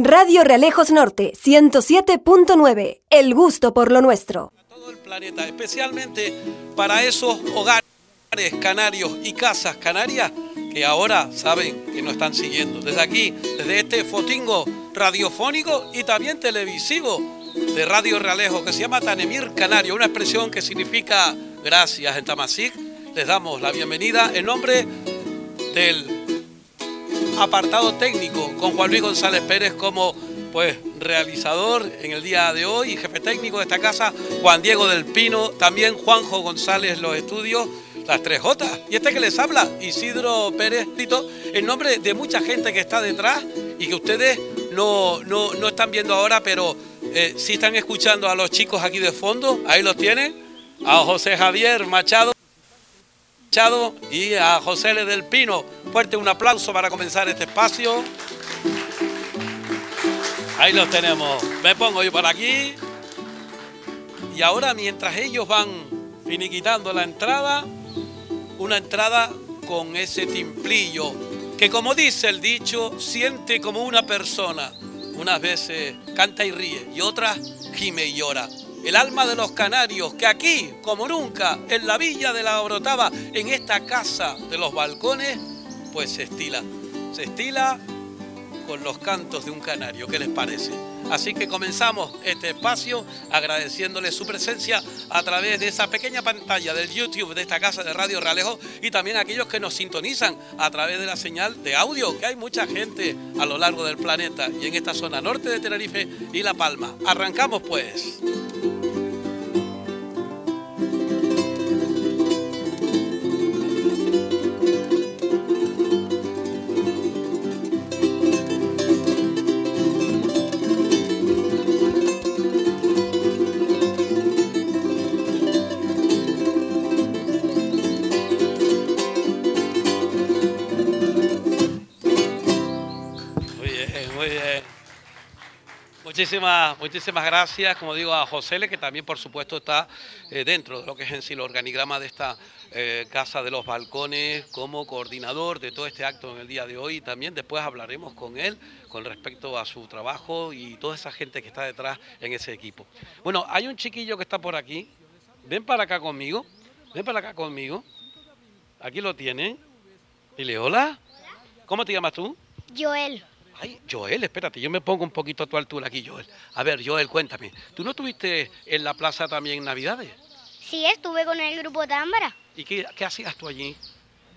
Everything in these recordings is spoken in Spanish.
Radio Realejos Norte 107.9. El gusto por lo nuestro. Todo el planeta, especialmente para esos hogares canarios y casas canarias que ahora saben que nos están siguiendo. Desde aquí, desde este fotingo radiofónico y también televisivo de Radio Realejo que se llama Tanemir Canario, una expresión que significa gracias en Tamasic. Les damos la bienvenida en nombre del apartado técnico con Juan Luis González Pérez como pues realizador en el día de hoy y jefe técnico de esta casa, Juan Diego del Pino, también Juanjo González los estudios las tres J. Y este que les habla, Isidro Pérez Tito, en nombre de mucha gente que está detrás y que ustedes no, no, no están viendo ahora, pero eh, sí están escuchando a los chicos aquí de fondo, ahí los tienen, a José Javier Machado. Y a José L. del Pino. Fuerte un aplauso para comenzar este espacio. Ahí los tenemos. Me pongo yo por aquí. Y ahora mientras ellos van finiquitando la entrada, una entrada con ese timplillo que como dice el dicho, siente como una persona. Unas veces canta y ríe y otras gime y llora. El alma de los canarios que aquí, como nunca, en la villa de la Orotava, en esta casa de los balcones, pues se estila. Se estila con los cantos de un canario. ¿Qué les parece? Así que comenzamos este espacio agradeciéndole su presencia a través de esa pequeña pantalla del YouTube de esta casa de Radio Realejo y también a aquellos que nos sintonizan a través de la señal de audio, que hay mucha gente a lo largo del planeta y en esta zona norte de Tenerife y La Palma. Arrancamos pues. Muchísimas, muchísimas gracias, como digo, a José Le, que también por supuesto está eh, dentro de lo que es en sí el organigrama de esta eh, Casa de los Balcones como coordinador de todo este acto en el día de hoy. También después hablaremos con él con respecto a su trabajo y toda esa gente que está detrás en ese equipo. Bueno, hay un chiquillo que está por aquí. Ven para acá conmigo. Ven para acá conmigo. Aquí lo tienen. Dile hola. ¿Cómo te llamas tú? Joel. Ay, Joel, espérate, yo me pongo un poquito a tu altura aquí, Joel. A ver, Joel, cuéntame. ¿Tú no estuviste en la plaza también en Navidades? Sí, estuve con el grupo Támbara. ¿Y qué, qué hacías tú allí?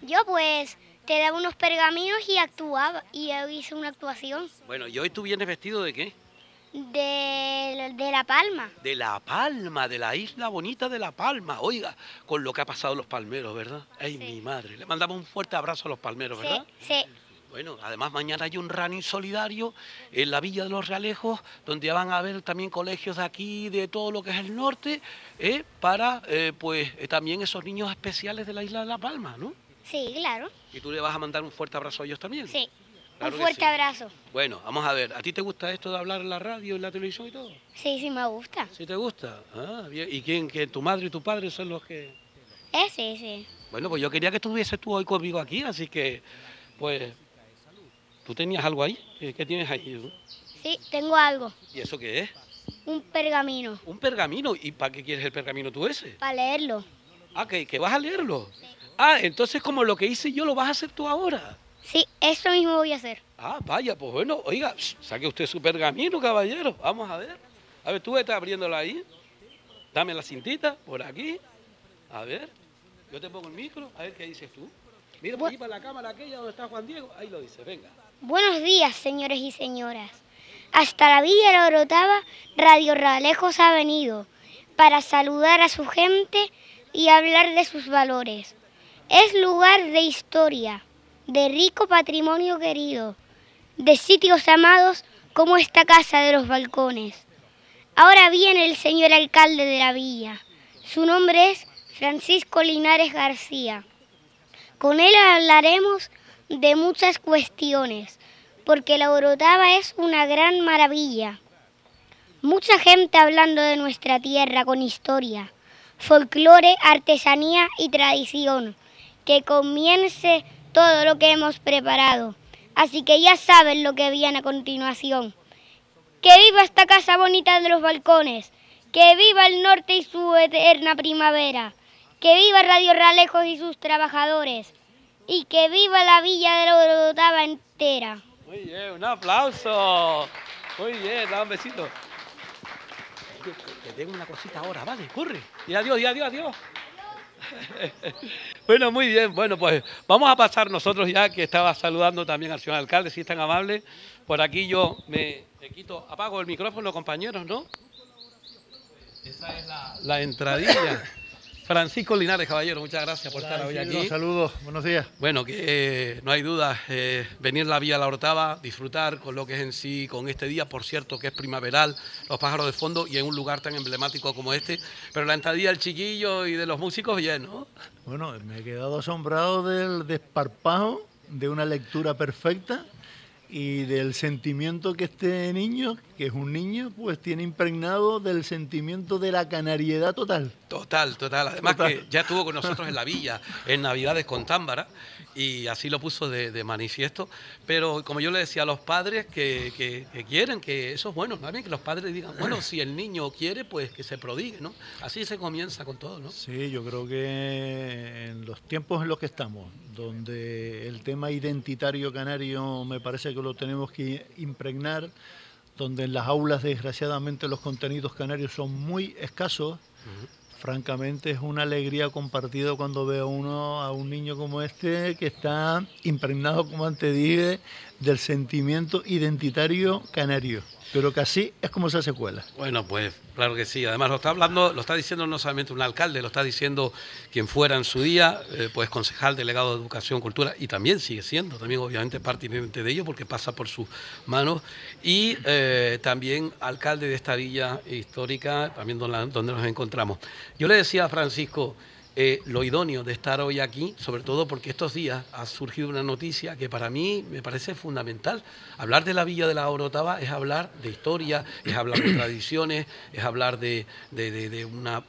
Yo pues te daba unos pergaminos y actuaba y hice una actuación Bueno, ¿y hoy tú vienes vestido de qué? de, de La Palma. De La Palma, de la isla bonita de La Palma. Oiga, con lo que ha pasado los palmeros, ¿verdad? Ay, mi madre. Le mandamos un fuerte abrazo a los palmeros, ¿verdad? Sí, sí. Bueno, además mañana hay un running solidario en la Villa de los Realejos, donde van a haber también colegios de aquí, de todo lo que es el norte, eh, para eh, pues eh, también esos niños especiales de la isla de La Palma, ¿no? Sí, claro. Y tú le vas a mandar un fuerte abrazo a ellos también. Sí. Claro un fuerte sí. abrazo. Bueno, vamos a ver, ¿a ti te gusta esto de hablar en la radio, en la televisión y todo? Sí, sí, me gusta. ¿Sí te gusta? Ah, bien. ¿Y quién, que tu madre y tu padre son los que...? Eh, sí, sí. Bueno, pues yo quería que estuvieses tú hoy conmigo aquí, así que, pues, ¿tú tenías algo ahí? ¿Qué, tienes ahí? Sí, tengo algo. ¿Y eso qué es? Un pergamino Un pergamino. ¿Y para qué quieres el pergamino tú ese? para leerlo. Ah, que, que vas a leerlo. Ah, entonces como lo que hice yo lo vas a hacer tú ahora. Sí, eso mismo voy a hacer. Ah, vaya, pues bueno, oiga, saque usted su pergamino, caballero. Vamos a ver. A ver, tú vete abriéndolo ahí. Dame la cintita por aquí. A ver. Yo te pongo el micro. A ver qué dices tú. Mira por aquí para la cámara aquella donde está Juan Diego. Ahí lo dice, venga. Buenos días, señores y señoras. Hasta la Villa la Orotava, Radio Realejos ha venido para saludar a su gente y hablar de sus valores. Es lugar de historia, de rico patrimonio querido, de sitios amados como esta casa de los balcones. Ahora viene el señor alcalde de la villa. Su nombre es Francisco Linares García. Con él hablaremos de muchas cuestiones, porque la Orotava es una gran maravilla. Mucha gente hablando de nuestra tierra con historia, folclore, artesanía y tradición. Que comience todo lo que hemos preparado. Así que ya saben lo que viene a continuación. Que viva esta casa bonita de los balcones. Que viva el norte y su eterna primavera. Que viva Radio Ralejos y sus trabajadores. Y que viva la villa de la Orotava entera. Muy bien, un aplauso. Muy bien, da un besito. Te tengo una cosita ahora, vale, corre. Y adiós, y adiós, adiós. Bueno, muy bien. Bueno, pues vamos a pasar nosotros ya que estaba saludando también al señor alcalde, si es tan amable. Por aquí yo me, me quito, apago el micrófono, compañeros, ¿no? Esa es la, la entradilla. Francisco Linares, caballero, muchas gracias por estar hoy aquí. Saludos, buenos días. Bueno, que eh, no hay duda, eh, venir la Vía La Orotava, disfrutar con lo que es en sí, con este día, por cierto, que es primaveral, los pájaros de fondo y en un lugar tan emblemático como este. Pero la entradilla del chiquillo y de los músicos, bien, ¿no? Bueno, me he quedado asombrado del desparpajo, de una lectura perfecta y del sentimiento que este niño, que es un niño, pues tiene impregnado del sentimiento de la canariedad total. Total, total. Además Total. que ya estuvo con nosotros en la villa, en Navidades con Támbara, y así lo puso de, de manifiesto. Pero como yo le decía a los padres que, que- que quieren, que eso es bueno, también que los padres digan, bueno, si el niño quiere, pues que se prodigue, ¿no? Así se comienza con todo, ¿no? Sí, yo creo que en los tiempos en los que estamos, donde el tema identitario canario me parece que lo tenemos que impregnar, donde en las aulas desgraciadamente los contenidos canarios son muy escasos, francamente es una alegría compartida cuando veo uno a un niño como este que está impregnado, como antes dije, del sentimiento identitario canario. Pero que así es como se hace escuela. Bueno, pues claro que sí. Además lo está hablando, lo está diciendo no solamente un alcalde, lo está diciendo quien fuera en su día, eh, pues concejal, delegado de Educación, Cultura, y también sigue siendo, también obviamente parte inherente de ello porque pasa por sus manos, y eh, también alcalde de esta villa histórica, también donde, donde nos encontramos. Yo le decía a Francisco, eh, lo idóneo de estar hoy aquí, sobre todo porque estos días ha surgido una noticia que para mí me parece fundamental. Hablar de la Villa de la Orotava es hablar de historia, es hablar de tradiciones, es hablar de, de- de- de una,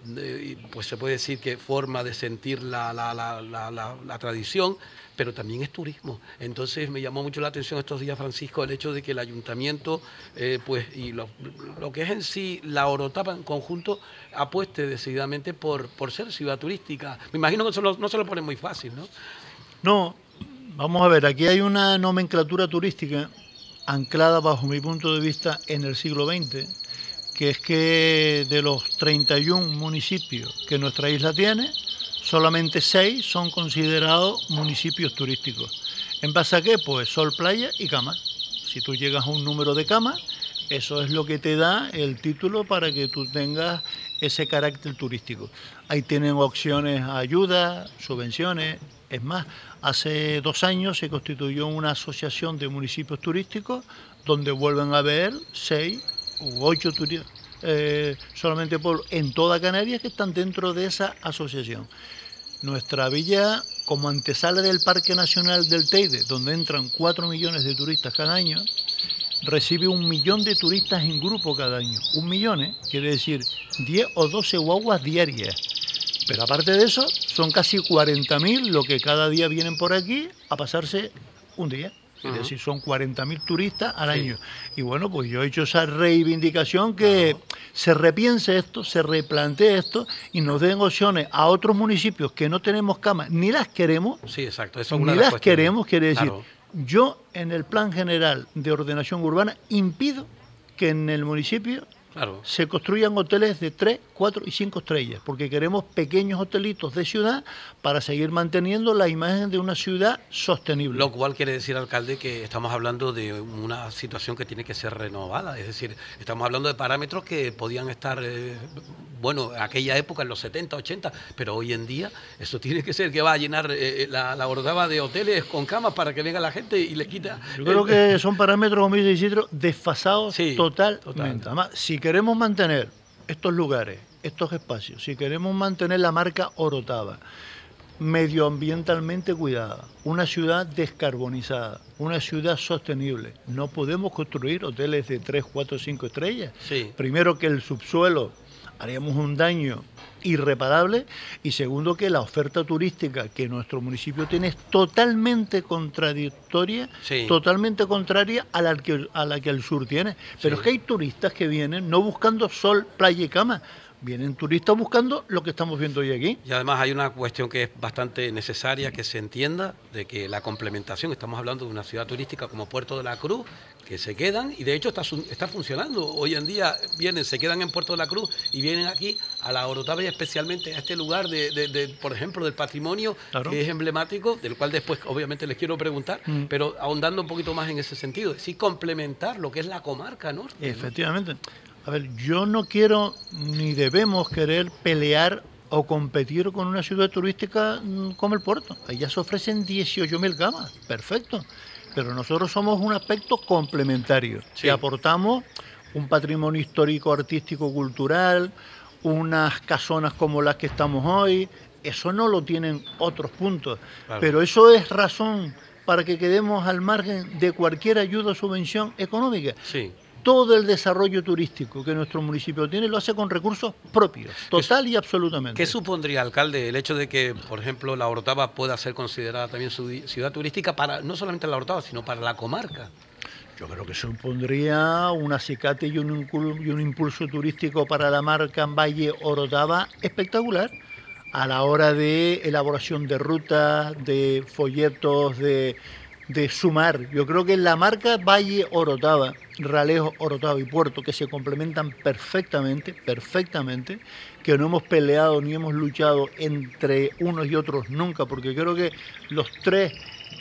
pues se puede decir que forma de sentir la- la- la- la tradición, pero también es turismo. Entonces me llamó mucho la atención estos días, Francisco, el hecho de que el ayuntamiento, eh, pues, y lo, lo que es en sí la Orotava en conjunto, apueste decididamente por, por ser ciudad turística. Me imagino que eso lo- no se lo pone muy fácil, ¿no? No, vamos a ver, aquí hay una nomenclatura turística anclada bajo mi punto de vista en el siglo XX, que es que de los 31 municipios que nuestra isla tiene, solamente 6 son considerados municipios turísticos. ¿En base a qué? Pues sol, playa y camas. Si tú llegas a un número de camas, eso es lo que te da el título para que tú tengas ese carácter turístico. Ahí tienen opciones a ayuda, subvenciones. Es más, hace dos años se constituyó una asociación de municipios turísticos donde vuelven a haber seis u ocho turi- eh, solamente por, en toda Canarias que están dentro de esa asociación. Nuestra villa, como antesala del Parque Nacional del Teide, donde entran 4 millones de turistas cada año, recibe un millón de turistas en grupo cada año. Un millón, ¿eh? quiere decir 10 o 12 guaguas diarias. Pero aparte de eso, son casi 40.000 lo que cada día vienen por aquí a pasarse un día. Es decir, son 40.000 turistas al Sí. año. Y bueno, pues yo he hecho esa reivindicación que se repiense esto, se replantee esto y nos den opciones a otros municipios que no tenemos camas, ni las queremos, Sí, exacto. Eso es una ni de las queremos, quiere decir, Claro. yo en el plan general de ordenación urbana impido que en el municipio Claro. se construyan hoteles de 3, 4 y 5 estrellas, porque queremos pequeños hotelitos de ciudad para seguir manteniendo la imagen de una ciudad sostenible. Lo cual quiere decir, alcalde, que estamos hablando de una situación que tiene que ser renovada. Es decir, estamos hablando de parámetros que podían estar, eh, bueno, en aquella época, en los 70, 80, pero hoy en día eso tiene que ser que va a llenar eh, la, la bordaba de hoteles con camas para que venga la gente y le quita. Yo creo que son parámetros, como dice Isidro, desfasados Sí, totalmente. total. Además, si queremos mantener estos lugares, estos espacios, si queremos mantener la marca Orotava medioambientalmente cuidada, una ciudad descarbonizada, una ciudad sostenible, no podemos construir hoteles de 3, 4, 5 estrellas. Sí. Primero que el subsuelo haríamos un daño irreparable y segundo que la oferta turística que nuestro municipio tiene es totalmente contradictoria, Sí. totalmente contraria a la que, a la que el sur tiene. Pero Sí. es que hay turistas que vienen no buscando sol, playa y cama, vienen turistas buscando lo que estamos viendo hoy aquí. Y además hay una cuestión que es bastante necesaria que se entienda de que la complementación, estamos hablando de una ciudad turística como Puerto de la Cruz, que se quedan y de hecho está, está funcionando. Hoy en día vienen, se quedan en Puerto de la Cruz y vienen aquí a la Orotava y especialmente a este lugar de, de- de, por ejemplo, del patrimonio Claro. que es emblemático, del cual después obviamente les quiero preguntar, Mm. pero ahondando un poquito más en ese sentido, es decir, complementar lo que es la comarca norte. ¿no? Efectivamente. A ver, yo no quiero ni debemos querer pelear o competir con una ciudad turística mm, como el puerto. Allá se ofrecen 18.000 camas, perfecto. Pero nosotros somos un aspecto complementario. Sí. Que aportamos un patrimonio histórico, artístico, cultural, unas casonas como las que estamos hoy. Eso no lo tienen otros puntos. Claro. Pero eso es razón para que quedemos al margen de cualquier ayuda o subvención económica Sí. Todo el desarrollo turístico que nuestro municipio tiene lo hace con recursos propios, total y absolutamente. ¿Qué supondría, alcalde, el hecho de que, por ejemplo, la Orotava pueda ser considerada también ciudad turística para no solamente la Orotava, sino para la comarca? Yo creo que supondría un acicate y un, incul- y un impulso turístico para la marca Valle Orotava espectacular a la hora de elaboración de rutas, de folletos, de, de sumar. Yo creo que la marca Valle Orotava, Ralejo, Orotava y Puerto, que se complementan perfectamente, perfectamente, que no hemos peleado ni hemos luchado entre unos y otros nunca, porque creo que los tres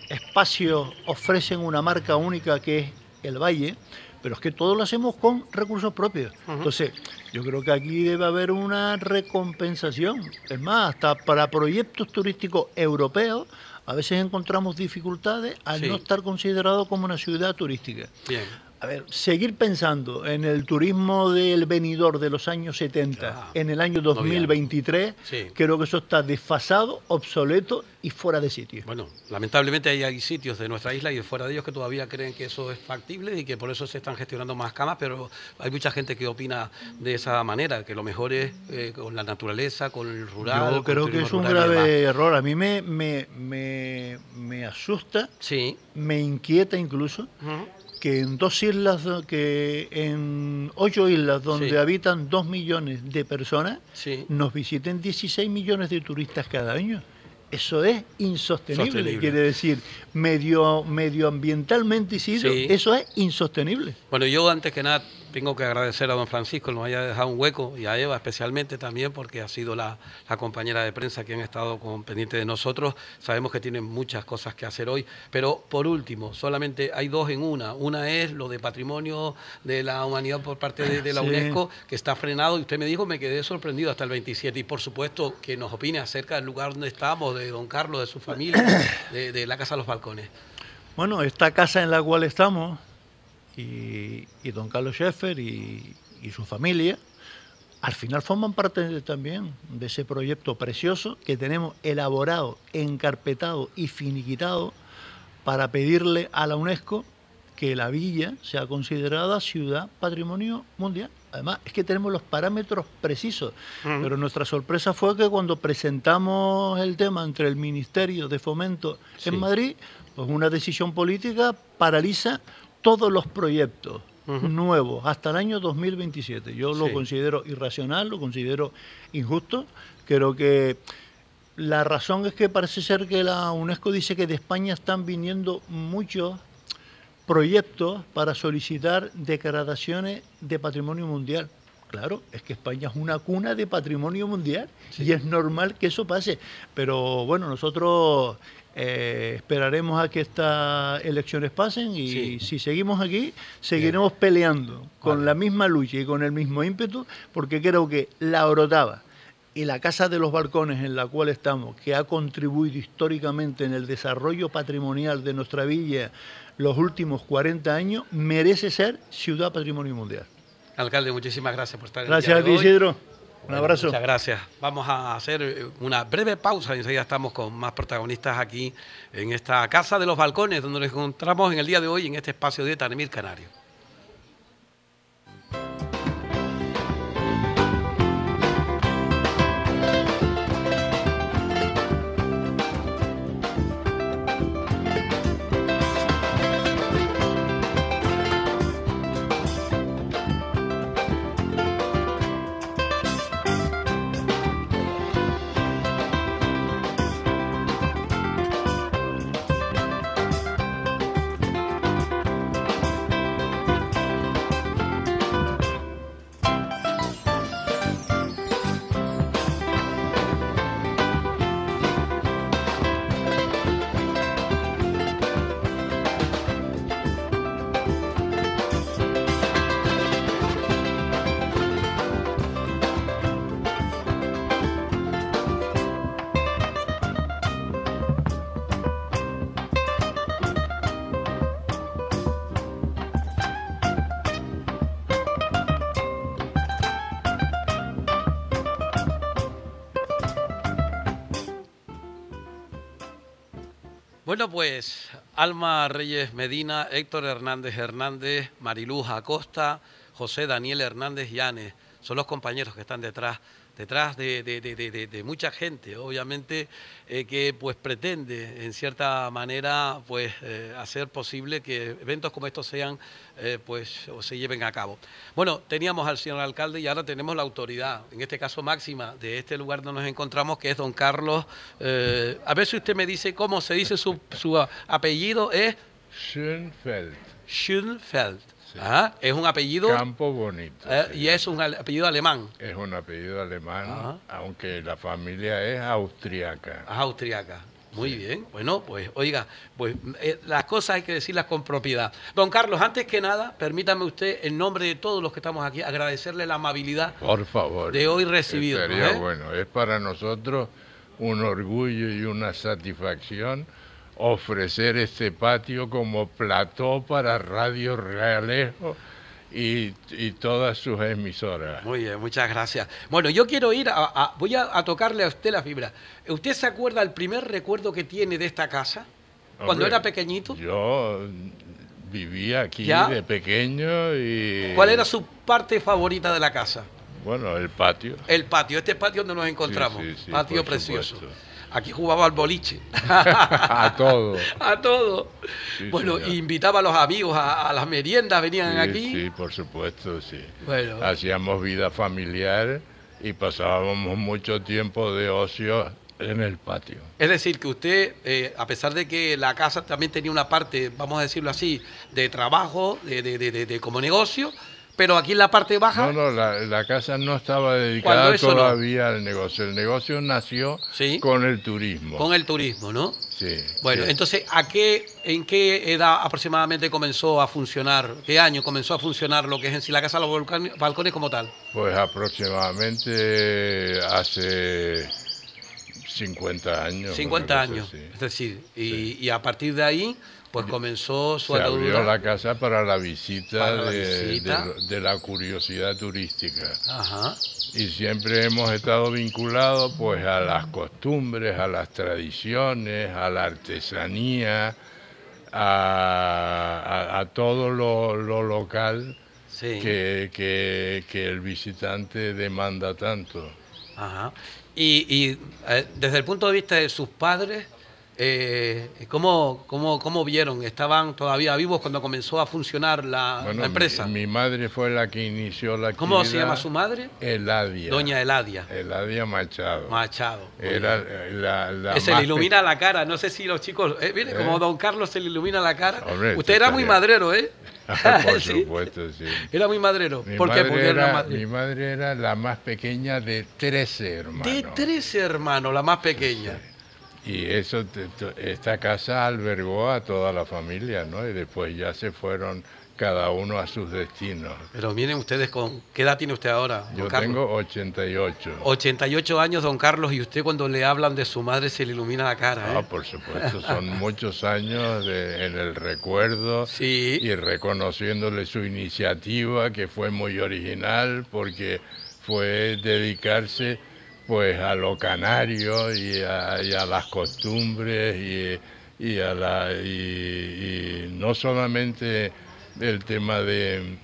espacios ofrecen una marca única que es el Valle, pero es que todo lo hacemos con recursos propios. Entonces, yo creo que aquí debe haber una recompensación. Es más, hasta para proyectos turísticos europeos, a veces encontramos dificultades al Sí. no estar considerado como una ciudad turística. Bien. A ver, seguir pensando en el turismo del venidor de los años 70 Ah, en el año no 2023, Sí. creo que eso está desfasado, obsoleto y fuera de sitio. Bueno, lamentablemente hay, hay sitios de nuestra isla y fuera de ellos que todavía creen que eso es factible y que por eso se están gestionando más camas, pero hay mucha gente que opina de esa manera, que lo mejor es eh, con la naturaleza, con el rural. Yo creo que es un grave error. A mí me, me, me, me asusta, Sí. me inquieta incluso. Que en dos islas, que en ocho islas donde Sí. habitan dos millones de personas, Sí. nos visiten 16 millones de turistas cada año. Eso es insostenible, Sostenible. quiere decir, medio, medioambientalmente, Isidro, Sí. eso es insostenible. Bueno, yo antes que nada tengo que agradecer a don Francisco, nos haya dejado un hueco, y a Eva especialmente también, porque ha sido la, la compañera de prensa que han estado con, pendiente de nosotros. Sabemos que tienen muchas cosas que hacer hoy, pero por último, solamente hay dos en una. Una es lo de patrimonio de la humanidad por parte de, de la Sí. UNESCO, que está frenado, y usted me dijo, me quedé sorprendido hasta el 27, y por supuesto que nos opine acerca del lugar donde estamos, de don Carlos, de su familia, de, de la Casa de los Balcones. Bueno, esta casa en la cual estamos, y, y don Carlos Scheffer y, y su familia, al final forman parte de- también de ese proyecto precioso que tenemos elaborado, encarpetado y finiquitado para pedirle a la UNESCO que la villa sea considerada ciudad patrimonio mundial. Además, es que tenemos los parámetros precisos, pero nuestra sorpresa fue que cuando presentamos el tema entre el Ministerio de Fomento Sí. en Madrid, pues una decisión política paraliza todos los proyectos nuevos hasta el año 2027. Yo lo considero irracional, lo considero injusto. Creo que la razón es que parece ser que la UNESCO dice que de España están viniendo muchos proyectos para solicitar declaraciones de patrimonio mundial. Claro, es que España es una cuna de patrimonio mundial y es normal que eso pase. Pero bueno, nosotros eh, esperaremos a que estas elecciones pasen y Sí. si seguimos aquí, seguiremos peleando con Vale. la misma lucha y con el mismo ímpetu, porque creo que la Orotava y la Casa de los Balcones en la cual estamos, que ha contribuido históricamente en el desarrollo patrimonial de nuestra villa los últimos 40 años, merece ser Ciudad Patrimonio Mundial. Alcalde, muchísimas gracias por estar en Gracias a ti. Isidro. Un abrazo. Muchas gracias. Vamos a hacer eh, una breve pausa y enseguida estamos con más protagonistas aquí en esta Casa de los Balcones, donde nos encontramos en el día de hoy en este espacio de Tanemir Canario. Pues Alma Reyes Medina, Héctor Hernández Hernández, Mariluz Acosta, José Daniel Hernández Llanes, son los compañeros que están detrás detrás de, de, de, de mucha gente, obviamente, eh, que pues pretende en cierta manera pues eh, hacer posible que eventos como estos sean eh, pues o se lleven a cabo. Bueno, teníamos al señor alcalde y ahora tenemos la autoridad, en este caso máxima, de este lugar donde nos encontramos, que es don Carlos. a ver si usted me dice cómo se dice su, su apellido, es Schönfeld. Schönfeld. Ah, es un apellido. Campo Bonito. Eh, y es un apellido alemán. Es un apellido alemán, aunque la familia es austriaca. austriaca. Muy bien. Bueno, pues oiga, pues eh, las cosas hay que decirlas con propiedad. Don Carlos, antes que nada, permítame usted, en nombre de todos los que estamos aquí, agradecerle la amabilidad Por favor, de hoy recibido. Sería bueno, es para nosotros un orgullo y una satisfacción ofrecer este patio como plató para Radio Realejo y, todas sus emisoras. Muy bien, muchas gracias. Bueno, yo quiero ir a, voy a, tocarle a usted la fibra. ¿Usted se acuerda el primer recuerdo que tiene de esta casa? cuando era pequeñito. Yo vivía aquí de pequeño y... ¿Cuál era su parte favorita de la casa? Bueno, el patio. El patio, este patio donde nos encontramos. patio precioso. Aquí jugaba al boliche. a todo. a todo. bueno, invitaba a los amigos a, las meriendas, venían aquí. Sí, por supuesto, sí. Bueno. Hacíamos vida familiar y pasábamos mucho tiempo de ocio en el patio. Es decir, que usted, eh, a pesar de que la casa también tenía una parte, vamos a decirlo así, de trabajo, de, de, de, de como negocio, pero aquí en la parte baja. No, no, la, casa no estaba dedicada todavía al negocio. El negocio nació con el turismo. Con el turismo, ¿no? Sí. Bueno, entonces, ¿a qué, ¿en qué edad aproximadamente comenzó a funcionar? ¿Qué año comenzó a funcionar lo que es en sí la casa de los balcones como tal? Pues aproximadamente hace 50 años. 50 años, es decir, y a partir de ahí pues comenzó su Se abrió la casa para la visita, de, la curiosidad turística. Y siempre hemos estado vinculados pues a las costumbres, a las tradiciones, a la artesanía, a, todo lo, local que, que, el visitante demanda tanto. Ajá. Y, y eh, desde el punto de vista de sus padres, eh, ¿cómo, cómo, cómo, vieron? ¿Estaban todavía vivos cuando comenzó a funcionar la, empresa? Mi, madre fue la que inició la ¿Cómo se llama su madre? Eladia. Doña Eladia. Eladia Machado. Machado. Era la, se le ilumina la cara. No sé si los chicos... Eh, mire, como ¿Eh? don Carlos se le ilumina la cara. Usted era muy madrero, ¿eh? Por supuesto, sí. Era muy madrero. Mi ¿Por qué? Porque era, Mi madre era la más pequeña de 13 hermanos. De 13 hermanos, la más pequeña. Y eso, esta casa albergó a toda la familia, ¿no? Y después ya se fueron cada uno a sus destinos. Pero miren ustedes, con ¿qué edad tiene usted ahora? Yo tengo 88. 88 años, don Carlos, y usted cuando le hablan de su madre se le ilumina la cara. Ah, por supuesto, son muchos años en el recuerdo sí. y reconociéndole su iniciativa, que fue muy original, porque fue dedicarse pues a lo canario y a, las costumbres y, a la y, no solamente el tema de,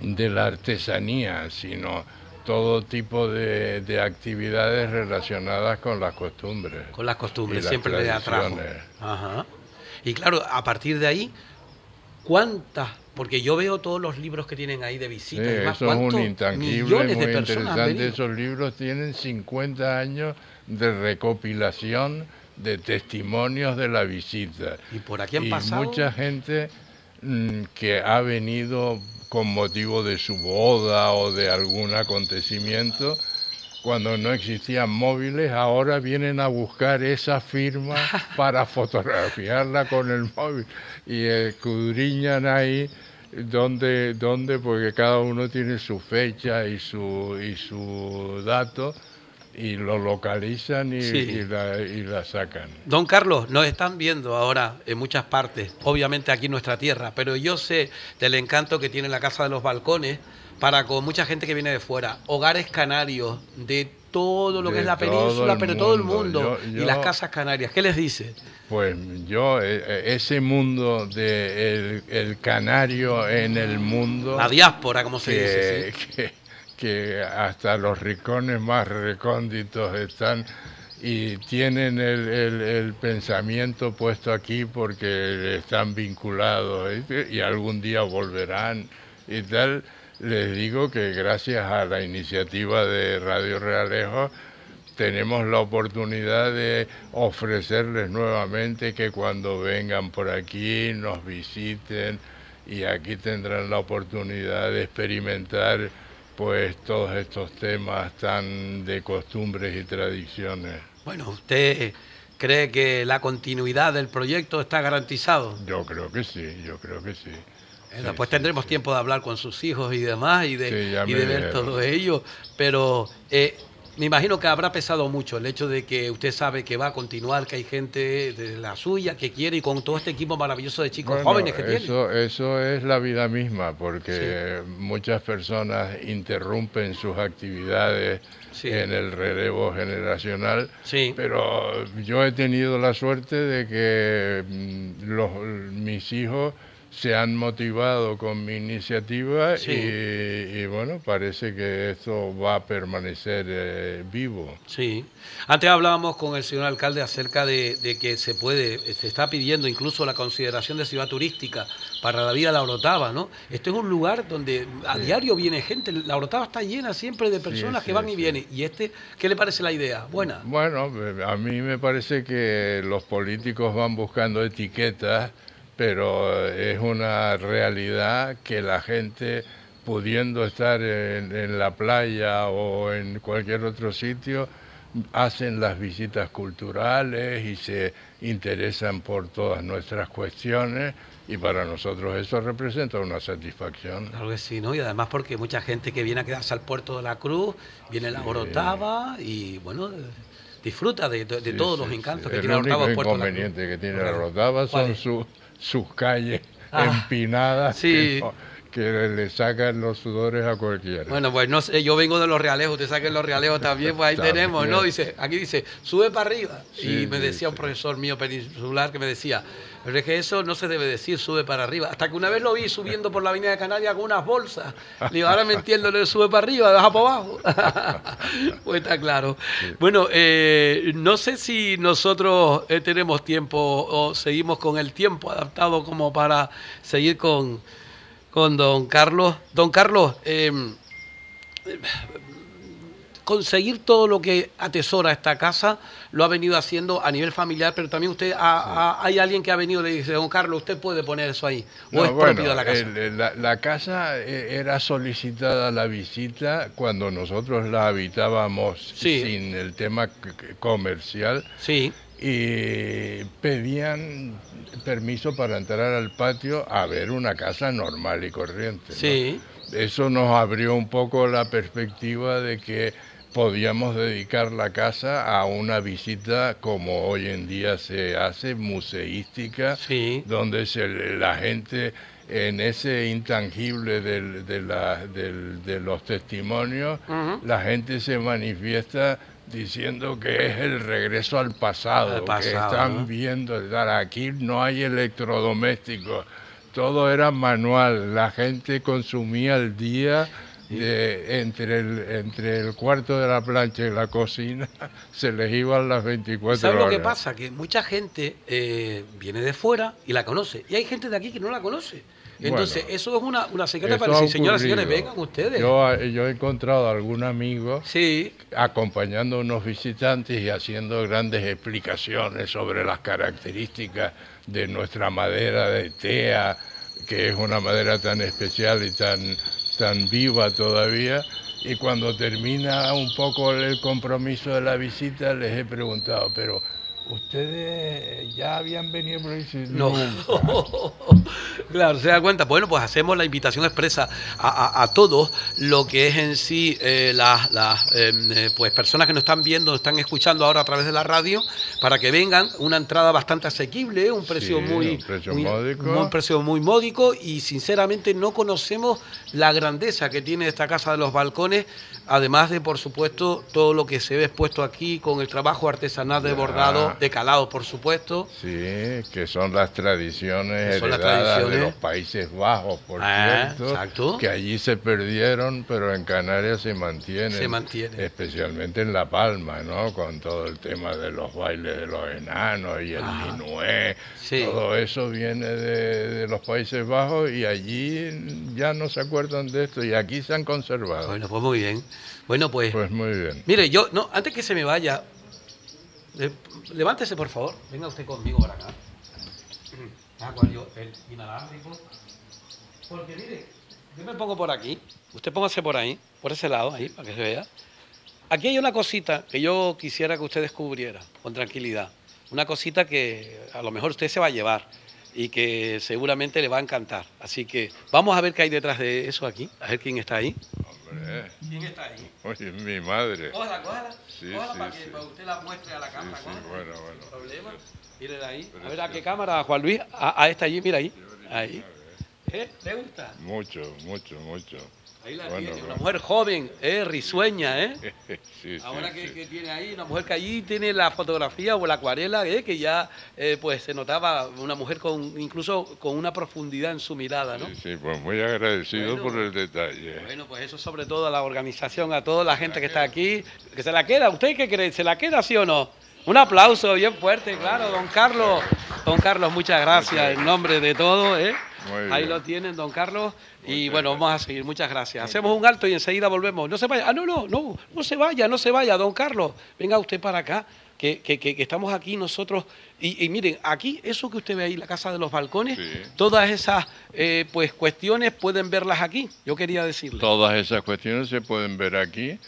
de la artesanía, sino todo tipo de, actividades relacionadas con las costumbres. Con las costumbres, siempre le atrajo. Ajá. Y claro, a partir de ahí, ¿cuántas porque yo veo todos los libros que tienen ahí de visitas. eso es un intangible muy interesante. Esos libros tienen 50 años de recopilación de testimonios de la visita. Y por aquí han pasado. mucha gente mm, que ha venido con motivo de su boda o de algún acontecimiento cuando no existían móviles, ahora vienen a buscar esa firma para fotografiarla con el móvil y escudriñan ahí donde, donde porque cada uno tiene su fecha y su, y su dato y lo localizan y, y, la, y, la, sacan. Don Carlos, nos están viendo ahora en muchas partes, obviamente aquí en nuestra tierra, pero yo sé del encanto que tiene la Casa de los Balcones para con mucha gente que viene de fuera. Hogares canarios de todo lo que es la península, pero todo el mundo. y las casas canarias. ¿Qué les dice? Pues yo, eh, eh, ese mundo de el, canario en el mundo. La diáspora, como se dice. Que, hasta los rincones más recónditos están y tienen el, pensamiento puesto aquí porque están vinculados y algún día volverán y tal. Les digo que gracias a la iniciativa de Radio Realejo tenemos la oportunidad de ofrecerles nuevamente que cuando vengan por aquí nos visiten y aquí tendrán la oportunidad de experimentar pues todos estos temas tan de costumbres y tradiciones. Bueno, usted cree que la continuidad del proyecto está garantizado. Yo creo que sí, yo creo que sí. Después tendremos tiempo de hablar con sus hijos y demás y de, y de ver todo ello, pero eh, me imagino que habrá pesado mucho el hecho de que usted sabe que va a continuar, que hay gente de la suya que quiere y con todo este equipo maravilloso de chicos jóvenes que eso, tiene. Eso es la vida misma, porque muchas personas interrumpen sus actividades en el relevo generacional, pero yo he tenido la suerte de que mm, los, mis hijos se han motivado con mi iniciativa y, bueno, parece que esto va a permanecer eh, vivo. Sí. Antes hablábamos con el señor alcalde acerca de, que se puede, se está pidiendo incluso la consideración de ciudad turística para la vida de la Orotava, ¿no? Esto es un lugar donde a diario viene gente, la Orotava está llena siempre de personas que van y vienen. ¿Y este, qué le parece la idea? Buena. Bueno, a mí me parece que los políticos van buscando etiquetas pero es una realidad que la gente pudiendo estar en, la playa o en cualquier otro sitio, hacen las visitas culturales y se interesan por todas nuestras cuestiones y para nosotros eso representa una satisfacción. Claro que sí, ¿no? Y además porque mucha gente que viene a quedarse al puerto de la Cruz, viene a la Orotava y bueno, disfruta de, todos los encantos que tiene la Orotava. El inconveniente que tiene la Orotava son sus sus calles ah, empinadas que, le sacan los sudores a cualquiera. Bueno, pues no sé, yo vengo de los realejos, usted saquen los realejos también, pues ahí tenemos, ¿no? Dice, aquí dice, sube para arriba. y me decía un profesor mío peninsular que me decía, pero es que eso no se debe decir, sube para arriba. Hasta que una vez lo vi subiendo por la avenida de Canarias con unas bolsas. Le digo, ahora me entiendo, le sube para arriba, baja para abajo. pues está claro. Bueno, eh, no sé si nosotros eh, tenemos tiempo o seguimos con el tiempo adaptado como para seguir con, con don Carlos. Don Carlos, eh, conseguir todo lo que atesora esta casa lo ha venido haciendo a nivel familiar, pero también usted hay alguien que ha venido y le dice, don Carlos, usted puede poner eso ahí, o es propio de la casa. la, casa eh, era solicitada la visita cuando nosotros la habitábamos sin el tema comercial. Sí. Y pedían permiso para entrar al patio a ver una casa normal y corriente. Sí. Eso nos abrió un poco la perspectiva de que podíamos dedicar la casa a una visita como hoy en día se hace, museística, donde se, la gente en ese intangible del, de, la, de, los testimonios, la gente se manifiesta diciendo que es el regreso al pasado, que están viendo, aquí no hay electrodomésticos, todo era manual, la gente consumía el día entre, el, entre el cuarto de la plancha y la cocina se les iban las 24 horas. ¿Sabes lo que pasa? Que mucha gente eh, viene de fuera y la conoce. Y hay gente de aquí que no la conoce. Entonces, eso es una, una secreta para decir, señoras y señores, vengan ustedes. Yo, yo he encontrado a algún amigo sí. acompañando a unos visitantes y haciendo grandes explicaciones sobre las características de nuestra madera de tea, que es una madera tan especial y tan tan viva todavía y cuando termina un poco el compromiso de la visita les he preguntado, pero ustedes ya habían venido por ahí. No. claro, se da cuenta. Bueno, pues hacemos la invitación expresa a, a- a todos lo que es en sí eh, las, las, em, eh, pues personas que nos están viendo, están escuchando ahora a través de la radio, para que vengan. Una entrada bastante asequible, un precio Sí, muy, un precio muy- módico. un precio muy módico y sinceramente no conocemos la grandeza que tiene esta casa de los balcones. Además de, por supuesto, todo lo que se ve expuesto aquí con el trabajo artesanal de bordado, de calado, por supuesto. Sí, que son las tradiciones las de los Países Bajos, por Ah, cierto, exacto. que allí se perdieron, pero en Canarias se mantienen. Se mantienen. Especialmente en La Palma, ¿no? Con todo el tema de los bailes de los enanos y el Ah, minué. sí. Todo eso viene de, de los Países Bajos y allí ya no se acuerdan de esto y aquí se han conservado. Bueno, pues muy bien. Bueno, pues, Pues muy bien. mire, yo, no, antes que se me vaya, eh, levántese por favor, venga usted conmigo para acá. Cual yo, el inalámbrico. Porque mire, yo me pongo por aquí, usted póngase por ahí, por ese lado, ahí, para que se vea. Aquí hay una cosita que yo quisiera que usted descubriera con tranquilidad. Una cosita que a lo mejor usted se va a llevar y que seguramente le va a encantar. Así que vamos a ver qué hay detrás de eso aquí, a ver quién está ahí. Hombre, ¿Quién está ahí? oye, mi madre. Cójala, cójala. Sí, cójala sí, para que sí. para usted la muestre a la cámara. sí, cójala, bueno, no hay bueno. problema. Mírenla ahí. A ver a qué cámara, Juan Luis. A, a esta allí, mira ahí. Ahí. ¿Eh? ¿Le gusta? Mucho, mucho, mucho. Ahí la Bueno, tiene. Una mujer joven, ¿eh? risueña, ¿eh? Sí, sí, Ahora que, sí. que tiene ahí, una mujer que allí tiene la fotografía o la acuarela, ¿eh? que ya eh, pues se notaba una mujer con incluso con una profundidad en su mirada, ¿no? Sí, sí, pues muy agradecido Bueno. por el detalle. Bueno, pues eso sobre todo a la organización, a toda la gente que está aquí, que se la queda. ¿Usted qué cree? ¿Se la queda sí o no? Un aplauso bien fuerte, claro, don Carlos. Don Carlos, muchas gracias en nombre de todo. ¿eh? Ahí lo tienen, don Carlos. Y bueno, vamos a seguir. Muchas gracias. Hacemos un alto y enseguida volvemos. No se vaya. Ah, no, no, no, no se vaya, no se vaya, don Carlos. Venga usted para acá, que, que- que- que estamos aquí nosotros. Y, y miren, aquí, eso que usted ve ahí, la casa de los balcones, Sí. todas esas eh, pues cuestiones pueden verlas aquí. Yo quería decirle. Todas esas cuestiones se pueden ver aquí,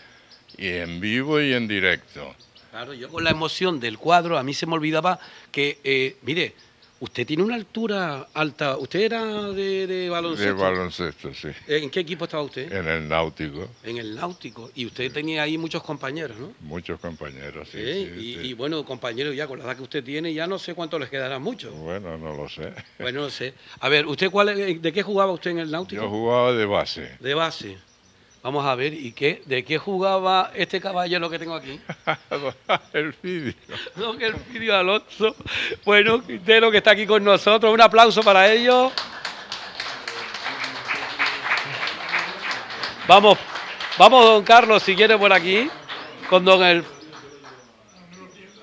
y en vivo y en directo. Claro, yo con la emoción del cuadro, a mí se me olvidaba que, eh, mire, usted tiene una altura alta. ¿Usted era de, de baloncesto? De baloncesto, sí. ¿En qué equipo estaba usted? En el náutico, En el Náutico. Y usted tenía ahí muchos compañeros, ¿no? muchos compañeros, sí. ¿Eh? sí, y, sí. y bueno, compañeros, ya con la edad que usted tiene, ya no sé cuánto les quedará mucho. Bueno, no lo sé. Bueno, no sé. A ver, ¿usted cuál, de qué jugaba usted en el Náutico? Yo jugaba de base. De base. Vamos a ver, ¿y qué? ¿De qué jugaba este caballero que tengo aquí? el vídeo. Don Elpidio Alonso. Bueno, Quintero que está aquí con nosotros. Un aplauso para ellos. Vamos, vamos, don Carlos, si quiere por aquí. Con don El.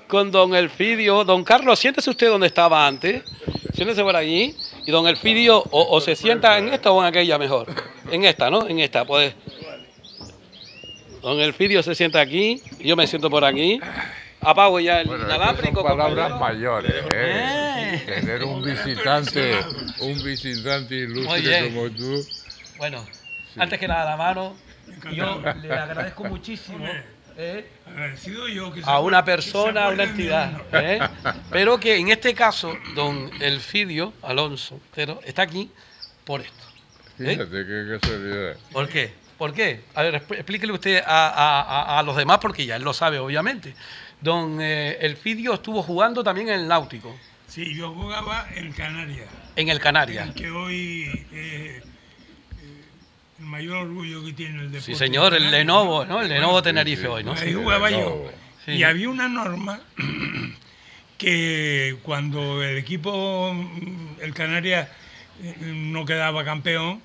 Con don Elfidio. Don Carlos, siéntese usted donde estaba antes. Siéntese por allí. Y don Elfidio, o, o se sienta en esta o en aquella mejor. En esta, ¿no? En esta, pues. Don Elfidio se sienta aquí. Yo me siento por aquí. Apago ya el Bueno, inalámbrico, son palabras compañero. mayores, ¿eh? Eh. Tener un visitante, un visitante ilustre como tú. Bueno, antes que nada, mano, yo le agradezco muchísimo eh, Agradecido yo que a una persona, a una entidad, eh, pero que en este caso, don Elfidio Alonso Otero, está aquí por esto. ¿eh? Fíjate qué casualidad. ¿Por qué? ¿Por qué? A ver, expl- explíquele usted a, a- a- a los demás, porque ya él lo sabe, obviamente. Don eh, Elfidio estuvo jugando también en el Náutico, Sí, yo jugaba en Canarias, en el Canarias. que hoy eh, eh, el mayor orgullo que tiene el deporte. Sí, señor, el. Lenovo, ¿no? El Lenovo Sí, Tenerife sí. hoy, ¿no? Ahí jugaba yo. Lenovo. Y había una norma que cuando el equipo, el Canarias, eh, no quedaba campeón,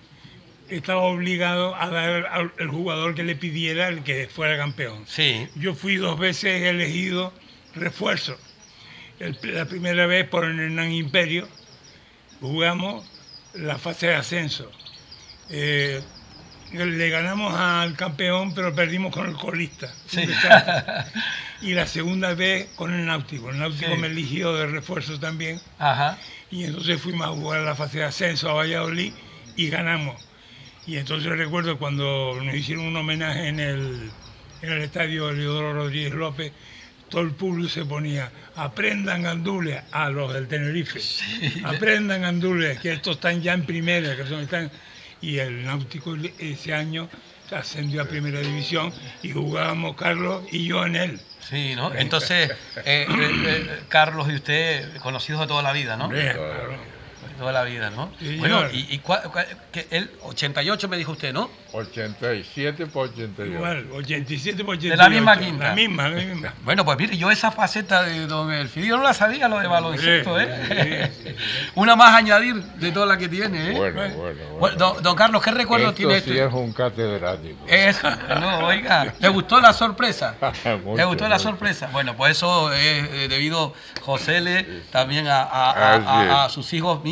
estaba obligado a dar al jugador que le pidiera el que fuera campeón. Sí, Yo fui dos veces elegido refuerzo. El- la primera vez por el Hernán Imperio jugamos la fase de ascenso. Eh, le ganamos al campeón, pero perdimos con el colista. Sí. Y la segunda vez con el Náutico. El Náutico Sí. me eligió de refuerzo también. ajá. Y entonces fuimos a jugar la fase de ascenso a Valladolid y ganamos. Y entonces recuerdo cuando nos hicieron un homenaje en el, en el estadio Leodoro Rodríguez López, todo el público se ponía, aprendan gandules a los del Tenerife, aprendan gandules, que estos están ya en primera, que son, están, y el Náutico ese año ascendió a primera división y jugábamos Carlos y yo en él. Sí, ¿no? Entonces, eh, eh, eh, Carlos y usted, conocidos de toda la vida, ¿no? Claro. Toda la vida, ¿no? Sí, bueno, señor. y, y cua- cua- que el 88 me dijo usted, ¿no? 87 por 88. Igual, 87 por 88. De la misma quinta. La misma, la misma. Bueno, pues mire, yo esa faceta de don Elfidio no la sabía, lo de baloncesto, ¿eh? Sí, sí, Una más a añadir de toda la que tiene, ¿eh? Bueno, bueno, bueno. Bueno, don, don Carlos, ¿qué recuerdo Esto tiene sí este? es un catedrático. Eso, no, oiga, ¿le gustó la sorpresa? ¿Le Mucho, gustó la sorpresa? Bueno, pues eso es eh, debido, José, le, también a, a- a- Así a- a es. sus hijos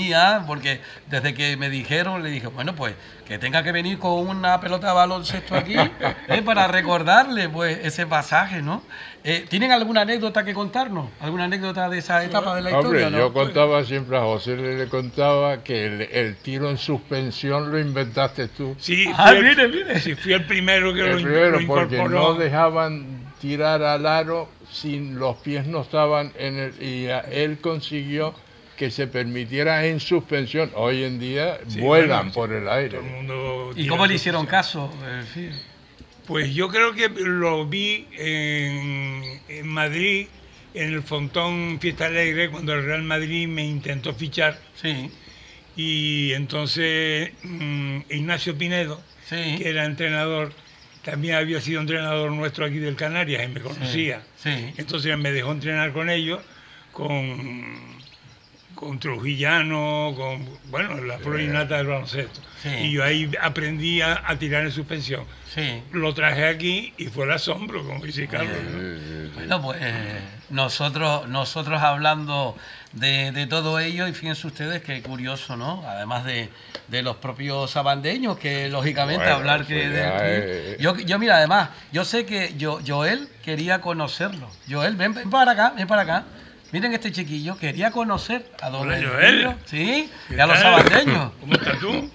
porque desde que me dijeron, le dije, bueno, pues que tenga que venir con una pelota de baloncesto aquí, eh, para recordarle pues ese pasaje, ¿no? Eh, ¿Tienen alguna anécdota que contarnos? ¿Alguna anécdota de esa etapa de la Hombre, historia? no? yo contaba siempre a José, le, le contaba que el, el tiro en suspensión lo inventaste tú. Sí, Ah, fui el- mire, mire. sí, fui el primero que El lo, primero, lo porque no dejaban tirar al aro sin los pies no estaban en el y a- él consiguió que se permitiera en suspensión. Hoy en día Sí, vuelan bueno, por el aire. Todo el mundo ¿Y cómo le hicieron caso? Eh, sí. Pues yo creo que lo vi en, en Madrid, en el Fontón Fiesta Alegre, cuando el Real Madrid me intentó fichar. Sí, Y entonces mm, Ignacio Pinedo, sí. que era entrenador, también había sido entrenador nuestro aquí del Canarias y me conocía. Sí. Entonces me dejó entrenar con ellos, con, con Trujillano, con, bueno, la florinata del baloncesto. Sí. Y yo ahí aprendí a, a tirar en suspensión. Sí. Lo traje aquí y fue el asombro, como dice Carlos. ¿no? Bueno, pues eh, nosotros, nosotros hablando de, de todo ello, y fíjense ustedes qué curioso, ¿no? Además de, de los propios sabandeños, que lógicamente Bueno, hablar que... ya de- es- yo, yo, mira, además, yo sé que yo, Joel quería conocerlo. Joel, ven, ven para acá, ven para acá. Miren este chiquillo, quería conocer a don Hola, Joel. Sí, ¿Qué y a los tal? sabandeños. ¿Cómo estás tú?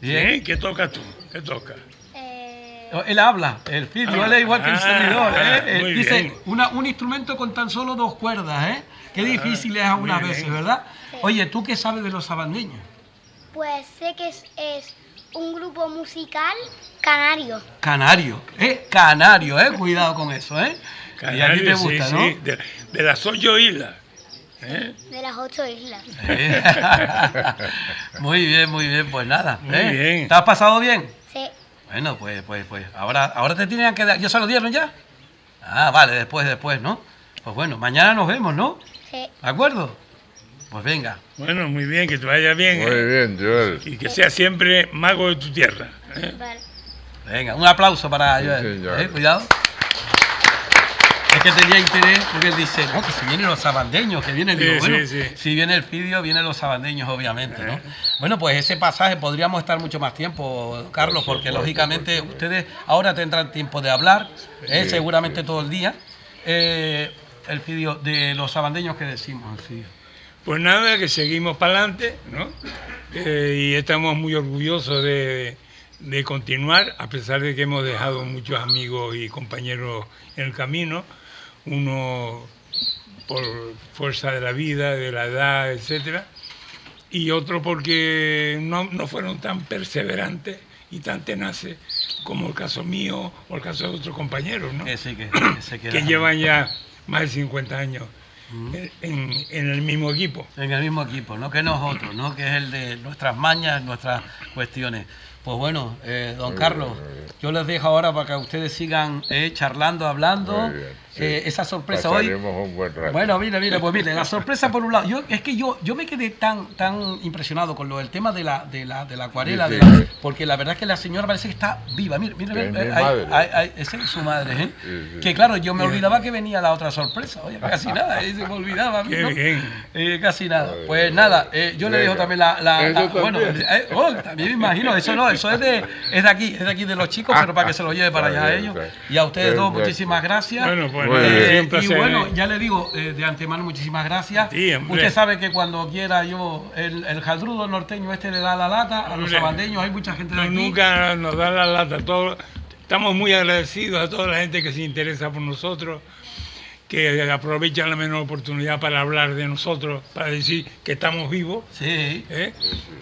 Bien. ¿Qué tocas tú? ¿Qué tocas? Eh, Él habla, el Filio, él es igual que el Ah, servidor. ¿eh? Eh, muy Dice, una, un instrumento con tan solo dos cuerdas, ¿eh? Qué difícil es algunas veces. ¿verdad? Sí. Oye, ¿tú qué sabes de los sabandeños? pues sé que es, es un grupo musical canario. Canario, ¿eh? Canario, ¿eh? Cuidado con eso, ¿eh? Y a ti te Canario, gusta, sí, ¿no? sí, de, de las ocho islas. ¿eh? De las ocho islas. Muy bien, muy bien, pues nada. Muy ¿eh? bien. ¿Te has pasado bien? Sí. Bueno, pues, pues, pues, ahora, ahora te tienen que dar. ¿Ya se lo dieron ya? Ah, vale, después, después, ¿no? Pues bueno, mañana nos vemos, ¿no? Sí. ¿De acuerdo? Pues venga. Bueno, muy bien, que te vaya bien. Muy ¿eh? bien, Joel. Y que sea siempre mago de tu tierra. ¿eh? Vale. Venga, un aplauso para Sí, Joel. Eh, Cuidado. Es que tenía interés porque dice, no, que si vienen los sabandeños, que vienen, digo, bueno, sí, sí. si viene el Fidio, vienen los sabandeños, obviamente, ¿no? Bueno, pues ese pasaje podríamos estar mucho más tiempo, Carlos, Por porque lógicamente por ustedes ahora tendrán tiempo de hablar, eh, seguramente todo el día. Eh, el Fidio, de los sabandeños que decimos, el Fidio. Pues nada, que seguimos para adelante, ¿no? Eh, y estamos muy orgullosos de, de continuar, a pesar de que hemos dejado muchos amigos y compañeros en el camino, uno por fuerza de la vida, de la edad, etcétera, y otro porque no, no fueron tan perseverantes y tan tenaces como el caso mío o el caso de otros compañeros, ¿no? Que sí, que, que se que llevan ya más de 50 años en- en- en el mismo equipo. en el mismo equipo, ¿no? Que nosotros, ¿no? Que es el de nuestras mañas, nuestras cuestiones. Pues bueno, eh, don Carlos, yo les dejo ahora para que ustedes sigan eh, charlando, hablando. Muy bien, sí. Eh, esa sorpresa hoy. Pasaremos un buen rato. Bueno, mire, mire, pues mire, la sorpresa por un lado, yo es que yo yo me quedé tan tan impresionado con lo del tema de la de la de la acuarela, Sí, de la- porque la verdad es que la señora parece que está viva, mire, mire, Es mire, madre. ahí- esa es su madre, ¿eh? Sí, sí. Que claro, yo me olvidaba que venía la otra sorpresa, oye, casi nada, ahí se me olvidaba a mí, Qué ¿no? bien. Eh, casi nada. Pues nada, eh, yo le dejo también la. la- bueno, también. eh, oh, también me imagino, eso no, eso es de, es de aquí, es de aquí de los chicos, pero para que se lo lleve para allá a ellos. Y a ustedes dos, muchísimas gracias. Bueno, pues Y bueno, ya le digo eh, de antemano muchísimas gracias. Sí. Usted sabe que cuando quiera yo, el, el jaldrudo norteño este le da la lata, a los Hombre. sabandeños hay mucha gente de No, aquí. nunca nos da la lata. Todo, estamos muy agradecidos a toda la gente que se interesa por nosotros que aprovechan la menor oportunidad para hablar de nosotros, para decir que estamos vivos. Sí. ¿eh?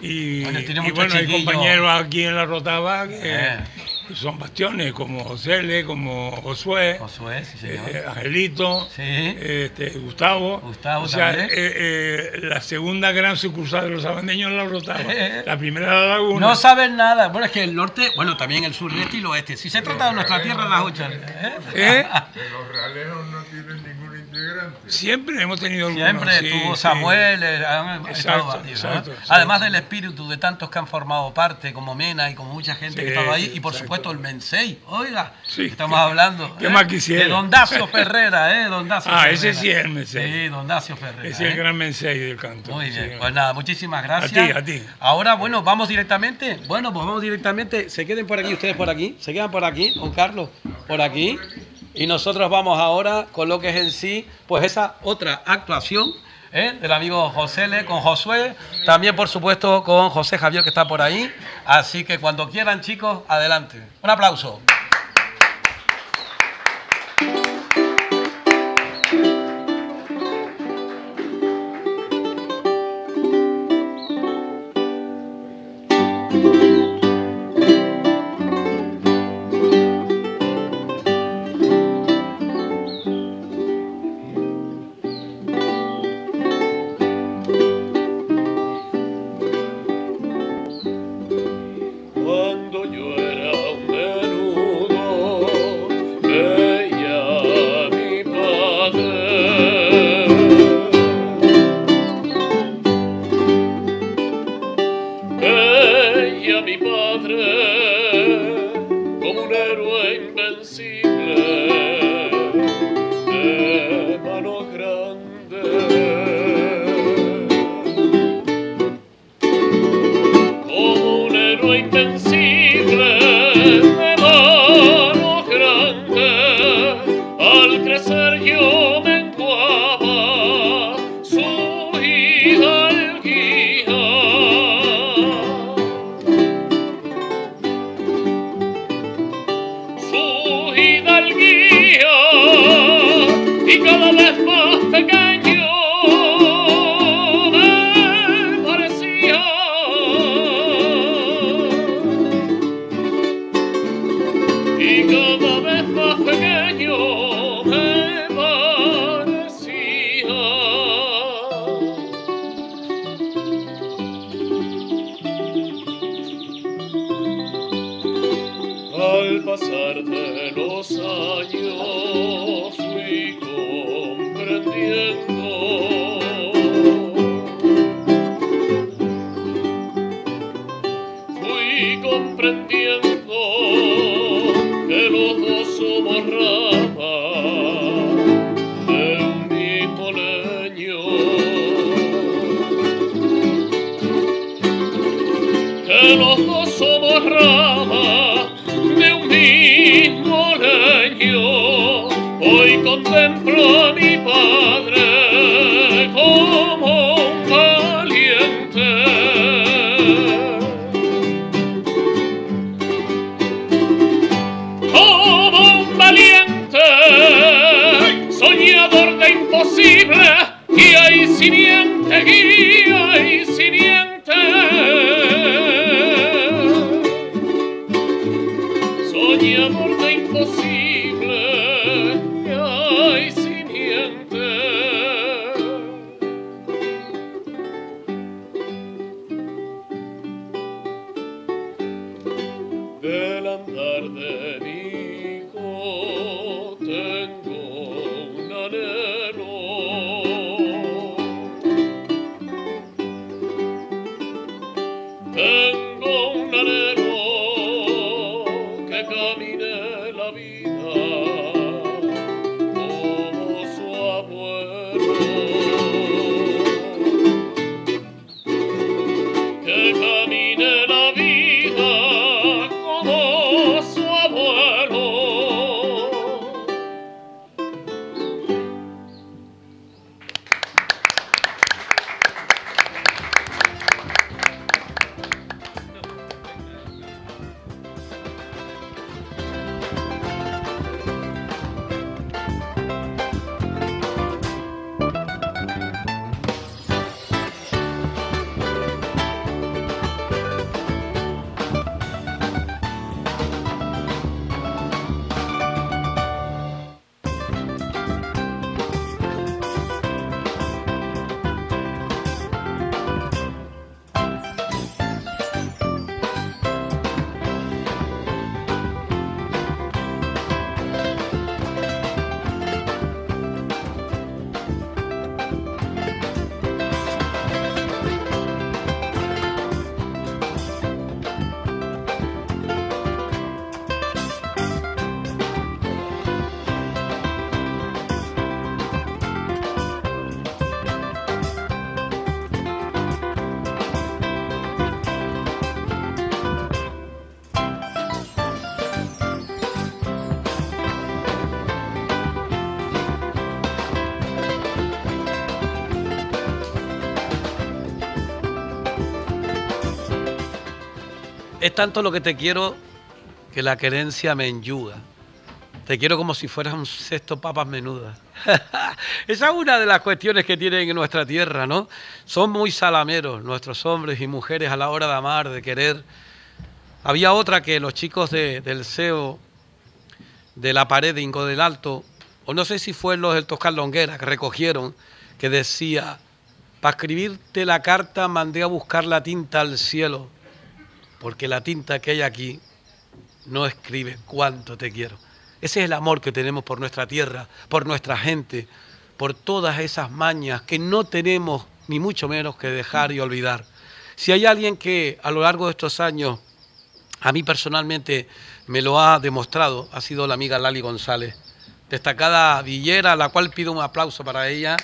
Y, Bueno, y bueno, hay compañeros aquí en la Rotava que Eh. Son bastiones, como José como Josué, Josué, sí, señor. eh, Angelito, Sí. este, Gustavo. Gustavo o sea, también. eh, eh, la segunda gran sucursal de los sabandeños en la Rotava. Eh. La primera era la Laguna. No saben nada. Bueno, es que el norte, bueno, también el sur, el este y el oeste. Si se trata de nuestra tierra, las ocho. ¿eh? ¿Eh? Que los realejos no tienen ningún Siempre hemos tenido algunos, Siempre sí, sí. Samuel, eh, han Exacto, estado varios, ¿no? exacto, exacto. Además del espíritu de tantos que han formado parte, como Mena y como mucha gente que Sí, estaba ahí, y por exacto. supuesto el Mensei, oiga, Sí. estamos hablando ¿Qué ¿eh? más quisiera? de Don Dacio Ferrera, ¿eh? Don Dacio Ah, Ferrera. ese sí es el Mensei. Sí, Don Dacio Ferrera. Ese es el ¿eh? gran mensaje del canto. Muy bien, pues nada, muchísimas gracias. A ti, a ti. Ahora, bueno, vamos directamente. Bueno, pues vamos directamente. Se queden por aquí, ustedes por aquí. Se quedan por aquí, don Carlos, por aquí. Y nosotros vamos ahora con lo que es en sí, pues esa otra actuación ¿eh? del amigo José Le con Josué. También, por supuesto, con José Javier que está por ahí. Así que cuando quieran, chicos, adelante. Un aplauso. Tengo tanto lo que te quiero que la querencia me enyuga. Te quiero como si fueras un cesto papas menudas. Esa es una de las cuestiones que tienen en nuestra tierra, ¿no? Son muy salameros nuestros hombres y mujeres a la hora de amar, de querer. Había otra que los chicos de- del CEO de la pared de Ingo del Alto, o no sé si fue los del Toscar Longuera, que recogieron, que decía, para escribirte la carta mandé a buscar la tinta al cielo, porque la tinta que hay aquí no escribe cuánto te quiero. Ese es el amor que tenemos por nuestra tierra, por nuestra gente, por todas esas mañas que no tenemos ni mucho menos que dejar y olvidar. Si hay alguien que a lo largo de estos años, a mí personalmente me lo ha demostrado, ha sido la amiga Lali González, destacada villera, a la cual pido un aplauso para ella.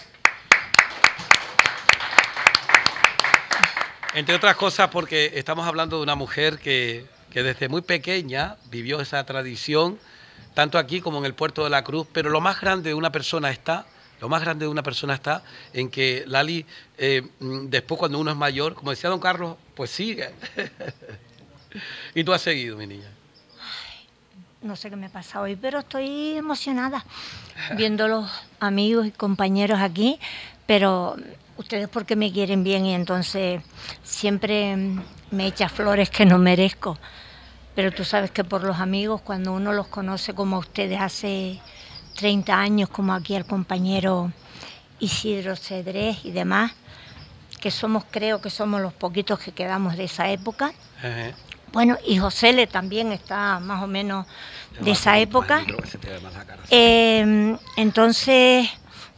Entre otras cosas porque estamos hablando de una mujer que, que desde muy pequeña vivió esa tradición, tanto aquí como en el puerto de la Cruz, pero lo más grande de una persona está, lo más grande de una persona está en que Lali, eh, mm, después cuando uno es mayor, como decía don Carlos, pues sigue. y tú has seguido, mi niña. No sé qué me pasa hoy, pero estoy emocionada viendo los amigos y compañeros aquí, pero ustedes porque me quieren bien y entonces siempre me echa flores que no merezco. Pero tú sabes que por los amigos, cuando uno los conoce como ustedes hace 30 años, como aquí el compañero Isidro Cedrés y demás, que somos, creo que somos los poquitos que quedamos de esa época, bueno, y José Le también está más o menos de esa época. Más. Eh, entonces,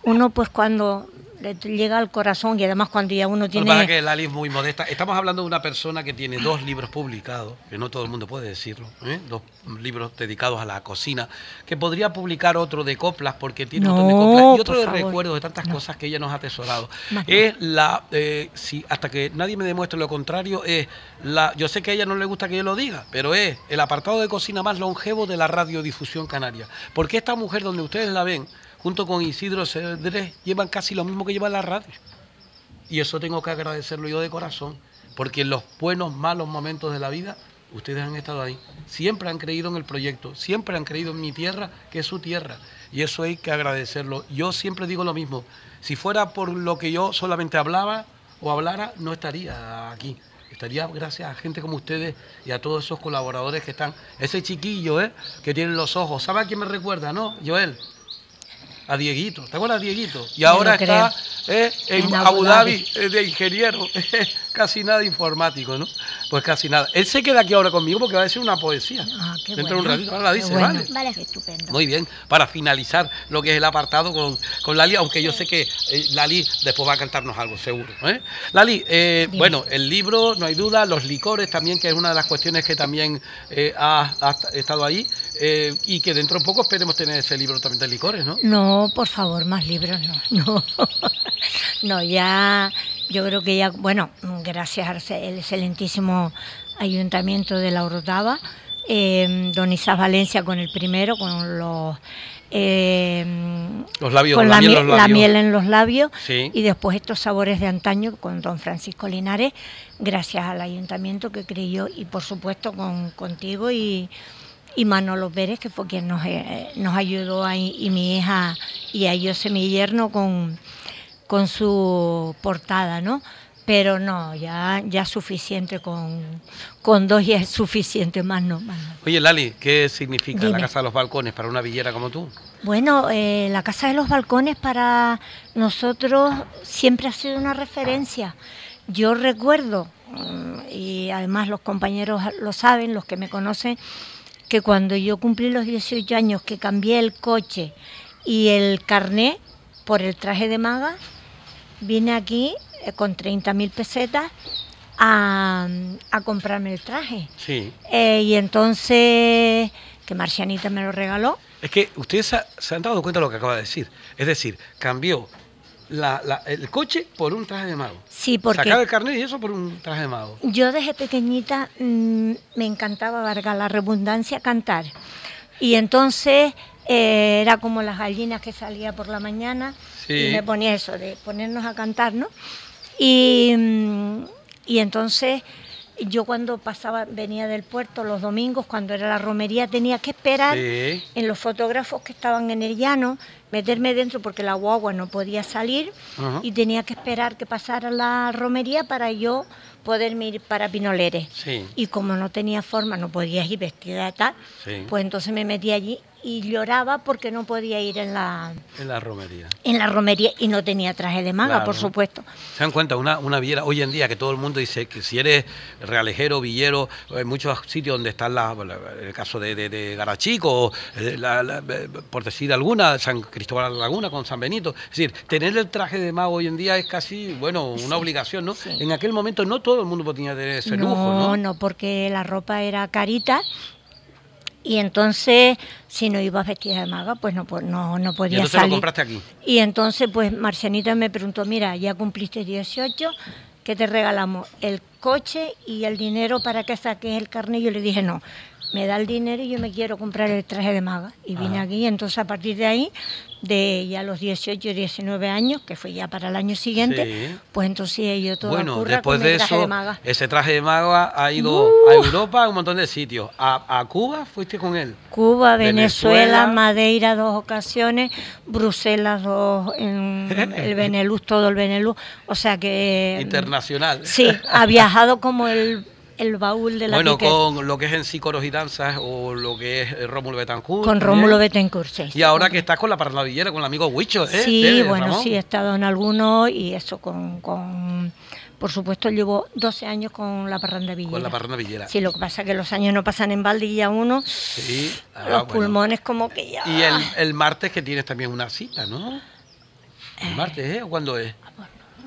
uno pues cuando le llega al corazón y además cuando ya uno tiene... que Lali es muy modesta. Estamos hablando de una persona que tiene dos libros publicados, que no todo el mundo puede decirlo, ¿eh? dos libros dedicados a la cocina, que podría publicar otro de coplas porque tiene un montón de No, coplas y otro de favor. recuerdos de tantas No. cosas que ella nos ha atesorado. Más no. Es la, eh, si hasta que nadie me demuestre lo contrario, es la, yo sé que a ella no le gusta que yo lo diga, pero es el apartado de cocina más longevo de la radiodifusión canaria. Porque esta mujer donde ustedes la ven, junto con Isidro Cedrés, llevan casi lo mismo que lleva la radio. Y eso tengo que agradecerlo yo de corazón, porque en los buenos, malos momentos de la vida, ustedes han estado ahí. Siempre han creído en el proyecto, siempre han creído en mi tierra, que es su tierra. Y eso hay que agradecerlo. Yo siempre digo lo mismo, si fuera por lo que yo solamente hablaba o hablara, no estaría aquí. Estaría gracias a gente como ustedes y a todos esos colaboradores que están. Ese chiquillo, ¿eh? Que tiene los ojos. ¿Sabe a quién me recuerda, no? Joel a Dieguito. ¿Te acuerdas de Dieguito? Y ahora está eh, en, En Abu Abu Dhabi Dhabi. eh, de ingeniero. casi nada informático, ¿no? Pues casi nada. Él se queda aquí ahora conmigo porque va a decir una poesía. Ah, qué Dentro de un ratito. Ahora la dice, bueno. ¿vale? Vale. Estupendo. Muy bien, para finalizar lo que es el apartado con, con Lali, aunque yo sé que eh, Lali después va a cantarnos algo, seguro. ¿eh? Lali, eh, bueno, el libro, no hay duda, los licores también, que es una de las cuestiones que también eh, ha, estado ahí, y que dentro de poco esperemos tener ese libro también de licores, ¿no? No, por favor, más libros no. No, no ya, yo creo que ya, bueno, gracias al ce- excelentísimo Ayuntamiento de la Orotava, eh, don Isás Valencia con el primero, con los... eh, Los labios, con la la, miel los la labios. miel en los labios Sí. y después estos sabores de antaño con don Francisco Linares, gracias al ayuntamiento que creyó y por supuesto con contigo y, y Manolo Pérez, que fue quien nos, eh, nos ayudó ahí, y mi hija y a José, mi yerno, con, con su portada, ¿no? Pero no, ya, ya suficiente con, con dos ya es suficiente, más no, más no. Oye, Lali, ¿qué significa la. Casa de los Balcones para una villera como tú? Bueno, eh, la Casa de los Balcones para nosotros siempre ha sido una referencia. Yo recuerdo, mm, y además los compañeros lo saben, los que me conocen, que cuando yo cumplí los 18 años, que cambié el coche y el carné por el traje de maga, vine aquí eh, con 30.000 pesetas a, a comprarme el traje. Sí. Eh, y entonces, que Marcianita me lo regaló, Es que ustedes se, se han dado cuenta de lo que acaba de decir. Es decir, cambió la- la- el coche por un traje de mago. Sí, porque Sacaba el carnet y eso por un traje de mago. yo desde pequeñita mm, me encantaba, valga la redundancia, cantar. Y entonces eh, era como las gallinas que salía por la mañana Sí. y me ponía eso de ponernos a cantar, ¿no? Y, y entonces yo cuando pasaba, venía del puerto los domingos, cuando era la romería, tenía que esperar Sí. en los fotógrafos que estaban en el llano, meterme dentro porque la guagua no podía salir y tenía que esperar que pasara la romería para yo poderme ir para Pinoleres. Sí. Y como no tenía forma, no podía ir vestida de tal, Sí. pues entonces me metí allí y lloraba porque no podía ir en la, En la romería. en la romería y no tenía traje de manga, Claro. por supuesto. Se dan cuenta, una, una villera, hoy en día que todo el mundo dice que si eres realejero, villero, hay muchos sitios donde están las, la- el caso de, de, de Garachico, eh, la- la- por decir alguna, San Cristóbal de la Laguna con San Benito. Es decir, tener el traje de mago hoy en día es casi, bueno, una obligación, ¿no? sí. En aquel momento no todo el mundo podía tener ese no, lujo, ¿no? no, porque la ropa era carita y entonces si no ibas vestida de maga, pues no, no, no Y podías entonces lo salir. compraste aquí. Y entonces, pues Marcianita me preguntó, mira, ya cumpliste 18, ¿qué te regalamos? El coche y el dinero para que saques el carnet. Yo le dije, no, me da el dinero y yo me quiero comprar el traje de maga. Y vine aquí, entonces a partir de ahí, de ya los 18, 19 años, que fue ya para el año siguiente, Sí. pues entonces yo toda Bueno, después con de traje eso, de maga. Uh. ese traje de mago ha ido a Europa, a un montón de sitios. A, a Cuba fuiste con él. Cuba, Venezuela. Venezuela, Madeira dos ocasiones, Bruselas dos, en el Benelux, todo el Benelux. O sea que... Internacional. Sí, ha viajado como el, el baúl de la Bueno, con lo que es en sí coros y danzas o lo que es eh, Rómulo Betancourt. Con también. Rómulo Betancourt, sí. Y ahora que estás con la parnavillera, con el amigo Huicho, ¿eh? Sí, ¿Eh, bueno, Ramón? sí, he estado en algunos y eso con, con... Por supuesto, llevo 12 años con la parranda villera. Con la parnavillera. Sí, lo que pasa es que los años no pasan en balde y ya uno, Sí. ah, los bueno. pulmones como que ya... Y el, el martes que tienes también una cita, ¿no? ¿El martes, eh? ¿O cuándo es?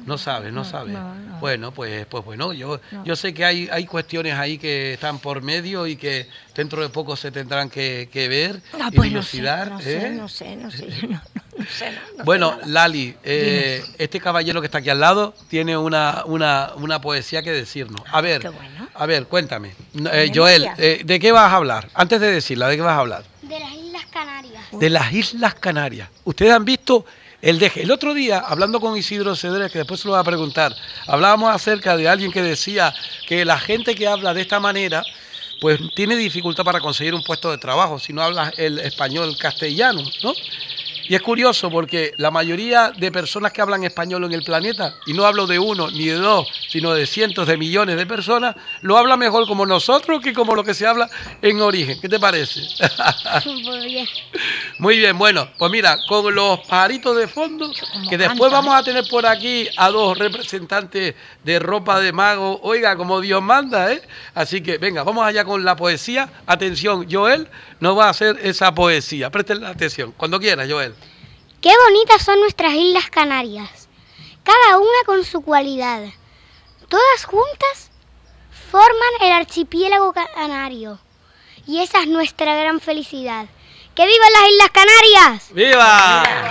No sabes, no, sabes. no, no. Bueno, pues, pues bueno, yo, No. yo sé que hay, hay cuestiones ahí que están por medio y que dentro de poco se tendrán que, que ver Ah, y pues no sé, dilucidar. no ¿eh? sé, no sé, no sé, no, no, no sé, no, no Bueno. Lali, eh, este caballero que está aquí al lado tiene una, una, una poesía que decirnos. A ver, Qué bueno. a ver, cuéntame. No, eh, Joel, eh, ¿de qué vas a hablar? Antes de decirla, ¿de qué vas a hablar? De las Islas Canarias. De las Islas Canarias. Ustedes han visto el. El otro día, hablando con Isidro Cedrés, que después se lo voy a preguntar, hablábamos acerca de alguien que decía que la gente que habla de esta manera, pues tiene dificultad para conseguir un puesto de trabajo si no hablas el español castellano, ¿no? Y es curioso porque la mayoría de personas que hablan español en el planeta, y no hablo de uno ni de dos, sino de cientos de millones de personas, lo habla mejor como nosotros que como lo que se habla en origen. ¿Qué te parece? Muy bien. Muy bien, bueno, pues mira, con los pajaritos de fondo, que después vamos a tener por aquí a dos representantes de ropa de mago, oiga, como Dios manda, ¿eh? Así que venga, vamos allá con la poesía. Atención, Joel nos va a hacer esa poesía. Presten atención, cuando quiera, Joel. Qué bonitas son nuestras Islas Canarias, cada una con su cualidad. Todas juntas forman el archipiélago canario. Y esa es nuestra gran felicidad. ¡Que vivan las Islas Canarias! ¡Viva!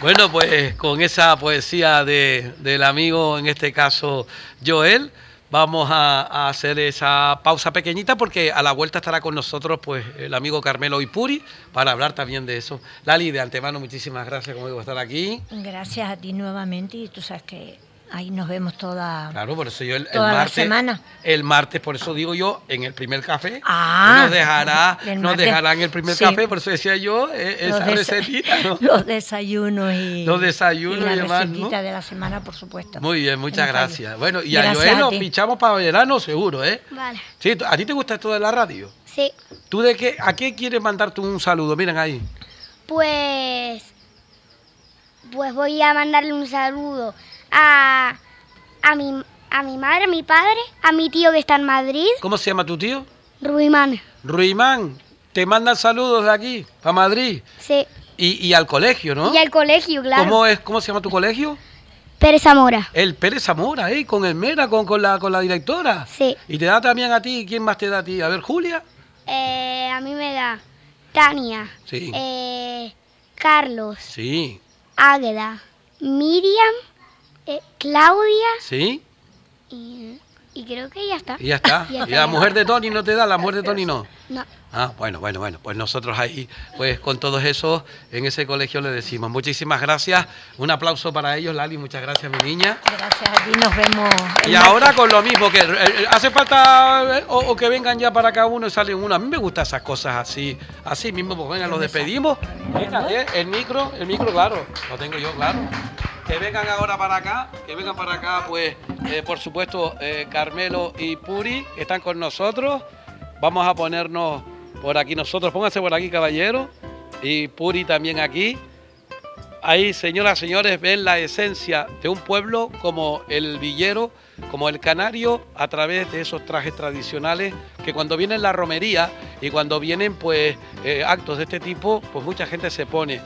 Bueno, pues con esa poesía de, del amigo, en este caso Joel, vamos a, hacer esa pausa pequeñita porque a la vuelta estará con nosotros pues el amigo Carmelo Ipuri para hablar también de eso. Lali, de antemano, muchísimas gracias como digo, por estar aquí. Gracias a ti nuevamente y tú sabes que ahí nos vemos toda... Claro, por eso yo el, el Toda la martes, semana. el martes, por eso digo yo, en el primer café, Ah, nos dejará, nos martes. dejarán el primer Sí. café, por eso decía yo, eh, esa recetita, ¿no? Los desayunos y... Los desayunos y y la demás, ¿no? recetita de la semana, por supuesto. Muy bien, muchas gracias. Bueno, y a Joel nos ti. pinchamos para verano seguro, ¿eh? Vale. Sí, ¿a ti te gusta esto de la radio? Sí. ¿Tú de qué, a qué quieres mandarte un saludo? Miren ahí. Pues. Pues voy a mandarle un saludo a. A mi, a mi madre, a mi padre, a mi tío que está en Madrid, ¿Cómo se llama tu tío? Ruimán. Ruimán. Te mandan saludos de aquí, para Madrid. Sí. Y, y al colegio, ¿no? Y al colegio, claro. ¿Cómo, es, ¿Cómo se llama tu colegio? Pérez Zamora. El Pérez Zamora, ¿eh? Con el Mera, con, con, la, con la directora. Sí. Y te da también a ti, ¿quién más te da a ti? A ver, Julia. Eh, a mí me da Tania. Sí. eh, Carlos. Sí, Águeda. Miriam. Eh, Claudia. sí. Y, Y creo que ya está. Y ya está. Ya ¿Y la mujer de Tony no te da? ¿La mujer de Tony no? No. Ah, bueno, bueno, bueno, pues nosotros ahí, pues con todos esos, en ese colegio le decimos muchísimas gracias, un aplauso para ellos, Lali, muchas gracias, mi niña. Gracias, aquí nos vemos. Y ahora con lo mismo, que eh, eh, hace falta eh, o, o que vengan ya para acá uno y salen uno. A mí me gustan esas cosas así, así mismo, pues venga, los despedimos. Venga, eh, el micro, el micro, claro, lo tengo yo, claro. Que vengan ahora para acá, que vengan para acá, pues, eh, por supuesto, eh, Carmelo y Puri, que están con nosotros. Vamos a ponernos por aquí nosotros, pónganse por aquí, caballero, y Puri también aquí. Ahí, señoras, señores, ven la esencia de un pueblo como el villero, como el canario, a través de esos trajes tradicionales que cuando viene la romería y cuando vienen pues eh, actos de este tipo, pues mucha gente se pone.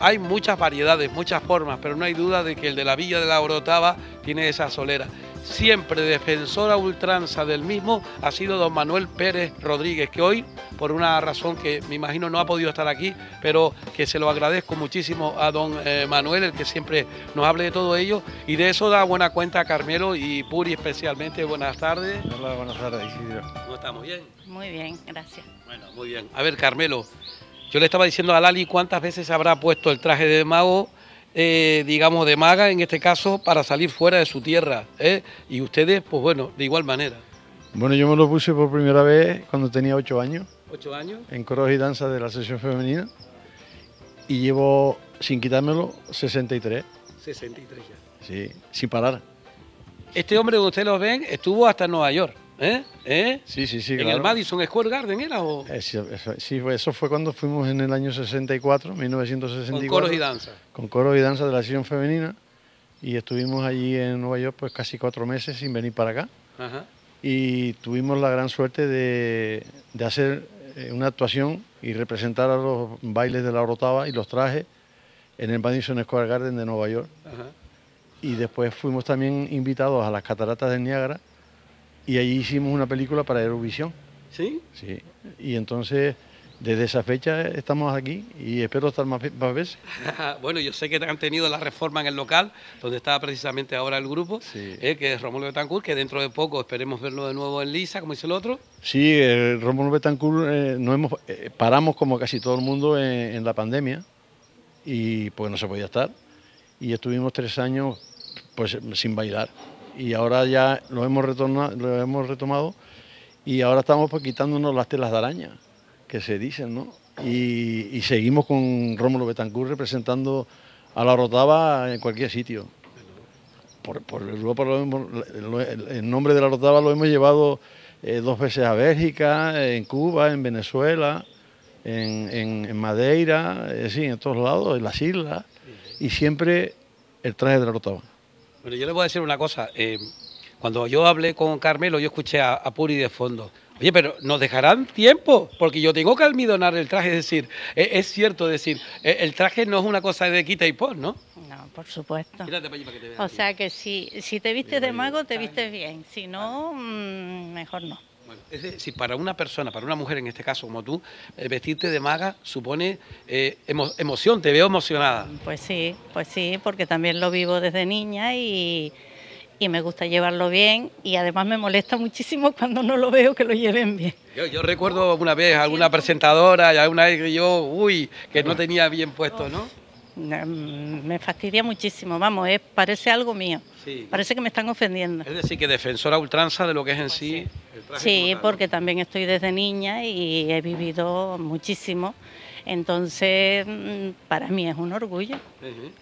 Hay muchas variedades, muchas formas, pero no hay duda de que el de la Villa de la Orotava tiene esa solera. Siempre defensor a ultranza del mismo ha sido don Manuel Pérez Rodríguez, que hoy, por una razón que me imagino no ha podido estar aquí, pero que se lo agradezco muchísimo a don eh, Manuel, el que siempre nos hable de todo ello, y de eso da buena cuenta a Carmelo y Puri especialmente. Buenas tardes. Hola, buenas tardes, Isidro. ¿Cómo estamos? ¿Bien? Muy bien, gracias. Bueno, muy bien. A ver, Carmelo, yo le estaba diciendo a Lali cuántas veces habrá puesto el traje de mago, eh, digamos de maga en este caso, para salir fuera de su tierra. ¿eh? Y ustedes, pues bueno, de igual manera. Bueno, yo me lo puse por primera vez cuando tenía ocho años, ¿Ocho años? en coros y danza de la sesión femenina, y llevo, sin quitármelo, 63, 63 ya. sí, sin parar. Este hombre que ustedes lo ven estuvo hasta Nueva York. ¿Eh? ¿Eh? Sí, sí, sí, ¿En claro. el Madison Square Garden era o sí, eso, sí, fue- eso fue cuando fuimos en el año 64, 1964. con coros y danza? Con coros y danza de la sesión femenina, y estuvimos allí en Nueva York pues casi cuatro meses sin venir para acá. Ajá. y tuvimos la gran suerte de, de hacer eh, una actuación y representar a los bailes de la Orotava y los trajes en el Madison Square Garden de Nueva York. Ajá. Y después fuimos también invitados a las cataratas del Niágara y allí hicimos una película para Eurovisión. ¿Sí? Sí. Y entonces, desde esa fecha estamos aquí y espero estar más, más veces. bueno, yo sé que han tenido la reforma en el local, donde está precisamente ahora el grupo, eh, que es Romulo Betancourt, que dentro de poco esperemos verlo de nuevo en Lisa, como dice el otro. Sí, el Rómulo Betancourt eh, no hemos, eh, paramos como casi todo el mundo en, en la pandemia y pues no se podía estar y estuvimos tres años pues sin bailar y ahora ya lo hemos retornado, lo hemos retomado y ahora estamos pues quitándonos las telas de araña que se dicen, ¿no? Y, seguimos con Rómulo Betancourt representando a la Rotava en cualquier sitio. Por, por Europa lo hemos- el, nombre de la Rotava lo hemos llevado eh, dos veces a Bélgica, en Cuba, en Venezuela, en, en- en Madeira, eh, sí, en todos lados, en las islas, y siempre el traje de la Rotava. Bueno, yo le voy a decir una cosa. eh, cuando yo hablé con Carmelo, yo escuché a, a Puri de fondo. Oye, pero nos dejarán tiempo, porque yo tengo que almidonar el traje. Es decir, eh, es cierto decir, eh, el traje no es una cosa de quita y pon, ¿no? No, por supuesto. Para allí para que te. O sea que si, si te vistes de mago, te vistes bien. Si no, mm, mejor no. Bueno, es decir, para una persona, para una mujer en este caso como tú, eh, vestirte de maga supone eh, emo- emoción, te veo emocionada. Pues sí, pues sí, porque también lo vivo desde niña y, y me gusta llevarlo bien y además me molesta muchísimo cuando no lo veo que lo lleven bien. Yo, yo recuerdo una vez alguna presentadora, y alguna vez que yo, uy, que no tenía bien puesto, ¿no? Mm, Me fastidia muchísimo, vamos, es, parece algo mío. Sí. Parece que me están ofendiendo. Es decir, que defensora ultranza de lo que es en sí. el traje Sí, porque también estoy desde niña y he vivido muchísimo. Entonces, mm, para mí es un orgullo.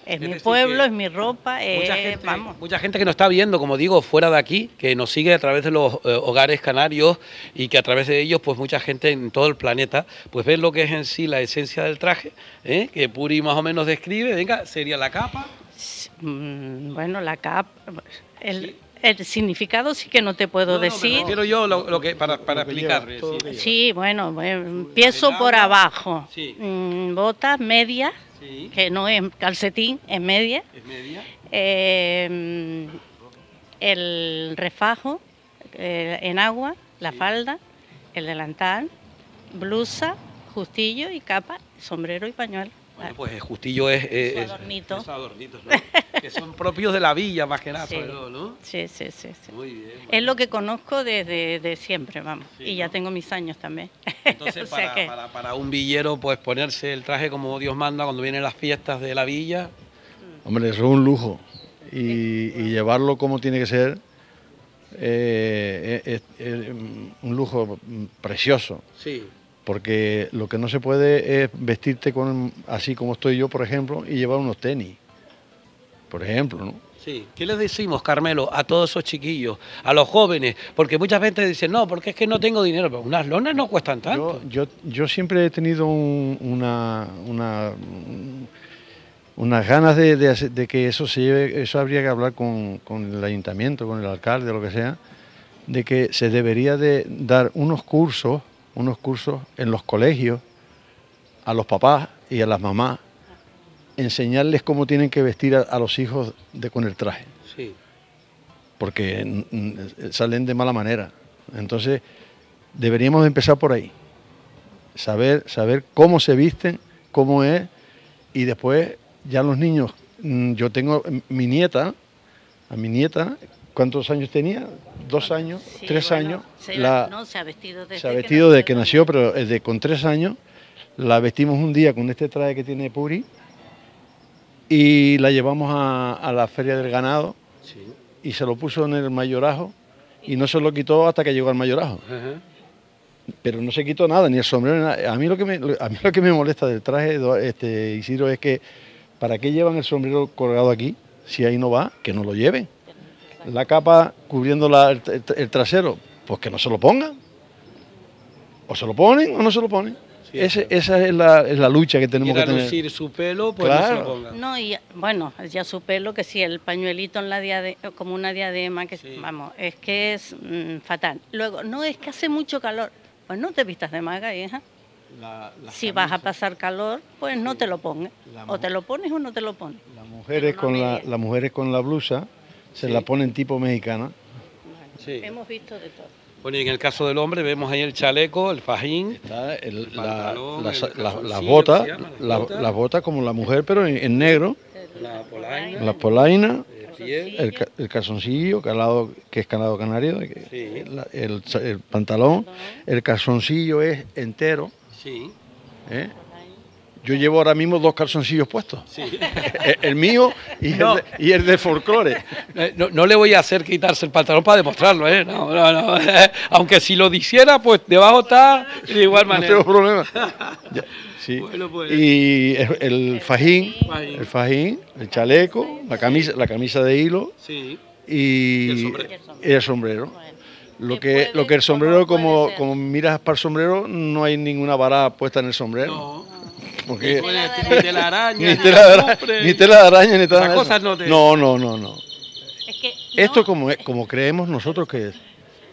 Es mi pueblo, es mi ropa, Mucha es, gente, vamos. mucha gente que nos está viendo, como digo, fuera de aquí, que nos sigue a través de los eh, hogares canarios y que a través de ellos, pues mucha gente en todo el planeta, pues ve lo que es en sí la esencia del traje, ¿eh? que Puri más o menos describe. Venga, sería la capa. Mm, Bueno, la capa, el, el significado sí que no te puedo decir. Quiero yo lo, lo que para, para explicar. Sí, bueno, bueno, empiezo por abajo. Sí. Mm, Botas, medias, Sí. que no es calcetín, es media. es media. Eh, el refajo eh, en agua, la falda, el delantal, blusa, justillo y capa, sombrero y pañuelo. Bueno, pues Justillo es... es- Su es- adornito. esos adornitos, ¿no? que son propios de la villa más que nada, Sí. ¿no? Sí, sí, sí. sí. Muy bien. Es lo que conozco desde de siempre, vamos. Sí, y ya tengo mis años también. Entonces, O sea para, que- para- para un villero, pues ponerse el traje como Dios manda cuando vienen las fiestas de la villa. Hombre, eso es un lujo. Y, y llevarlo como tiene que ser eh, es, es- es un lujo mm, precioso. Sí. Porque lo que no se puede es vestirte con, así como estoy yo, por ejemplo, y llevar unos tenis. Por ejemplo, ¿no? Sí. ¿Qué les decimos, Carmelo, a todos esos chiquillos, a los jóvenes? Porque mucha gente dice, no, porque es que no tengo dinero. Pero unas lonas no cuestan tanto. Yo, yo, yo siempre he tenido un- una, una, unas ganas de, de que eso se lleve, eso habría que hablar con, con el ayuntamiento, con el alcalde, lo que sea, de que se debería de dar unos cursos, unos cursos en los colegios a los papás y a las mamás, enseñarles cómo tienen que vestir a, a los hijos de, con el traje Sí. porque salen de mala manera. Entonces, deberíamos de empezar por ahí. Saber, saber cómo se visten, cómo es, y después ya los niños, mm, yo tengo mi nieta, a mi nieta, ¿cuántos años tenía? Dos años, Sí, tres bueno, años. Se, la- no, se ha vestido desde se ha que vestido desde que nació. pero desde con tres años la vestimos un día con este traje que tiene Puri y la llevamos a, a la feria del ganado Sí. y se lo puso en el mayorajo y no se lo quitó hasta que llegó al mayorajo. Ajá. Pero no se quitó nada, ni el sombrero, ni nada. A mí lo que me, a mí lo que me molesta del traje, este, Isidro, es que ¿para qué llevan el sombrero colgado aquí? Si ahí no va, que no lo lleven. La capa cubriendo la- el, el- el trasero, pues que no se lo pongan. O se lo ponen o no se lo ponen. Sí, Ese- claro. esa es la, es la lucha que tenemos Quiera que tener. lucir su pelo, pues no se Claro. lo ponga. No, y bueno, ya su pelo, que sí, el pañuelito en la diade- como una diadema, que Sí. vamos, es que es mm, fatal. Luego, no, es que hace mucho calor. Pues no te vistas de maga, hija. La- Si vas a pasar calor, pues no te lo pongas. O te lo pones o no te lo pones. Las mujeres, no con la, las mujeres con la blusa se Sí. la ponen tipo mexicana. Sí. Hemos visto de todo. Bueno, y en el caso del hombre vemos ahí el chaleco, el fajín. Está el- El la- pantalón, las, el botas. Las la- botas. como la mujer, pero en, en negro, La polaina. las polainas, de piel. el, el calzoncillo, calado, que es calado canario, Sí. la- el pantalón, el calzoncillo es entero. Sí, ¿eh? Yo llevo ahora mismo dos calzoncillos puestos, sí. el, el mío y, No. el de, y el de folclore. No, no le voy a hacer quitarse el pantalón para demostrarlo, ¿eh? No, no, no. Aunque si lo hiciera, pues debajo está de igual No manera. tengo problema. Ya, sí. Bueno, pues. Y el, el fajín, Fajín. el fajín, el chaleco, la camisa, la camisa de hilo Sí. y Y el sombrero. y el sombrero. Bueno, Lo que lo que el sombrero, como, como miras para el sombrero, no hay ninguna vara puesta en el sombrero. No. Porque Ni telaraña, ni tela, de ara- azufre. ni tela de araña, ni nada eso. no te- no, no, no, no. Es que Esto no, como, es- como creemos nosotros que es.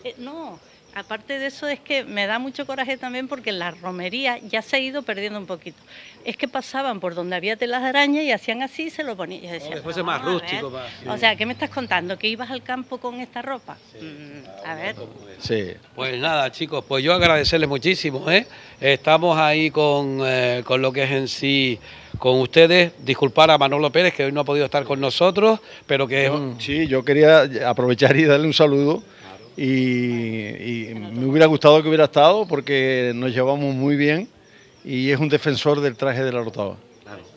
eh, no, aparte de eso es que me da mucho coraje también porque la romería ya se ha ido perdiendo un poquito. Es que pasaban por donde había telas de araña y hacían así y se lo ponían. Yo decía, después es "Vamos más a rústico, ver". más- O sea, ¿qué me estás contando? ¿Que ibas al campo con esta ropa? Mm, a ver. Sí. Pues nada, chicos, pues yo agradecerles muchísimo, ¿eh? Estamos ahí con, eh, con lo que es en sí con ustedes. Disculpar a Manolo Pérez, que hoy no ha podido estar con nosotros, pero que es un... Sí, yo quería aprovechar y darle un saludo. Y, y me hubiera gustado que hubiera estado porque nos llevamos muy bien y es un defensor del traje de la rotava.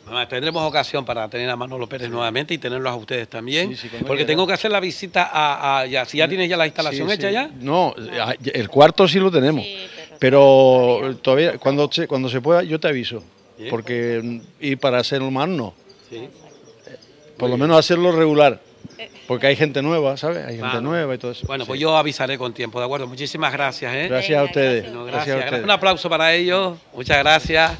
Además, tendremos ocasión para tener a Manolo Pérez nuevamente y tenerlos a ustedes también, Sí, sí, cuando porque quiera. tengo que hacer la visita a... a- ya, si ya tienes ya la instalación Sí, hecha sí. ya. No, ah, el cuarto sí lo tenemos. Sí, Pero todavía, cuando se, cuando se pueda, yo te aviso. Bien. Porque mm, ir para hacer más no. Sí. Por lo menos hacerlo regular. Porque hay gente nueva, ¿sabes? Hay gente nueva y todo eso. Bueno, pues yo avisaré con tiempo, ¿de acuerdo? Muchísimas gracias, ¿eh? Gracias a ustedes. gracias. No, Gracias gracias. a ustedes. Un aplauso para ellos. Muchas gracias.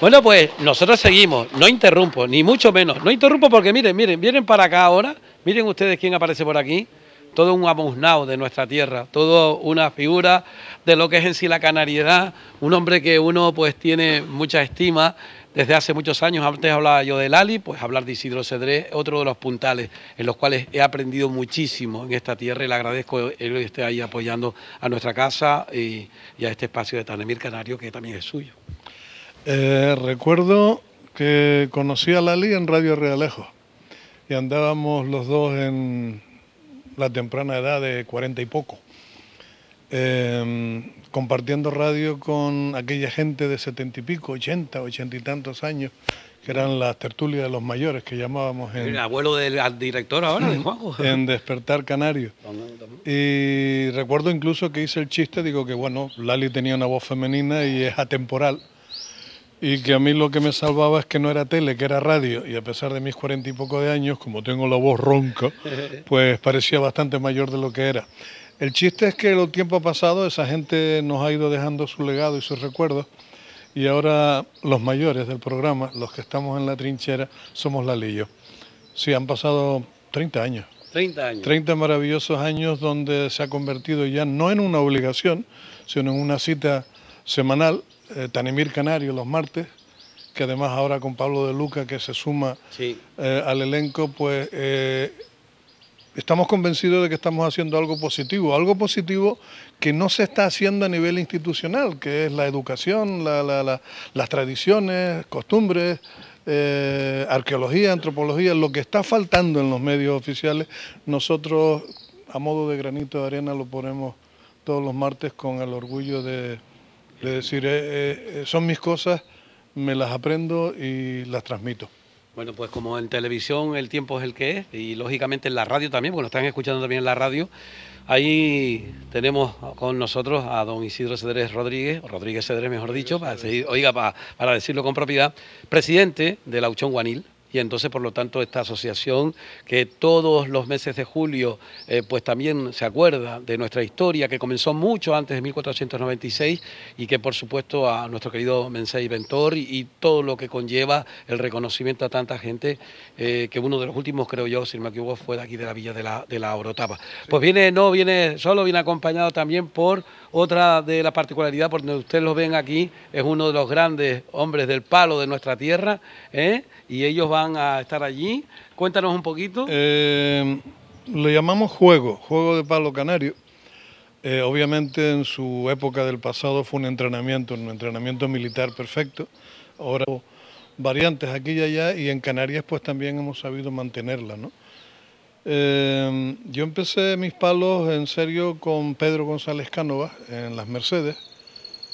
Bueno, pues nosotros seguimos. No interrumpo, ni mucho menos. No interrumpo porque miren, miren, vienen para acá ahora. Miren ustedes quién aparece por aquí. Todo un amuznao de nuestra tierra, todo una figura de lo que es en sí la canariedad, un hombre que uno pues tiene mucha estima desde hace muchos años. Antes hablaba yo de Lali, pues hablar de Isidro Cedré, otro de los puntales en los cuales he aprendido muchísimo en esta tierra y le agradezco que esté ahí apoyando a nuestra casa y, a este espacio de Tanemir Canario que también es suyo. Eh, recuerdo que conocí a Lali en Radio Realejo y andábamos los dos en la temprana edad de cuarenta y poco, eh, compartiendo radio con aquella gente de setenta y pico, ochenta, ochenta y tantos años, que eran las tertulias de los mayores que llamábamos en, El abuelo del director ahora, de Juanjo. en Despertar Canario. Y recuerdo incluso que hice el chiste, digo que bueno, Lali tenía una voz femenina y es atemporal. Y que a mí lo que me salvaba es que no era tele, que era radio. Y a pesar de mis cuarenta y poco de años, como tengo la voz ronca, pues parecía bastante mayor de lo que era. El chiste es que el tiempo ha pasado, esa gente nos ha ido dejando su legado y sus recuerdos. Y ahora los mayores del programa, los que estamos en la trinchera, somos Lali y yo. Sí, han pasado 30 años. 30 años. 30 maravillosos años donde se ha convertido ya no en una obligación, sino en una cita semanal, eh, Tanemir Canario los martes, que además ahora con Pablo de Luca que se suma Sí. eh, al elenco, pues eh, estamos convencidos de que estamos haciendo algo positivo, algo positivo que no se está haciendo a nivel institucional, que es la educación, la- la- la- las tradiciones, costumbres, eh, arqueología, antropología, lo que está faltando en los medios oficiales, nosotros a modo de granito de arena lo ponemos todos los martes con el orgullo de, de decir, eh, eh, son mis cosas, me las aprendo y las transmito. Bueno, pues como en televisión el tiempo es el que es, y lógicamente en la radio también, porque nos están escuchando también en la radio, ahí tenemos con nosotros a don Isidro Cedrés Rodríguez, o Rodríguez Cedrés mejor dicho, para, seguir- oiga, para, para decirlo con propiedad, presidente de la Auchón Guanil. Y entonces, por lo tanto, esta asociación que todos los meses de julio, eh, pues también se acuerda de nuestra historia, que comenzó mucho antes de 1496 y que, por supuesto, a nuestro querido Mensei Ventor y, y todo lo que conlleva el reconocimiento a tanta gente, eh, que uno de los últimos, creo yo, si no me equivoco, fue de aquí de la villa de la, de la Orotava. Pues viene, no viene solo, viene acompañado también por otra de la particularidad, porque ustedes lo ven aquí, es uno de los grandes hombres del palo de nuestra tierra, ¿eh? y ellos van a estar allí. Cuéntanos un poquito. Eh, lo llamamos juego, juego de palo canario. Eh, obviamente en su época del pasado fue un entrenamiento, un entrenamiento militar perfecto. Ahora variantes aquí y allá y en Canarias pues también hemos sabido mantenerla, ¿no? Eh, yo empecé mis palos en serio con Pedro González Cánovas en Las Mercedes.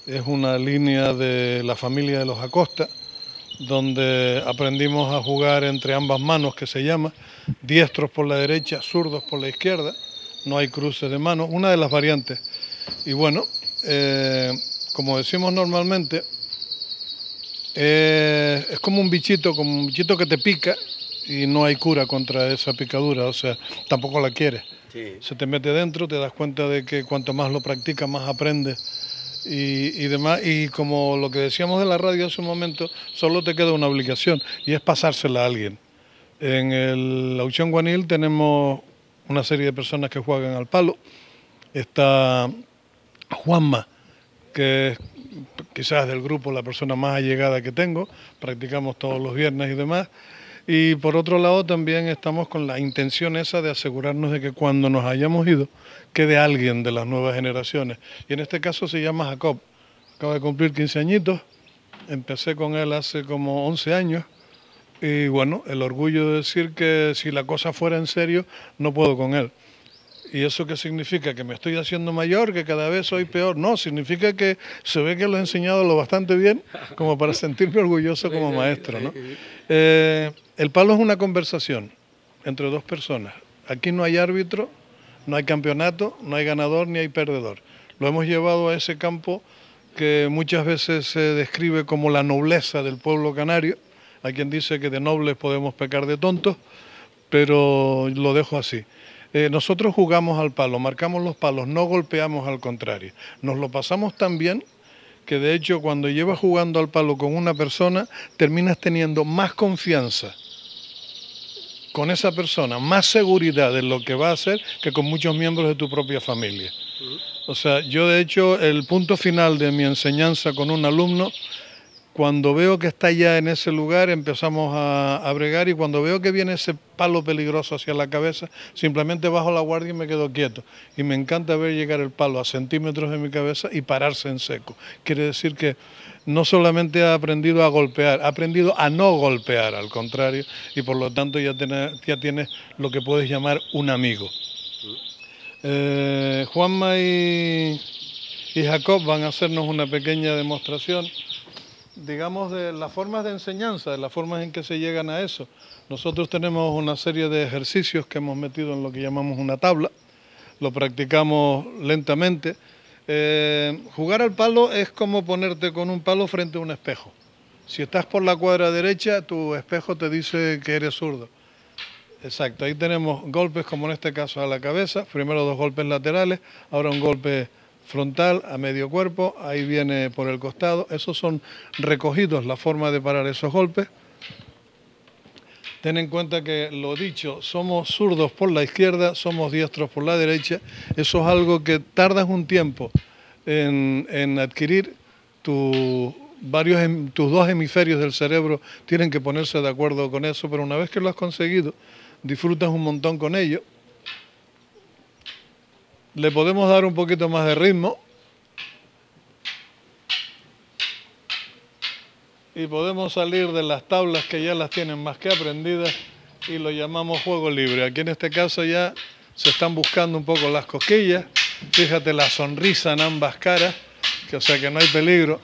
Es una línea de la familia de los Acosta, donde aprendimos a jugar entre ambas manos, que se llama, diestros por la derecha, zurdos por la izquierda, no hay cruces de manos, una de las variantes. Y bueno, eh, como decimos normalmente, eh, es como un bichito, como un bichito que te pica y no hay cura contra esa picadura, o sea, tampoco la quieres. Se te mete dentro, te das cuenta de que cuanto más lo practicas, más aprendes y, y demás. Y como lo que decíamos de la radio hace un momento, solo te queda una obligación y es pasársela a alguien. En el Auchón Guanil tenemos una serie de personas que juegan al palo. Está Juanma, que es quizás del grupo la persona más allegada que tengo, practicamos todos los viernes y demás. Y por otro lado también estamos con la intención esa de asegurarnos de que cuando nos hayamos ido quede alguien de las nuevas generaciones. Y en este caso se llama Jacob, acaba de cumplir 15 añitos, empecé con él hace como 11 años. Y bueno, el orgullo de decir que si la cosa fuera en serio, no puedo con él. ¿Y eso qué significa? ¿Que me estoy haciendo mayor? ¿Que cada vez soy peor? No, significa que se ve que lo he enseñado lo bastante bien como para sentirme orgulloso como maestro. ¿no? Eh, el palo es una conversación entre dos personas. Aquí no hay árbitro, no hay campeonato, no hay ganador ni hay perdedor. Lo hemos llevado a ese campo que muchas veces se describe como la nobleza del pueblo canario. Hay quien dice que de nobles podemos pecar de tontos, pero lo dejo así. Eh, nosotros jugamos al palo, marcamos los palos, no golpeamos al contrario. Nos lo pasamos tan bien que de hecho cuando llevas jugando al palo con una persona, terminas teniendo más confianza con esa persona, más seguridad de lo que va a hacer que con muchos miembros de tu propia familia. O sea, yo de hecho el punto final de mi enseñanza con un alumno Cuando veo que está ya en ese lugar, empezamos a, bregar y cuando veo que viene ese palo peligroso hacia la cabeza, simplemente bajo la guardia y me quedo quieto. Y me encanta ver llegar el palo a centímetros de mi cabeza y pararse en seco. Quiere decir que no solamente ha aprendido a golpear, ha aprendido a no golpear, al contrario, y por lo tanto ya tiene, ya tiene lo que puedes llamar un amigo. Eh, Juanma y Jacob van a hacernos una pequeña demostración, digamos, de las formas de enseñanza, de las formas en que se llegan a eso. Nosotros tenemos una serie de ejercicios que hemos metido en lo que llamamos una tabla, lo practicamos lentamente. Eh, jugar al palo es como ponerte con un palo frente a un espejo. Si estás por la cuadra derecha, tu espejo te dice que eres zurdo. Exacto, ahí tenemos golpes como en este caso a la cabeza, primero dos golpes laterales, ahora un golpe frontal a medio cuerpo, ahí viene por el costado, esos son recogidos la forma de parar esos golpes. Ten en cuenta que lo dicho, somos zurdos por la izquierda, somos diestros por la derecha, eso es algo que tardas un tiempo en, adquirir, tu, varios, hem- tus dos hemisferios del cerebro tienen que ponerse de acuerdo con eso, pero una vez que lo has conseguido, disfrutas un montón con ello. Le podemos dar un poquito más de ritmo. Y podemos salir de las tablas que ya las tienen más que aprendidas y lo llamamos juego libre. Aquí en este caso ya se están buscando un poco las cosquillas. Fíjate la sonrisa en ambas caras, que o sea que no hay peligro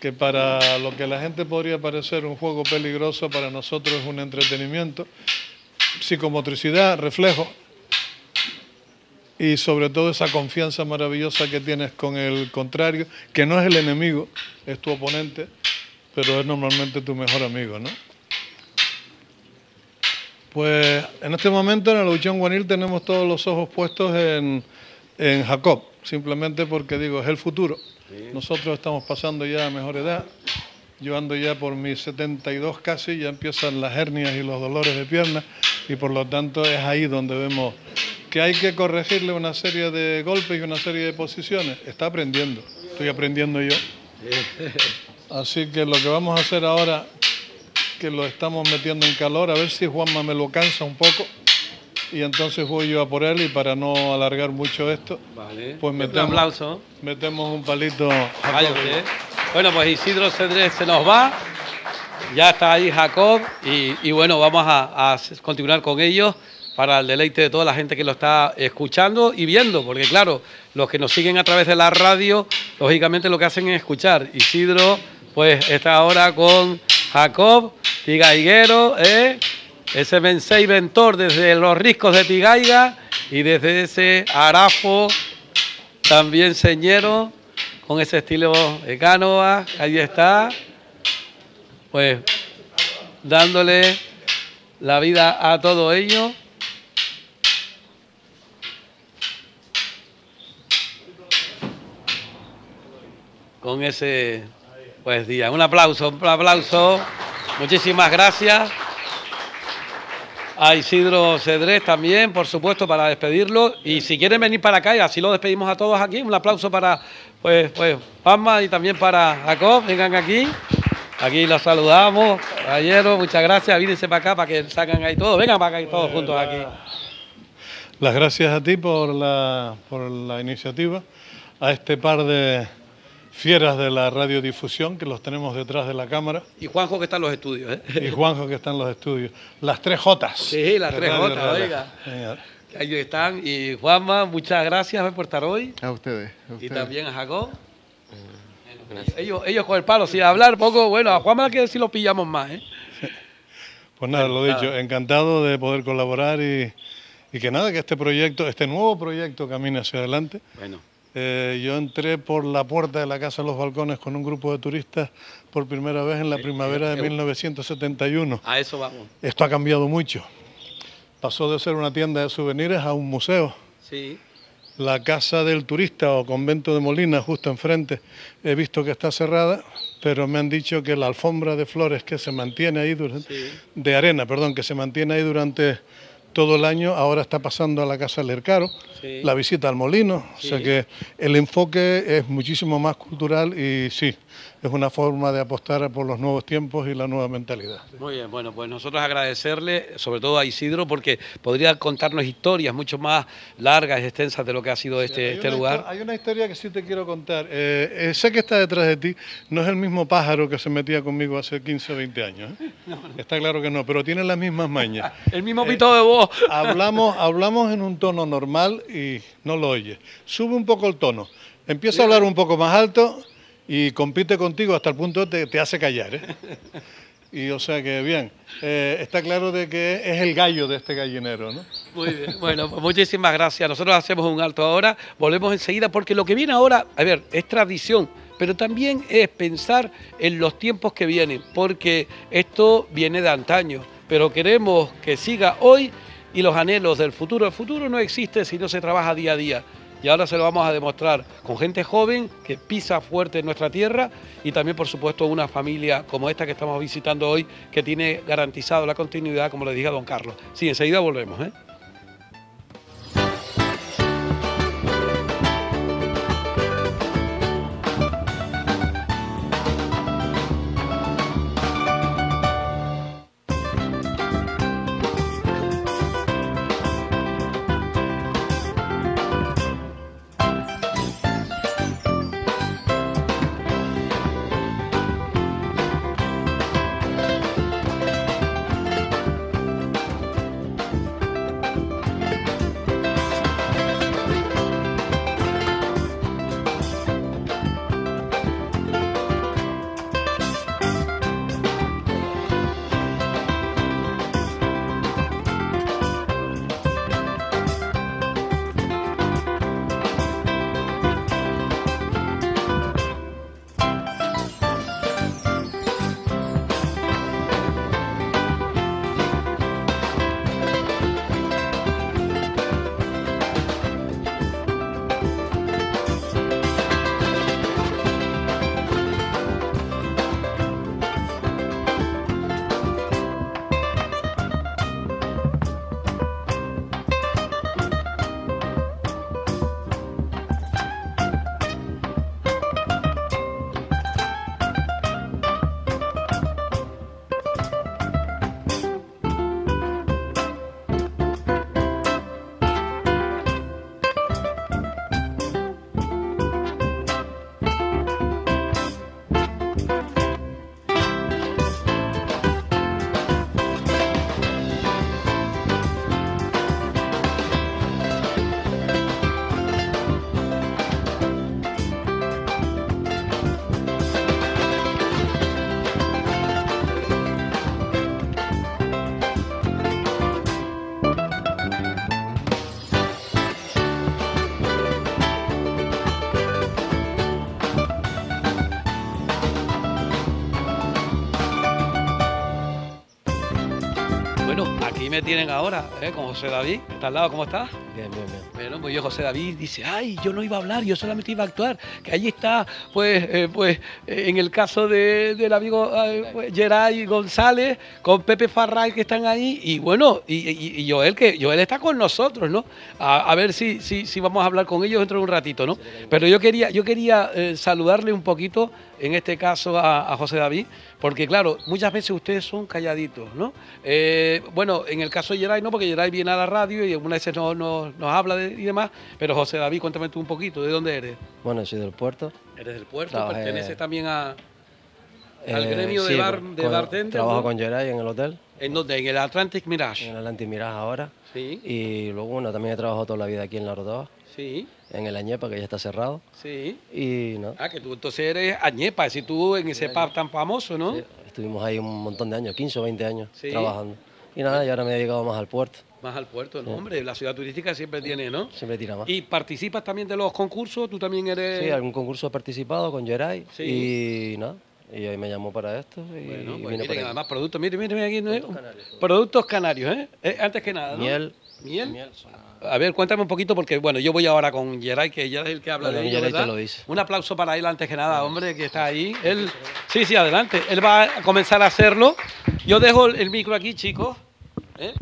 que para lo que la gente podría parecer un juego peligroso, para nosotros es un entretenimiento. Psicomotricidad, reflejo y sobre todo esa confianza maravillosa que tienes con el contrario, que no es el enemigo, es tu oponente, pero es normalmente tu mejor amigo, ¿no? Pues en este momento en la luchón guanil tenemos todos los ojos puestos en, en Jacob, simplemente porque digo, es el futuro. Nosotros estamos pasando ya a mejor edad, yo ando ya por mis 72 casi, ya empiezan las hernias y los dolores de pierna y por lo tanto es ahí donde vemos que hay que corregirle una serie de golpes y una serie de posiciones. Está aprendiendo, estoy aprendiendo yo. Así que lo que vamos a hacer ahora, que lo estamos metiendo en calor, a ver si Juanma me lo cansa un poco y entonces voy yo a por él y para no alargar mucho esto, Vale. pues Un metemos, aplauso. metemos un palito. Bueno, pues Isidro Cedrés se nos va. Ya está ahí Jacob y, bueno, vamos a, a continuar con ellos para el deleite de toda la gente que lo está escuchando y viendo, porque claro, los que nos siguen a través de la radio, lógicamente lo que hacen es escuchar. Isidro, pues está ahora con Jacob Tigaiguero, ¿eh? ese Bensei Ventor desde los riscos de Tigaiga y desde ese Arafo también señero, con ese estilo de Cánova, ahí está, pues dándole la vida a todo ello. Con ese pues día. Un aplauso, un aplauso. Muchísimas gracias a Isidro Cedrés también, por supuesto, para despedirlo. Y si quieren venir para acá, y así lo despedimos a todos aquí. Un aplauso para pues, pues Pamma y también para Jacob. Vengan aquí. Aquí los saludamos. Caballero, muchas gracias. Vídense para acá para que sacan ahí todo. Vengan para acá todos juntos aquí. Las gracias a ti por la, por la iniciativa, a este par de fieras de la radiodifusión que los tenemos detrás de la cámara Y Juanjo que está en los estudios. ¿eh? y Juanjo que está en los estudios. Las tres Jotas. Sí, las tres Jotas, oiga. Ahí están. Y Juanma, muchas gracias por estar hoy. A ustedes. a Y también a Jacob. Ellos, ellos con el palo, sin hablar poco, bueno, a Juanma que decir lo pillamos más, ¿eh? Pues nada, lo dicho, encantado de poder colaborar y, y que nada, que este proyecto, este nuevo proyecto camine hacia adelante. Bueno. Eh, yo entré por la puerta de la Casa de los Balcones con un grupo de turistas por primera vez en la primavera de eh, 1971. A eso vamos. Esto ha cambiado mucho. Pasó de ser una tienda de souvenirs a un museo. Sí. La casa del turista o convento de Molina, justo enfrente, he visto que está cerrada, pero me han dicho que la alfombra de flores que se mantiene ahí durante, de arena, perdón, que se mantiene ahí durante todo el año, ahora está pasando a la casa del Ercaro, Sí. la visita al molino, o sea Sí. que el enfoque es muchísimo más cultural y sí, es una forma de apostar por los nuevos tiempos y la nueva mentalidad. Muy bien, bueno, pues nosotros agradecerle, sobre todo a Isidro, porque podría contarnos historias mucho más largas y extensas de lo que ha sido este, este lugar. Hay una historia que sí te quiero contar. Eh, eh, sé que está detrás de ti, no es el mismo pájaro que se metía conmigo hace 15 o 20 años. ¿eh? Está claro que no, pero tiene las mismas mañas. El mismo pito de voz. Hablamos, hablamos en un tono normal y no lo oyes. Sube un poco el tono. Empieza a hablar un poco más alto y compite contigo hasta el punto de te hace callar. ¿eh? Y o sea que bien, eh, está claro de que es el gallo de este gallinero, ¿no? Muy bien, bueno, pues muchísimas gracias. Nosotros hacemos un alto ahora, volvemos enseguida, porque lo que viene ahora, a ver, es tradición, pero también es pensar en los tiempos que vienen, porque esto viene de antaño, pero queremos que siga hoy y los anhelos del futuro. El futuro no existe si no se trabaja día a día. Y ahora se lo vamos a demostrar con gente joven que pisa fuerte en nuestra tierra y también, por supuesto, una familia como esta que estamos visitando hoy, que tiene garantizado la continuidad, como le dije a don Carlos. Sí, enseguida volvemos. ¿eh? Tienen ahora, ¿eh? con José David. ¿Está al lado? ¿Cómo estás? Bien, bien, bien. Bueno, pues yo, José David, dice, ay, yo no iba a hablar, yo solamente iba a actuar. Allí está, pues, eh, pues eh, en el caso de- del amigo eh, pues, Geray González, con Pepe Farray que están ahí, y bueno, y, Joel, que Joel está con nosotros, ¿no? A, ver si, si, si vamos a hablar con ellos dentro de un ratito, ¿no? Pero yo quería, yo quería saludarle un poquito, en este caso a, José David, porque claro, muchas veces ustedes son calladitos, ¿no? Bueno, en el caso de Geray no, porque Geray viene a la radio y algunas veces nos, nos, nos habla y demás, pero José David, cuéntame tú un poquito, ¿de dónde eres? Bueno, soy del puerto. ¿Eres del puerto? Trabajé- ¿Perteneces también a, al Eh, gremio de sí, bar, con- de bartender? Trabajo ¿no? con Geray en el hotel. ¿En dónde? ¿En el Atlantic Mirage? En el Atlantic Mirage ahora. Sí. Y luego, bueno, también he trabajado toda la vida aquí en La Orotava. Sí. En el Añepa, que ya está cerrado. Sí. Y no, Ah, que tú entonces eres añepa, si tú en ese pub tan famoso, ¿no? estuvimos ahí un montón de años, 15 o 20 años Sí. trabajando. Y nada, y ahora me he dedicado más al puerto. Más al puerto, ¿no? Sí. Hombre, la ciudad turística siempre tiene, ¿no? Siempre tira más. ¿Y participas también de los concursos? ¿Tú también eres...? Sí, algún concurso he participado con Geray. Sí. Y nada, y hoy me llamó para esto. Y Bueno, pues miren, además productos, miren, miren, aquí, ¿no? productos canarios, ¿eh? Eh, Antes que nada, ¿no? Miel. Miel. A ver, cuéntame un poquito, porque bueno, yo voy ahora con Geray, que ya es el que habla Bueno, de ello, Geray te ¿verdad? lo dice. Un aplauso para él antes que nada, hombre, que está ahí. Él, sí, sí, adelante. Él va a comenzar a hacerlo. Yo dejo el micro aquí, chicos. ¿eh?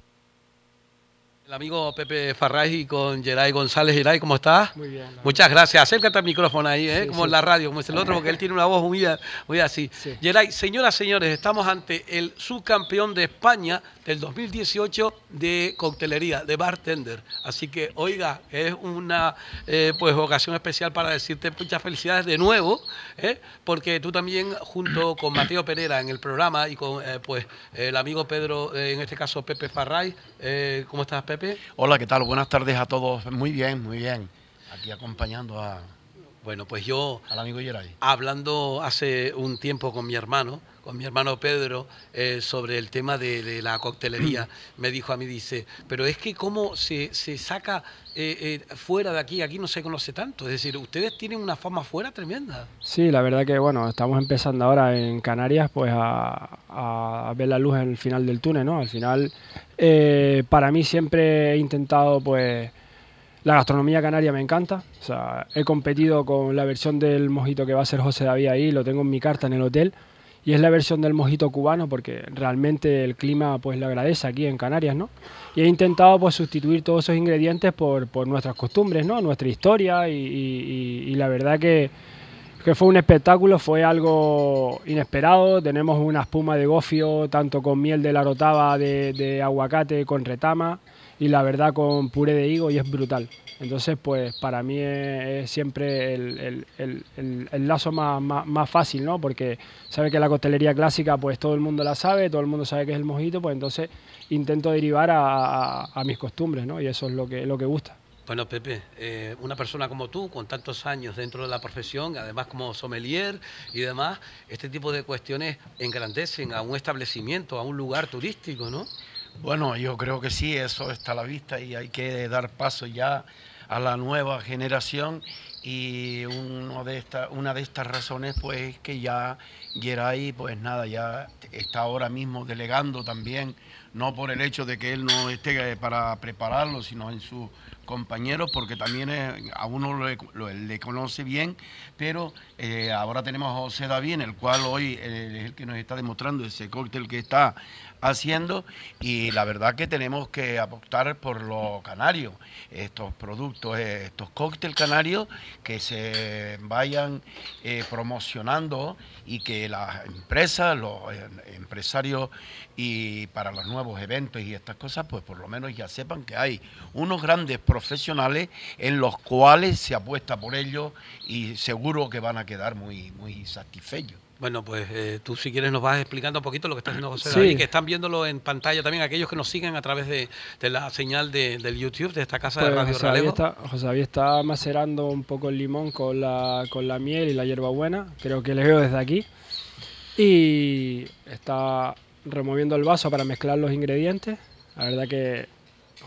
El amigo Pepe Farray y con Geray González. Geray, ¿cómo estás? Muy bien. Muchas gracias. Acércate al micrófono ahí, ¿eh? Sí, como sí. en la radio, como es el otro, porque él tiene una voz muy, muy así. Geray, señoras, señores, estamos ante el subcampeón de España del 2018 de coctelería, de bartender. Así que, oiga, es una eh, pues ocasión especial para decirte muchas felicidades de nuevo, ¿eh? porque tú también, junto con Mateo Pereira en el programa y con pues el amigo Pedro, en este caso Pepe Farray, ¿cómo estás, Pepe? Hola, ¿qué tal? Buenas tardes a todos. Muy bien, muy bien. Aquí acompañando a, Bueno, pues yo, al amigo hablando hace un tiempo con mi hermano, con mi hermano Pedro, eh, sobre el tema de, de la coctelería, me dijo a mí, dice, pero es que cómo se, se saca eh, eh, fuera de aquí, aquí no se conoce tanto, es decir, ustedes tienen una fama fuera tremenda. Sí, la verdad que bueno, estamos empezando ahora en Canarias pues a, a ver la luz en el final del túnel, ¿no? Al final, para mí siempre he intentado pues la gastronomía canaria me encanta, o sea, he competido con la versión del mojito que va a ser José David ahí, lo tengo en mi carta en el hotel y es la versión del mojito cubano porque realmente el clima pues lo agradece aquí en Canarias, ¿no? Y he intentado pues sustituir todos esos ingredientes por, por nuestras costumbres, ¿no? Nuestra historia y, la verdad que, que fue un espectáculo, fue algo inesperado, tenemos una espuma de gofio tanto con miel de la rotava de, de aguacate con retama y la verdad con puré de higo y es brutal. Entonces, pues para mí es, siempre el, el- el- lazo más, más- más fácil, ¿no? Porque sabe que la costelería clásica, pues todo el mundo la sabe, todo el mundo sabe que es el mojito, pues entonces intento derivar a, a- a mis costumbres, ¿no? Y eso es lo que, lo que gusta. Bueno, Pepe, eh, una persona como tú, con tantos años dentro de la profesión, además como sommelier y demás, este tipo de cuestiones engrandecen a un establecimiento, a un lugar turístico, ¿no? Bueno, yo creo que sí, eso está a la vista y hay que dar paso ya a la nueva generación y uno de esta, una de estas razones pues es que ya Geray pues nada, ya está ahora mismo delegando también, no por el hecho de que él no esté para prepararlo, sino en sus compañeros, porque también es- a uno lo- le conoce bien, pero eh, ahora tenemos a José David, el cual hoy eh, es el que nos está demostrando ese cóctel que está haciendo y la verdad que tenemos que apostar por lo canario, estos productos, eh, estos cócteles canarios que se vayan eh, promocionando y que las empresas, los eh, empresarios y para los nuevos eventos y estas cosas, pues por lo menos ya sepan que hay unos grandes profesionales en los cuales se apuesta por ellos y seguro que van a quedar muy, muy satisfechos. Bueno, pues eh, tú si quieres nos vas explicando un poquito lo que está haciendo José Sí. David, que están viéndolo en pantalla también aquellos que nos siguen a través de, de la señal de, del YouTube de esta casa de Pues Radio José David, está, José David está macerando un poco el limón con la, con la miel y la hierbabuena, creo que le veo desde aquí. Y está removiendo el vaso para mezclar los ingredientes. La verdad que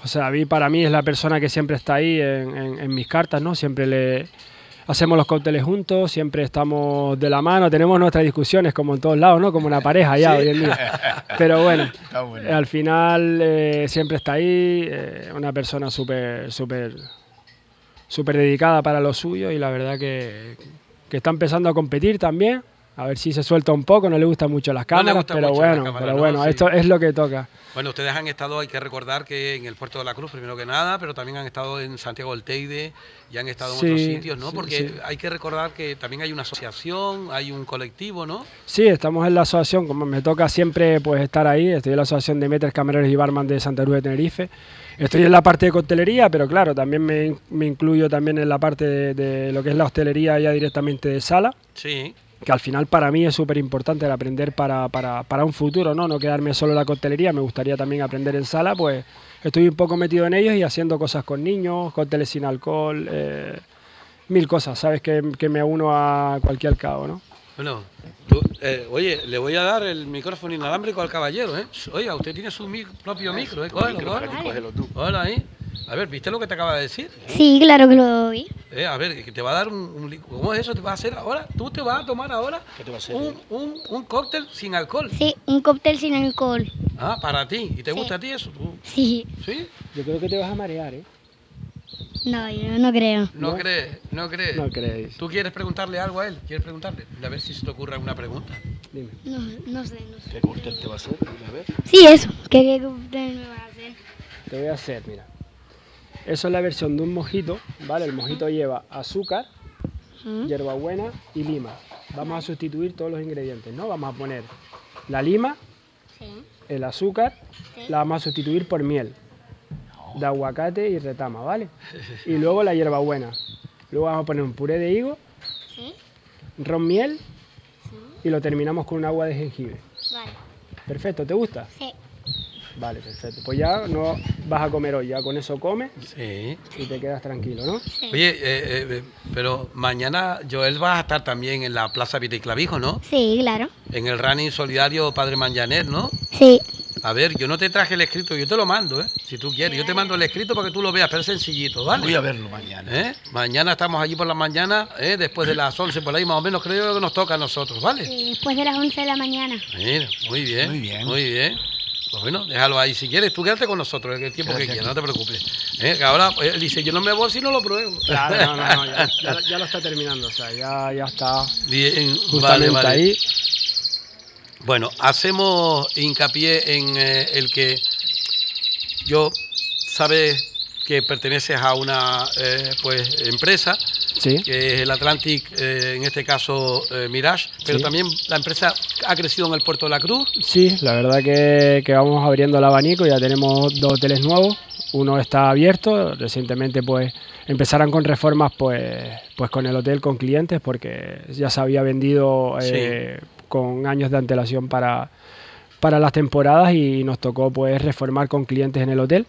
José David para mí es la persona que siempre está ahí en, en- en mis cartas, ¿no? Siempre le hacemos los cócteles juntos, siempre estamos de la mano, tenemos nuestras discusiones como en todos lados, ¿no? Como una pareja ya Sí. hoy en día. Pero bueno. al final eh, siempre está ahí, eh, una persona súper, súper, súper dedicada para lo suyo y la verdad que, que está empezando a competir también. A ver si se suelta un poco, no le gustan mucho las No cámaras, pero bueno, pero ¿no? bueno, Sí. esto es lo que toca. Bueno, ustedes han estado, hay que recordar que en el Puerto de la Cruz, primero que nada, pero también han estado en Santiago del Teide y han estado en otros sitios, ¿no? sí, Porque hay que recordar que también hay una asociación, hay un colectivo, ¿no? Sí, estamos en la asociación, como me toca siempre pues estar ahí, estoy en la asociación de meters, camareros y barman de Santa Cruz de Tenerife. Estoy en la parte de coctelería, pero claro, también me, me incluyo también en la parte de, de lo que es la hostelería ya directamente de sala, Sí. Que al final para mí es súper importante el aprender para, para, para un futuro, ¿no? No quedarme solo en la coctelería, me gustaría también aprender en sala, pues estoy un poco metido en ellos y haciendo cosas con niños, cócteles sin alcohol, eh, mil cosas, ¿sabes? Que, que me uno a cualquier cabo, ¿no? Bueno, tú, eh, oye, le voy a dar el micrófono inalámbrico al caballero, ¿eh? Oiga, usted tiene su mi- propio micro, ¿eh? Cógelo, tú. Hola ahí. A ver, ¿viste lo que te acaba de decir? Sí, claro que lo vi. Eh, a ver, te va a dar un, un ¿Cómo es eso? ¿Te va a hacer ahora? ¿Tú te vas a tomar ahora ¿Qué te va a hacer? un, un, un cóctel sin alcohol? Sí, un cóctel sin alcohol. Ah, para ti. ¿Y te Sí. gusta a ti eso? ¿Tú? Sí. ¿Sí? Yo creo que te vas a marear, ¿eh? No, yo no creo. ¿No, ¿No? crees? ¿No crees? No creéis. ¿Tú quieres preguntarle algo a él? ¿Quieres preguntarle? A ver si se te ocurre alguna pregunta. Dime. No, no sé, no sé. ¿Qué cóctel te va a hacer? A ver. Sí, eso. ¿Qué, qué cóctel me vas a hacer? Te voy a hacer, mira. Eso es la versión de un mojito, ¿vale? El mojito lleva azúcar, Mm. hierbabuena y lima. Vamos a sustituir todos los ingredientes, ¿no? Vamos a poner la lima, el azúcar, la vamos a sustituir por miel de aguacate y retama, ¿vale? Y luego la hierbabuena. Luego vamos a poner un puré de higo, ron miel y lo terminamos con un agua de jengibre. Vale. Perfecto, ¿te gusta? Sí. Vale, perfecto. Pues ya no vas a comer hoy, ya con eso comes Sí. y te quedas tranquilo, ¿no? Oye, eh, eh, pero mañana Joel va a estar también en la Plaza Viteclavijo, ¿no? Sí, claro. En el running solidario Padre Manjanet, ¿no? Sí. A ver, yo no te traje el escrito, yo te lo mando, ¿eh? Si tú quieres, yo te mando el escrito para que tú lo veas, pero es sencillito, ¿vale? Voy a verlo mañana. ¿Eh? Mañana estamos allí por la mañana, ¿eh? después de las 11 por ahí más o menos, creo que nos toca a nosotros, ¿vale? Sí, Después de las 11 de la mañana. Mira, muy bien. Muy bien. Muy bien. Pues bueno, déjalo ahí. Si quieres, tú quédate con nosotros el tiempo que quieras, no te preocupes. ¿Eh? Ahora él dice, yo no me voy si no lo pruebo. Claro, no, no, no, ya, ya- ya lo está terminando, o sea, ya, ya está Bien, justamente vale, vale. ahí. Bueno, hacemos hincapié en eh, el que yo sabes que perteneces a una eh, pues empresa Sí. que es el Atlantic, eh, en este caso eh, Mirage, pero Sí. también la empresa ha crecido en el puerto de la Cruz. Sí, la verdad que, que vamos abriendo el abanico, ya tenemos dos hoteles nuevos, uno está abierto, recientemente pues empezaron con reformas pues, pues con el hotel con clientes porque ya se había vendido eh, con años de antelación para, para las temporadas y nos tocó pues reformar con clientes en el hotel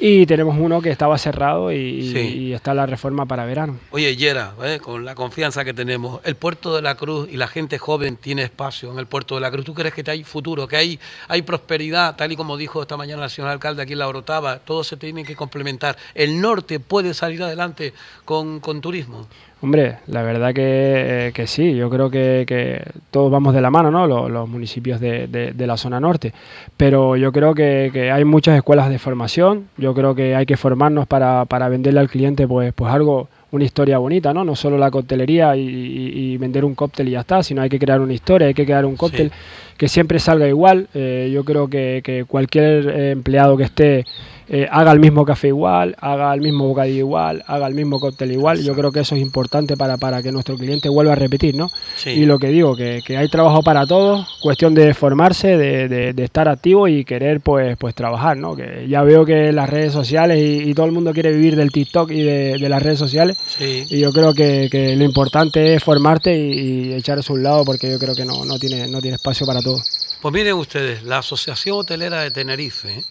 y tenemos uno que estaba cerrado y, y- Sí. y está la reforma para verano. Oye, Yera, ¿eh? con la confianza que tenemos, el puerto de la Cruz y la gente joven tiene espacio en el puerto de la Cruz. ¿Tú crees que hay futuro, que hay, hay prosperidad, tal y como dijo esta mañana el señor alcalde aquí en La Orotava? Todo se tiene que complementar. El norte puede salir adelante con, con turismo. Hombre, la verdad que, eh, que sí, yo creo que, todos vamos de la mano, ¿no? Los, los municipios de la zona norte. Pero yo creo que, que hay muchas escuelas de formación, yo creo que hay que formarnos para, para venderle al cliente pues, pues algo, una historia bonita, ¿no? No solo la coctelería y, y- y vender un cóctel y ya está, sino hay que crear una historia, hay que crear un cóctel que siempre salga igual. Eh, yo creo que, que cualquier eh, empleado que esté eh, haga el mismo café igual, haga el mismo bocadillo igual, haga el mismo cóctel igual. Yo creo que eso es importante para, para que nuestro cliente vuelva a repetir, ¿no? Sí. Y lo que digo, que, que hay trabajo para todos, cuestión de formarse, de, de- de estar activo y querer pues, pues trabajar, ¿no? Que ya veo que las redes sociales y, y todo el mundo quiere vivir del TikTok y de, de las redes sociales. Sí. Y yo creo que, que lo importante es formarte y, y echar eso a un lado porque yo creo que no, no, tiene, no tiene espacio para todo. Pues miren ustedes, la Asociación Hotelera de Tenerife ¿eh?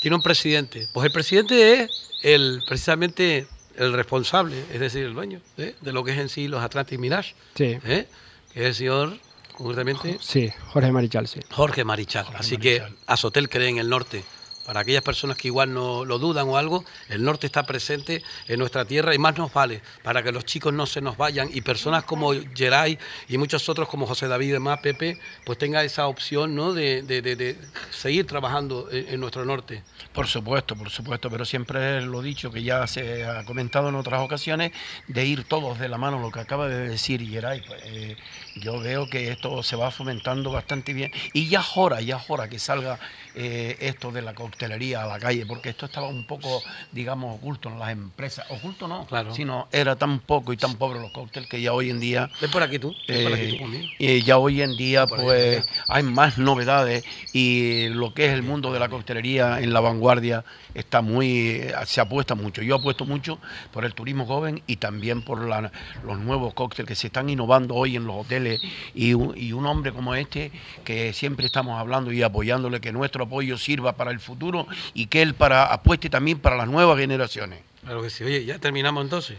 tiene un presidente. Pues el presidente es el precisamente el responsable, es decir, el dueño ¿eh? de lo que es en sí los Atlantic Mirage, Sí, ¿eh? que es el señor, concretamente, sí, Jorge Marichal, sí. Jorge Marichal. Así que Azotel cree en el norte. Para aquellas personas que igual no lo dudan o algo, el norte está presente en nuestra tierra y más nos vale para que los chicos no se nos vayan y personas como Geray y muchos otros como José David y demás, Pepe, pues tenga esa opción ¿no? de, de- de- seguir trabajando en, en nuestro norte. Por supuesto, por supuesto, pero siempre lo dicho que ya se ha comentado en otras ocasiones, de ir todos de la mano, lo que acaba de decir Geray. Pues, eh, yo veo que esto se va fomentando bastante bien y ya es hora, ya es hora que salga eh, esto de la coctelería a la calle, porque esto estaba un poco, digamos, oculto en las empresas. Oculto no, Claro. sino era tan poco y tan pobre los cócteles que ya hoy en día... Ven por aquí tú, ven por aquí tú Eh, ya hoy en día pues hay más novedades y lo que es el mundo de la coctelería en la vanguardia está muy se apuesta mucho. Yo apuesto mucho por el turismo joven y también por la- los nuevos cócteles que se están innovando hoy en los hoteles y un, y un hombre como este que siempre estamos hablando y apoyándole que nuestro apoyo sirva para el futuro y que él para apueste también para las nuevas generaciones. Claro que sí. Oye, ya terminamos entonces.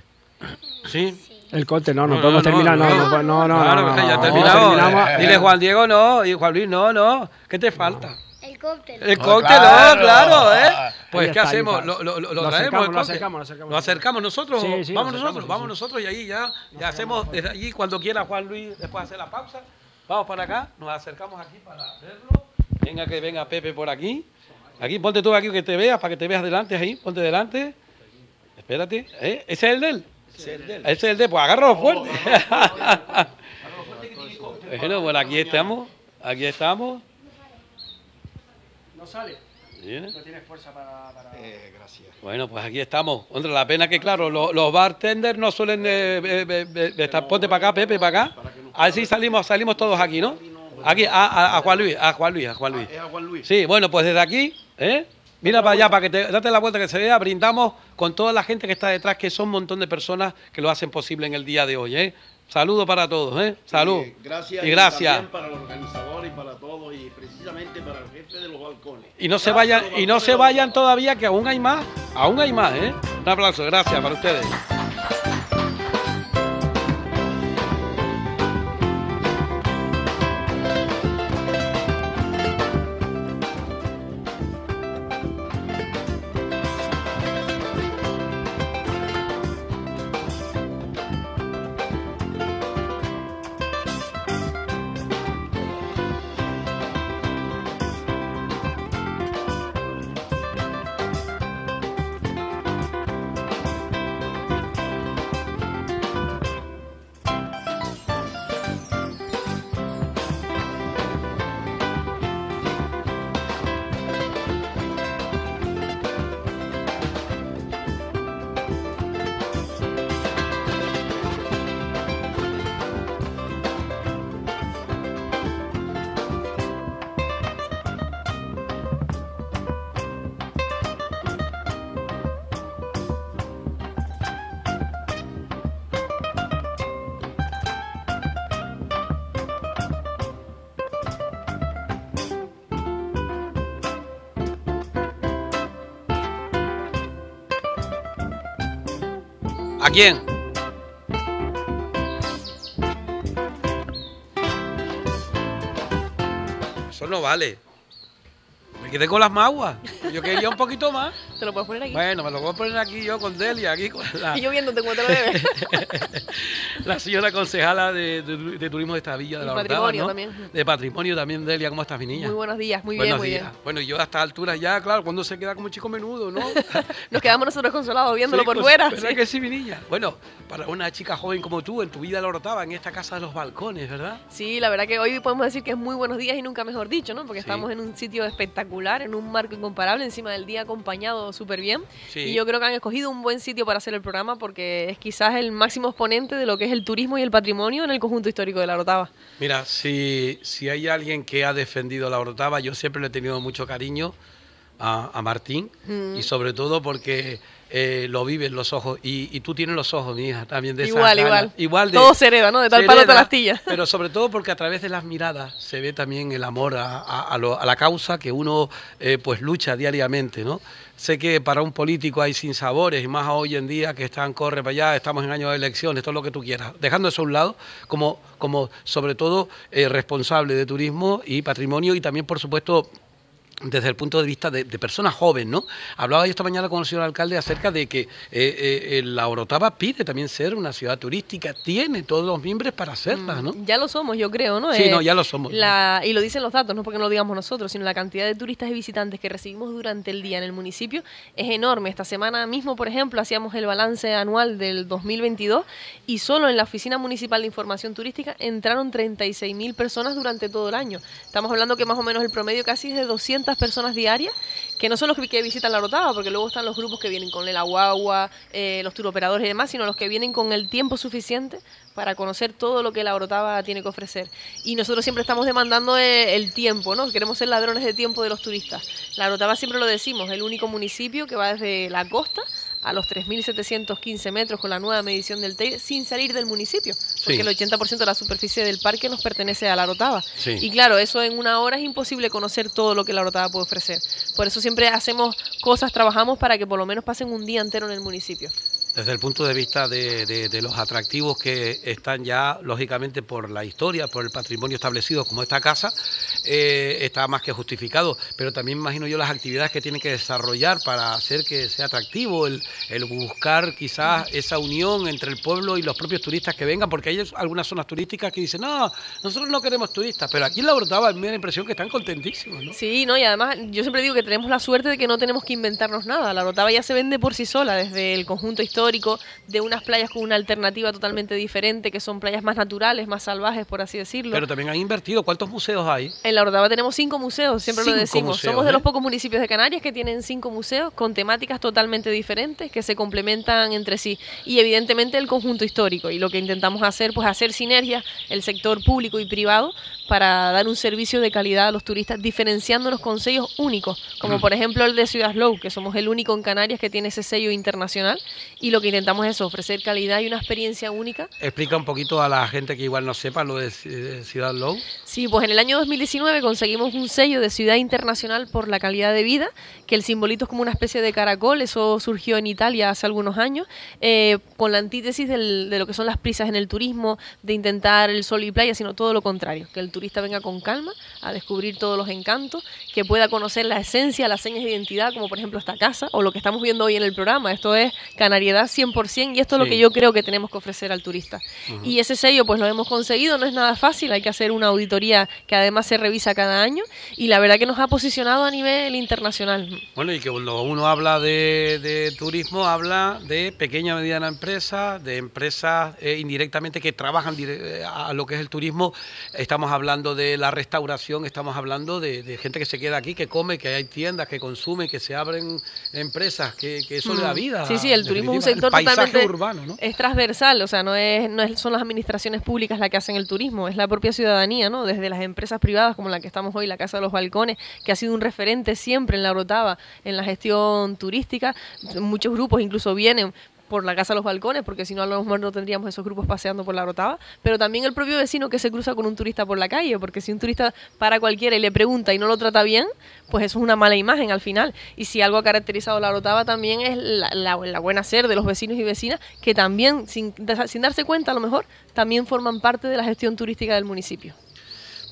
¿Sí? El corte, no, no, No, podemos no, terminar, no, no, no, no, no, no, Claro, no, ya no, terminamos. terminamos. Dile Juan Diego no, y Juan Luis no, no. ¿Qué te falta? El cóctel. El No, cóctel, claro. no, claro, ¿eh? Pues, ¿qué está, ahí hacemos? Lo, lo- lo Lo traemos, acercamos, el lo acercamos, lo acercamos. ¿Lo acercamos nosotros? Sí, sí, vamos lo nosotros, vamos nosotros y ahí ya, ya hacemos desde allí, cuando quiera Juan Luis, después hacer la pausa. Vamos para acá, nos acercamos aquí para verlo. Venga, que venga Pepe por aquí. Aquí, ponte tú aquí que te veas, para que te veas delante ahí, ponte delante. Espérate, ¿eh? ¿Ese es el de él? Ese es el de él, pues agárralo fuerte. bueno, bueno, aquí estamos, aquí estamos. No sale. ¿Viene? No tienes fuerza para... Eh, gracias. Bueno, pues aquí estamos. Hombre, la pena que, claro, lo- los bartenders no suelen eh, eh, eh, eh, estar. Ponte para acá, Pepe, para acá. Así salimos, salimos todos aquí, ¿no? Aquí, a, a- a Juan Luis, a Juan Luis, a Juan Luis. Es a Juan Luis. Sí, bueno, pues desde aquí, ¿eh? Mira para allá, para que te date la vuelta que se vea, brindamos con toda la gente que está detrás, que son un montón de personas que lo hacen posible en el día de hoy, ¿eh? Saludo para todos, ¿eh? Salud. Eh, gracias y gracias. también para el organizador y para todos y precisamente para el jefe de los balcones. Y no se vayan, y no se vayan todavía, que aún hay más, aún hay más, ¿eh? Un aplauso, gracias para ustedes. Quién? Eso no vale. Me quedé con las maguas. Yo quería un poquito más. ¿Te lo puedes poner aquí? Bueno, me lo voy a poner aquí yo con Delia, aquí con la, Y yo viéndote cómo te lo debes. la señora concejala de, de- de turismo de esta villa de Y la patrimonio ¿no? también. De patrimonio también, Delia. ¿Cómo estás, mi niña? Muy buenos días, muy Buenos bien, muy bien. Bueno, y yo a estas alturas ya, claro, cuando se queda como chico menudo, ¿no? Nos quedamos nosotros consolados viéndolo Sí, por pues, fuera. ¿Verdad sí. que sí, mi niña? Bueno, para una chica joven como tú, en tu vida la Orotava, en esta casa de los balcones, ¿verdad? Sí, la verdad que hoy podemos decir que es muy buenos días y nunca mejor dicho, ¿no? Porque Sí. estamos en un sitio espectacular, en un marco incomparable, encima del día acompañado súper bien. Y yo creo que han escogido un buen sitio para hacer el programa porque es quizás el máximo exponente de lo que es el turismo y el patrimonio en el conjunto histórico de la Orotava. Mira, si, si hay alguien que ha defendido la Orotava, yo siempre le he tenido mucho cariño a, a Martín Mm. y sobre todo porque eh, lo vive en los ojos y, y tú tienes los ojos, mi hija, también de Igual, ganas. igual. igual de, Todo se hereda, ¿no? De tal palo, tal astilla. Pero sobre todo porque a través de las miradas se ve también el amor a, a- a lo- la causa que uno eh, pues lucha diariamente, ¿no? Sé que para un político hay sinsabores y más hoy en día que están, corre para allá, estamos en año de elecciones, todo lo que tú quieras. Dejando eso a un lado, como, como sobre todo eh, responsable de turismo y patrimonio y también, por supuesto, desde el punto de vista de, de persona joven, ¿no? Hablaba yo esta mañana con el señor alcalde acerca de que eh, eh, la Orotava pide también ser una ciudad turística, tiene todos los miembros para hacerla, ¿no? Ya lo somos, yo creo, ¿no? Sí, Eh, no, ya lo somos. la- y lo dicen los datos, no porque no lo digamos nosotros, sino la cantidad de turistas y visitantes que recibimos durante el día en el municipio es enorme. Esta semana mismo, por ejemplo, hacíamos el balance anual del 2022 y solo en la Oficina Municipal de Información Turística entraron 36.000 personas durante todo el año. Estamos hablando que más o menos el promedio casi es de 200 personas diarias, que no son los que, visitan la Orotava, porque luego están los grupos que vienen con el aguagua, eh, los turoperadores y demás, sino los que vienen con el tiempo suficiente para conocer todo lo que la Orotava tiene que ofrecer. Y nosotros siempre estamos demandando eh, el tiempo, ¿no? Queremos ser ladrones de tiempo de los turistas. La Orotava siempre lo decimos, el único municipio que va desde la costa a los 3.715 metros con la nueva medición del Teide sin salir del municipio, porque Sí. el 80% de la superficie del parque nos pertenece a la Orotava. Sí. Y claro, eso en una hora es imposible conocer todo lo que la Orotava puede ofrecer. Por eso siempre hacemos cosas, trabajamos para que por lo menos pasen un día entero en el municipio. Desde el punto de vista de, los atractivos que están ya, lógicamente, por la historia, por el patrimonio establecido como esta casa, eh, está más que justificado. Pero también imagino yo las actividades que tienen que desarrollar para hacer que sea atractivo, el, buscar quizás esa unión entre el pueblo y los propios turistas que vengan, porque hay algunas zonas turísticas que dicen, no, nosotros no queremos turistas, pero aquí en la Orotava me da la impresión que están contentísimos. Sí, no, y además yo siempre digo que tenemos la suerte de que no tenemos que inventarnos nada. La Orotava ya se vende por sí sola, desde el conjunto histórico, de unas playas con una alternativa totalmente diferente, que son playas más naturales, más salvajes, por así decirlo. Pero también han invertido. ¿Cuántos museos hay? En la Orotava tenemos cinco museos, siempre lo decimos. museos, Somos de los ¿eh? pocos municipios de Canarias que tienen cinco museos con temáticas totalmente diferentes que se complementan entre sí. Y evidentemente el conjunto histórico. Y lo que intentamos hacer, pues hacer sinergias el sector público y privado para dar un servicio de calidad a los turistas, diferenciándonos con sellos únicos, como por ejemplo el de Ciudad Slow, que somos el único en Canarias que tiene ese sello internacional. Y lo que intentamos es ofrecer calidad y una experiencia única Explica un poquito a la gente que igual no sepa lo de Ci- Ciudad Low. Sí, pues en el año 2019 conseguimos un sello de ciudad internacional por la calidad de vida, que el simbolito es como una especie de caracol, eso surgió en Italia hace algunos años, eh, con la antítesis del- de lo que son las prisas en el turismo, de intentar el sol y playa, sino todo lo contrario, que el turista venga con calma a descubrir todos los encantos, que pueda conocer la esencia, las señas de identidad, como por ejemplo esta casa, o lo que estamos viendo hoy en el programa, esto es canariedad 100% y esto es lo Sí. que yo creo que tenemos que ofrecer al turista. Ujú. Y ese sello pues lo hemos conseguido, no es nada fácil, hay que hacer una auditoría que además se revisa cada año y la verdad que nos ha posicionado a nivel internacional. Bueno, y que cuando uno habla de, de turismo, habla de pequeña mediana empresa, de empresas eh, indirectamente que trabajan eh, a lo que es el turismo. Estamos hablando de la restauración, estamos hablando de, de gente que se queda aquí, que come, que hay tiendas, que consume, que se abren empresas, que, que eso le da Mm. vida. Sí, sí, el turismo es un sector totalmente urbano, ¿no? es transversal, o sea, no es no es, son las administraciones públicas las que hacen el turismo, es la propia ciudadanía, ¿no? Desde las empresas privadas como la que estamos hoy, la Casa de los Balcones, que ha sido un referente siempre en la Orotava en la gestión turística. Muchos grupos incluso vienen por la Casa de los Balcones, porque si no a lo mejor no tendríamos esos grupos paseando por la Orotava, pero también el propio vecino que se cruza con un turista por la calle, porque si un turista para cualquiera y le pregunta y no lo trata bien, pues eso es una mala imagen al final. Y si algo ha caracterizado la Orotava también es la, la, la buena ser de los vecinos y vecinas, que también, sin, sin darse cuenta a lo mejor, también forman parte de la gestión turística del municipio.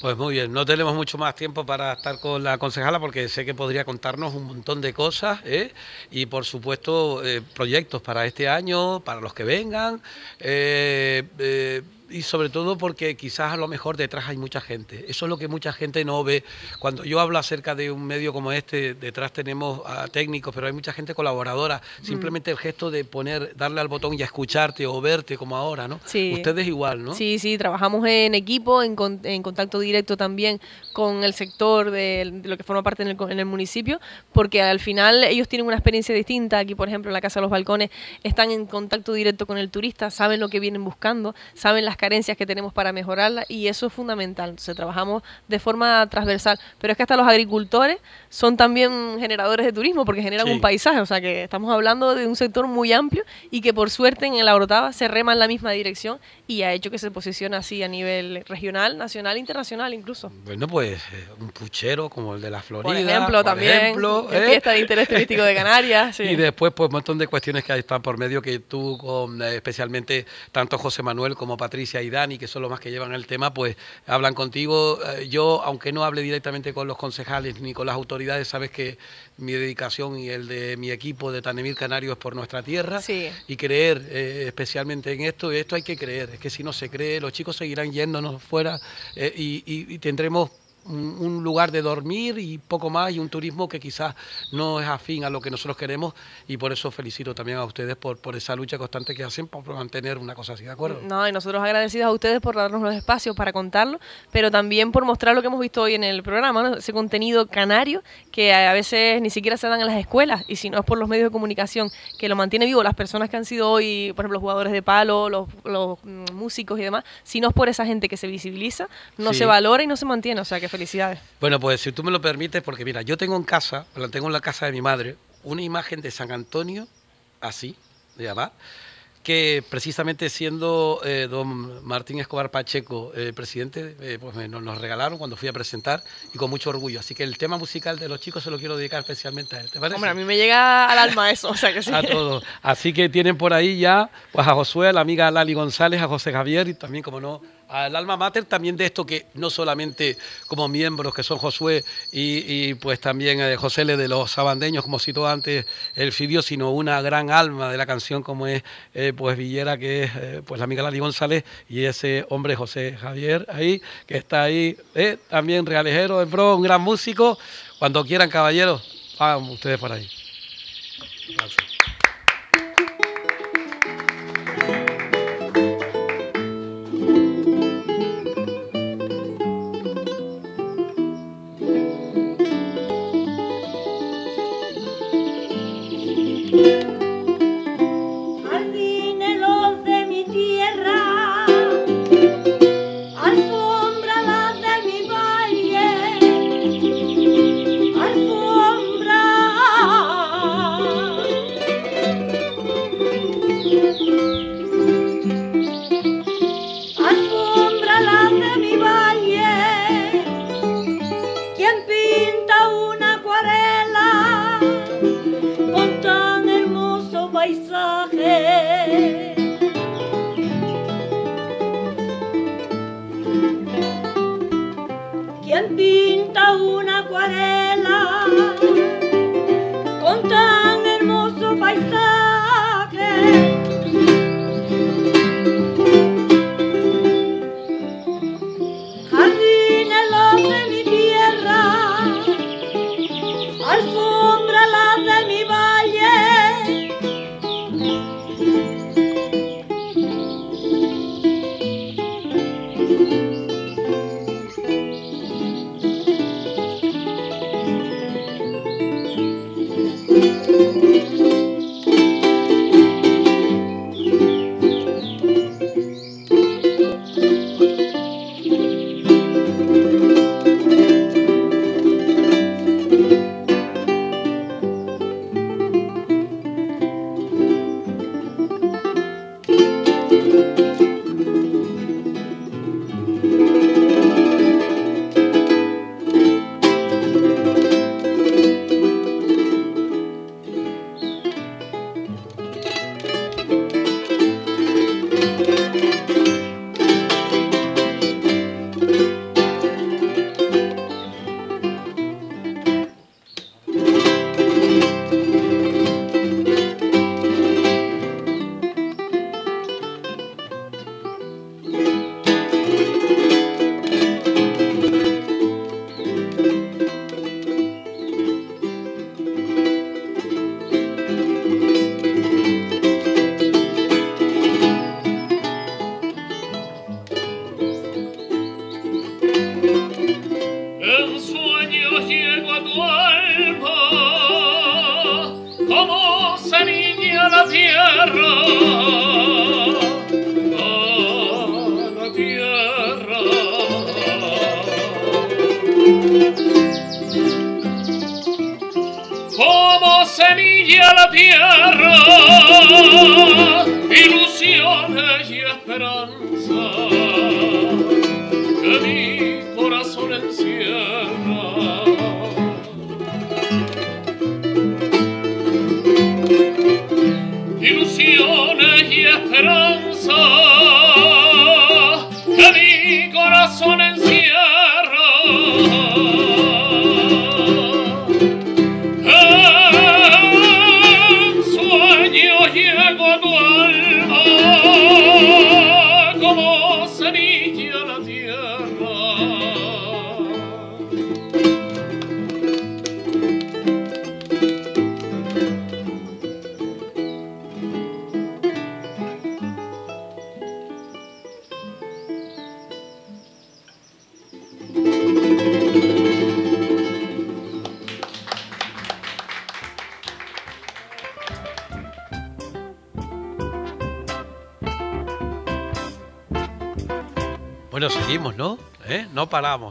Pues muy bien, no tenemos mucho más tiempo para estar con la concejala porque sé que podría contarnos un montón de cosas ¿eh? y por supuesto eh, proyectos para este año, para los que vengan eh, y sobre todo porque quizás a lo mejor detrás hay mucha gente. Eso es lo que mucha gente no ve. Cuando yo hablo acerca de un medio como este, detrás tenemos a técnicos, pero hay mucha gente colaboradora. Simplemente el gesto de poner, darle al botón y escucharte o verte como ahora, ¿no? Sí. Ustedes igual, ¿no? Sí, sí, trabajamos en equipo, en, con- en contacto directo también con el sector de, de lo que forma parte en el, en el municipio, porque al final ellos tienen una experiencia distinta. Aquí, por ejemplo, en la Casa de los Balcones están en contacto directo con el turista, saben lo que vienen buscando, saben las carencias que tenemos para mejorarla y eso es fundamental. Entonces, trabajamos de forma transversal. Pero es que hasta los agricultores son también generadores de turismo porque generan Sí. un paisaje. O sea, que estamos hablando de un sector muy amplio y que por suerte en la Orotava se rema en la misma dirección y ha hecho que se posicione así a nivel regional, nacional, internacional incluso. Bueno, pues eh, un puchero como el de la Florida. Por ejemplo, por también, ejemplo, ¿eh? fiesta de interés turístico de Canarias. sí. Y después, pues, un montón de cuestiones que están por medio que tú, con, eh, especialmente tanto José Manuel como Patricia y Dani, que son los más que llevan el tema, pues hablan contigo. Eh, yo, aunque no hable directamente con los concejales ni con las autoridades, sabes que mi dedicación y el de mi equipo de Tanemir Canario es por nuestra tierra Sí. y creer eh, especialmente en esto. Y esto hay que creer, es que si no se cree, los chicos seguirán yéndonos fuera eh, y, y- y tendremos un, un lugar de dormir y poco más y un turismo que quizás no es afín a lo que nosotros queremos y por eso felicito también a ustedes por, por esa lucha constante que hacen por mantener una cosa así, ¿de acuerdo? No, y nosotros agradecidos a ustedes por darnos los espacios para contarlo, pero también por mostrar lo que hemos visto hoy en el programa, ¿no? ese contenido canario que a veces ni siquiera se dan en las escuelas y si no es por los medios de comunicación que lo mantiene vivo, las personas que han sido hoy, por ejemplo, los jugadores de palo, los, los, mm, músicos y demás, si no es por esa gente que se visibiliza, no Sí. se valora y no se mantiene, o sea que felicidades. Bueno, pues si tú me lo permites, porque mira, yo tengo en casa, la tengo en la casa de mi madre, una imagen de San Antonio, así, de llamar, que precisamente siendo eh, don Martín Escobar Pacheco el presidente, eh, pues me- nos, nos regalaron cuando fui a presentar y con mucho orgullo. Así que el tema musical de los chicos se lo quiero dedicar especialmente a él. ¿Te parece? Hombre, a mí me llega al alma eso, o sea que sí. a todos. Así que tienen por ahí ya pues a Josué, a la amiga Lali González, a José Javier y también, como no, al alma mater también de esto que no solamente como miembros que son Josué y, pues también eh, José Le de los sabandeños, como citó antes el Fidio, sino una gran alma de la canción como es eh, pues Villera, que es eh, pues la amiga Lali González y ese hombre José Javier ahí, que está ahí, también realejero, en pro, un gran músico. Cuando quieran, caballeros, vayan ustedes por ahí.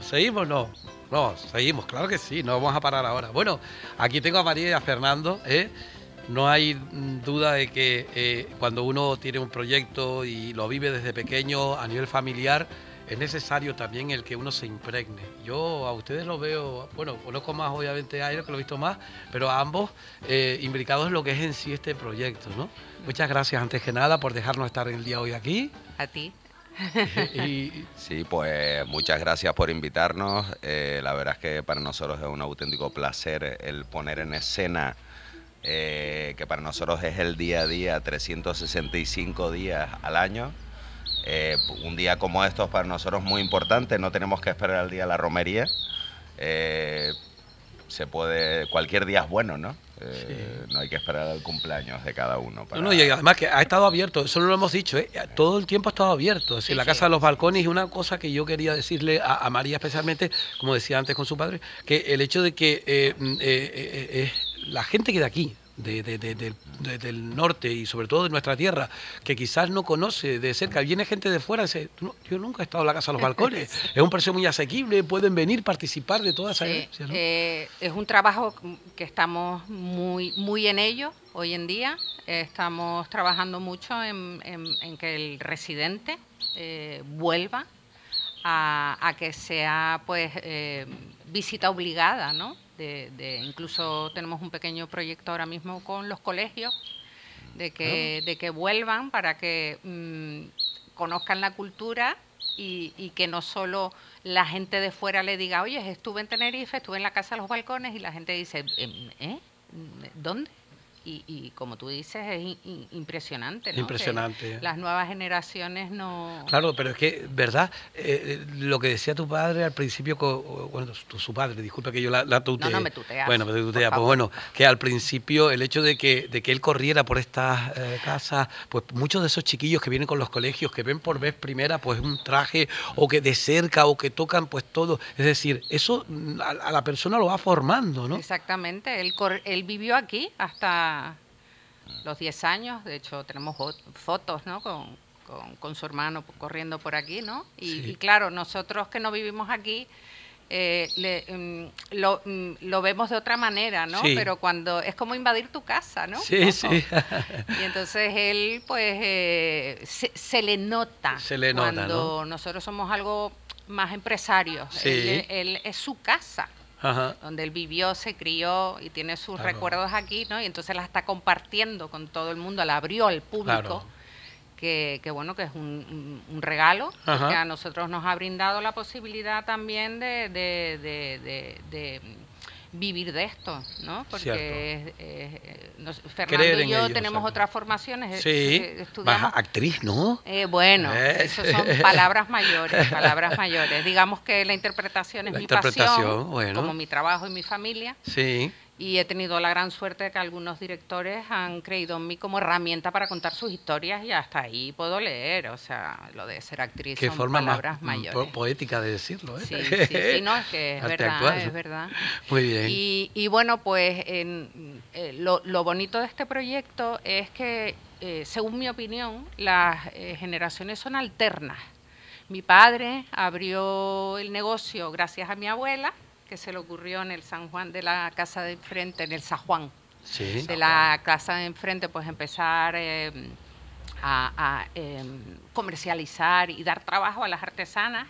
¿Seguimos no? No, seguimos, claro que sí, no vamos a parar ahora. Bueno, aquí tengo a María y a Fernando. ¿eh? No hay duda de que eh, cuando uno tiene un proyecto y lo vive desde pequeño a nivel familiar, es necesario también el que uno se impregne. Yo a ustedes lo veo, bueno, conozco más obviamente a ellos que lo he visto más, pero ambos eh, imbricados en lo que es en sí este proyecto, ¿no? Muchas gracias antes que nada por dejarnos estar el día hoy aquí. A ti. Sí, pues muchas gracias por invitarnos. Eh, la verdad es que para nosotros es un auténtico placer el poner en escena eh, que para nosotros es el día a día, 365 días al año. Eh, un día como estos para nosotros muy importante, no tenemos que esperar al día de la romería. Se puede, cualquier día es bueno, ¿no? Eh, No hay que esperar al cumpleaños de cada uno. para- No, no, y además que ha estado abierto, eso no lo hemos dicho, ¿eh? todo el tiempo ha estado abierto. Es decir, la Casa de los Balcones y una cosa que yo quería decirle a, a María especialmente, como decía antes con su padre, que el hecho de que eh, mm, eh, eh, eh, la gente que de aquí, de- de- de- del- de- del norte y sobre todo de nuestra tierra, que quizás no conoce de cerca, viene gente de fuera y dice, "Tú no- yo nunca he estado en la Casa de los Balcones, es un precio muy asequible, pueden venir, participar de toda esa Sí, herencia, ¿no? eh, es un trabajo que estamos muy, muy en ello hoy en día. Eh, estamos trabajando mucho en, en- en que el residente eh, vuelva a, a que sea pues eh, visita obligada, ¿no? De, de- incluso tenemos un pequeño proyecto ahora mismo con los colegios de que, de que vuelvan para que mm, conozcan la cultura y, y que no solo la gente de fuera le diga, oye, estuve en Tenerife, estuve en la Casa de los Balcones, y la gente dice, "Em, ¿eh? ¿Dónde? Y, y como tú dices, es i- i- impresionante. ¿no? Que Impresionante. las nuevas generaciones no... Claro, pero es que, ¿verdad? Eh, eh, lo que decía tu padre al principio, bueno, tu, su padre, disculpa que yo la, la tutee. No, no, me tuteas, Bueno, me por tutea. Pues bueno, que al principio el hecho de que, de que él corriera por estas eh, casas, pues muchos de esos chiquillos que vienen con los colegios, que ven por vez primera pues un traje, o que de cerca, o que tocan pues todo. Es decir, eso a, a la persona lo va formando, ¿no? Exactamente, él, cor- él vivió aquí hasta los 10 años, de hecho tenemos fo- fotos ¿no? con, con- con su hermano corriendo por aquí, ¿no? Y, Sí. y claro, nosotros que no vivimos aquí, eh, le- mm, lo, mm, lo vemos de otra manera, ¿no? Sí. Pero cuando es como invadir tu casa, ¿no? Sí, ¿No? sí. Y entonces él, pues, eh, se, se le nota Se le nota, cuando nosotros somos algo más empresarios. Sí. Él, él es su casa Ajá. donde él vivió, se crió y tiene sus Claro. recuerdos aquí, ¿no? Y entonces la está compartiendo con todo el mundo, la abrió al público, Claro. que, que bueno, que es un, un- regalo, porque a nosotros nos ha brindado la posibilidad también de, de- de- de- de vivir de esto, ¿no? Porque nos- Fernando y yo tenemos otras formaciones, eh, Sí, eh, estudiamos actriz, ¿no? eh, bueno, Eh. eso son palabras mayores, palabras mayores. Digamos que la interpretación es La mi interpretación, pasión, bueno. como mi trabajo y mi familia. Sí. Y he tenido la gran suerte de que algunos directores han creído en mí como herramienta para contar sus historias y hasta ahí puedo leer. O sea, lo de ser actriz Qué son forma más palabras mayores. po- poética de decirlo, ¿eh? Sí, sí, sí, no, es que es verdad, actual, es verdad. Muy bien. Y, y bueno, pues en- eh, lo, lo bonito de este proyecto es que, eh, según mi opinión, las eh, generaciones son alternas. Mi padre abrió el negocio gracias a mi abuela, que se le ocurrió en el San Juan de la casa de enfrente, en el San Juan Sí. de la casa de enfrente, pues empezar eh, a, a, eh, comercializar y dar trabajo a las artesanas,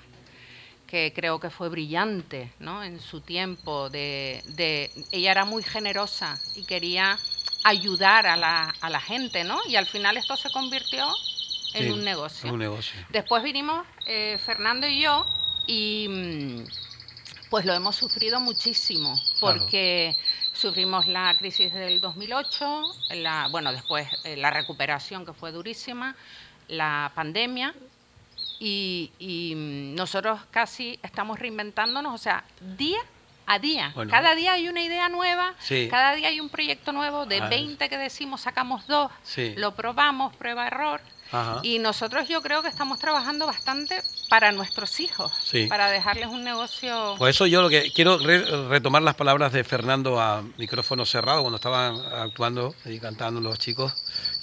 que creo que fue brillante ¿no? en su tiempo. De, de- ella era muy generosa y quería ayudar a la, a la gente, ¿no? Y al final esto se convirtió en Sí, un negocio. un negocio. Después vinimos eh, Fernando y yo y mm, pues lo hemos sufrido muchísimo Claro. porque sufrimos la crisis del 2008, la, bueno, después eh, la recuperación que fue durísima, la pandemia y, y, mm, nosotros casi estamos reinventándonos, o sea, día a día. Bueno. Cada día hay una idea nueva, Sí. cada día hay un proyecto nuevo, de Ah, es- 20 que decimos sacamos dos, Sí. lo probamos, prueba error. Ajá. Y nosotros yo creo que estamos trabajando bastante para nuestros hijos, Sí. para dejarles un negocio. Por eso yo lo que quiero re- retomar las palabras de Fernando a micrófono cerrado cuando estaban actuando y cantando los chicos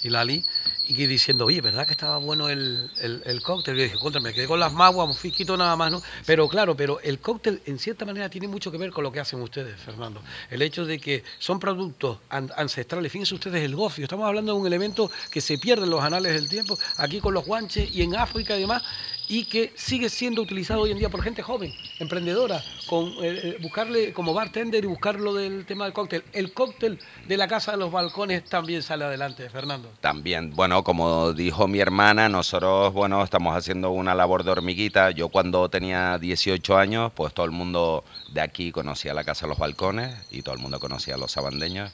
y Lali y que diciendo, oye, ¿verdad que estaba bueno el, el, el cóctel? Yo dije, contra, me quedé con las maguas, un fisquito nada más, ¿no? Pero claro, pero el cóctel en cierta manera tiene mucho que ver con lo que hacen ustedes, Fernando. El hecho de que son productos an- ancestrales, fíjense ustedes el gofio, estamos hablando de un elemento que se pierde en los anales del tiempo, aquí con los guanches y en África y demás, y que sigue siendo utilizado hoy en día por gente joven, emprendedora, con eh, eh, buscarle como bartender y buscar lo del tema del cóctel. El cóctel de la Casa de los Balcones también sale adelante, Fernando. También, bueno, como dijo mi hermana, nosotros, bueno, estamos haciendo una labor de hormiguita. Yo cuando tenía 18 años, pues todo el mundo de aquí conocía la Casa de los Balcones y todo el mundo conocía a los sabandeños.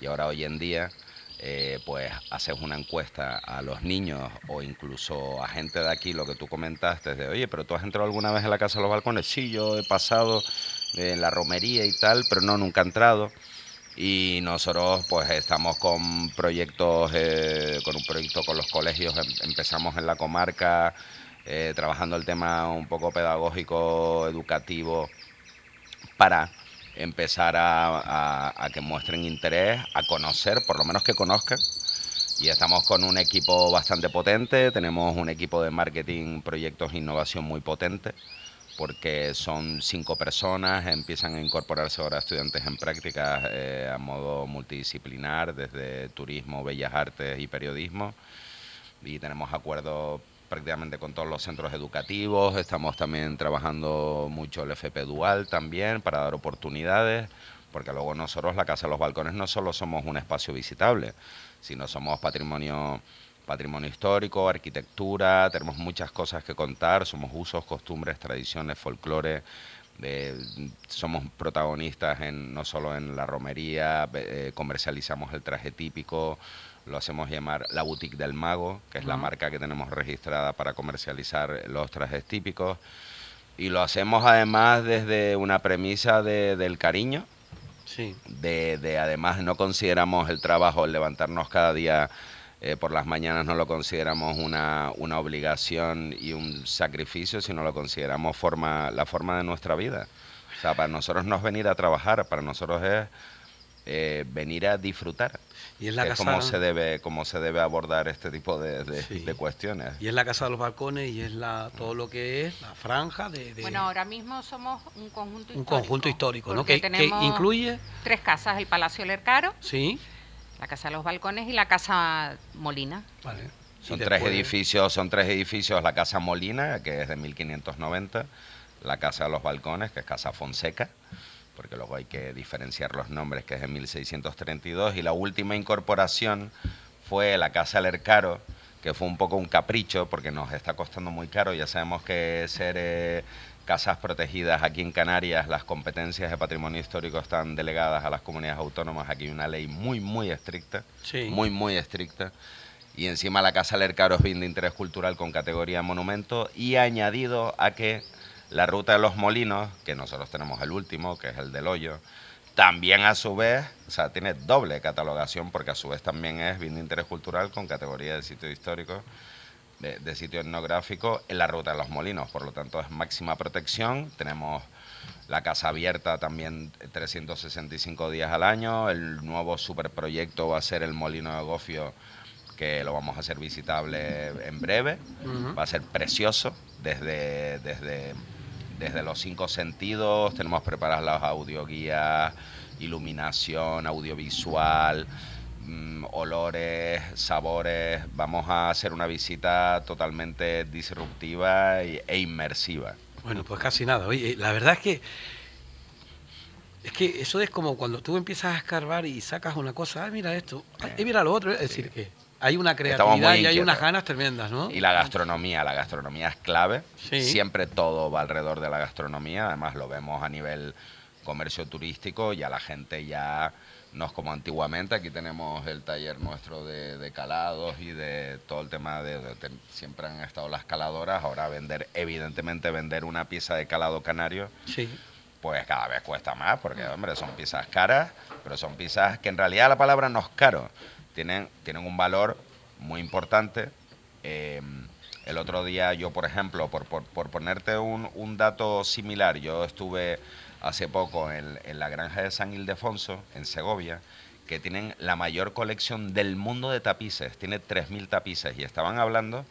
Y ahora hoy en día, eh, pues haces una encuesta a los niños o incluso a gente de aquí, lo que tú comentaste, de, oye, pero tú has entrado alguna vez en la Casa de los Balcones. Sí, yo he pasado en la romería y tal, pero no, nunca he entrado y nosotros pues estamos con proyectos, eh, con un proyecto con los colegios, em- empezamos en la comarca eh, trabajando el tema un poco pedagógico, educativo, para empezar a, que muestren interés, a conocer, por lo menos que conozcan. Y estamos con un equipo bastante potente, tenemos un equipo de marketing, proyectos innovación muy potente porque son cinco personas, empiezan a incorporarse ahora estudiantes en prácticas eh, a modo multidisciplinar, desde turismo, bellas artes y periodismo. Y tenemos acuerdos prácticamente con todos los centros educativos, estamos también trabajando mucho el FP Dual también para dar oportunidades, porque luego nosotros la Casa de los Balcones no solo somos un espacio visitable, sino somos patrimonio patrimonio histórico, arquitectura, tenemos muchas cosas que contar, somos usos, costumbres, tradiciones, folclore, eh, somos protagonistas en, no solo en la romería, eh, comercializamos el traje típico, lo hacemos llamar la boutique del mago, que es la marca que tenemos registrada para comercializar los trajes típicos. Y lo hacemos además desde una premisa de- del cariño, Sí. de, de además no consideramos el trabajo, el levantarnos cada día eh, por las mañanas, no lo consideramos una, una obligación y un sacrificio, sino lo consideramos forma, la forma de nuestra vida. O sea, para nosotros no es venir a trabajar, para nosotros es eh, venir a disfrutar. Y es la casa- cómo se debe, cómo se debe abordar este tipo de, de- Sí. de cuestiones. Y es la Casa de los Balcones y es la todo lo que es la franja de, de Bueno, ahora mismo somos un conjunto un histórico. conjunto histórico, ¿no? Que, que incluye, tres casas, el Palacio Lercaro, sí, la Casa de los Balcones y la Casa Molina. vale. Son tres después- edificios, son tres edificios, la Casa Molina, que es de 1590, la Casa de los Balcones, que es Casa Fonseca, porque luego hay que diferenciar los nombres, que es de 1632, y la última incorporación fue la Casa Lercaro, que fue un poco un capricho, porque nos está costando muy caro, ya sabemos que ser eh, casas protegidas aquí en Canarias, las competencias de patrimonio histórico están delegadas a las comunidades autónomas, aquí hay una ley muy, muy estricta, Sí. muy, muy estricta y encima la Casa Lercaro es bien de interés cultural con categoría monumento y añadido a que la Ruta de los Molinos, que nosotros tenemos el último, que es el del Hoyo, también a su vez, o sea, tiene doble catalogación porque a su vez también es bien de interés cultural con categoría de sitio histórico, de, de sitio etnográfico en la Ruta de los Molinos, por lo tanto es máxima protección, tenemos la casa abierta también 365 días al año. El nuevo superproyecto va a ser el Molino de Gofio, que lo vamos a hacer visitable en breve. Va a ser precioso desde, desde, desde los cinco sentidos. Tenemos preparadas las audioguías, iluminación, audiovisual, mm, olores, sabores. Vamos a hacer una visita totalmente disruptiva y- e inmersiva. Bueno, pues casi nada. Oye, la verdad es que es que eso es como cuando tú empiezas a escarbar y sacas una cosa, ah, mira esto, ay, mira lo otro, es decir, que hay una creatividad y hay unas ganas tremendas, ¿no? Y la gastronomía, la gastronomía es clave. Sí. Siempre todo va alrededor de la gastronomía. Además lo vemos a nivel comercio turístico. Ya la gente ya no es como antiguamente. Aquí tenemos el taller nuestro de, de calados y de todo el tema de, de- de- siempre han estado las caladoras. Ahora vender, evidentemente vender una pieza de calado canario Sí. pues cada vez cuesta más, porque hombre, son pizzas caras, pero son pizzas que en realidad la palabra no es caro, tienen, tienen un valor muy importante. Eh, el otro día yo, por ejemplo, por, por, por ponerte un, un dato similar, yo estuve hace poco en, en la granja de San Ildefonso, en Segovia, que tienen la mayor colección del mundo de tapices, tiene 3.000 tapices, y estaban hablando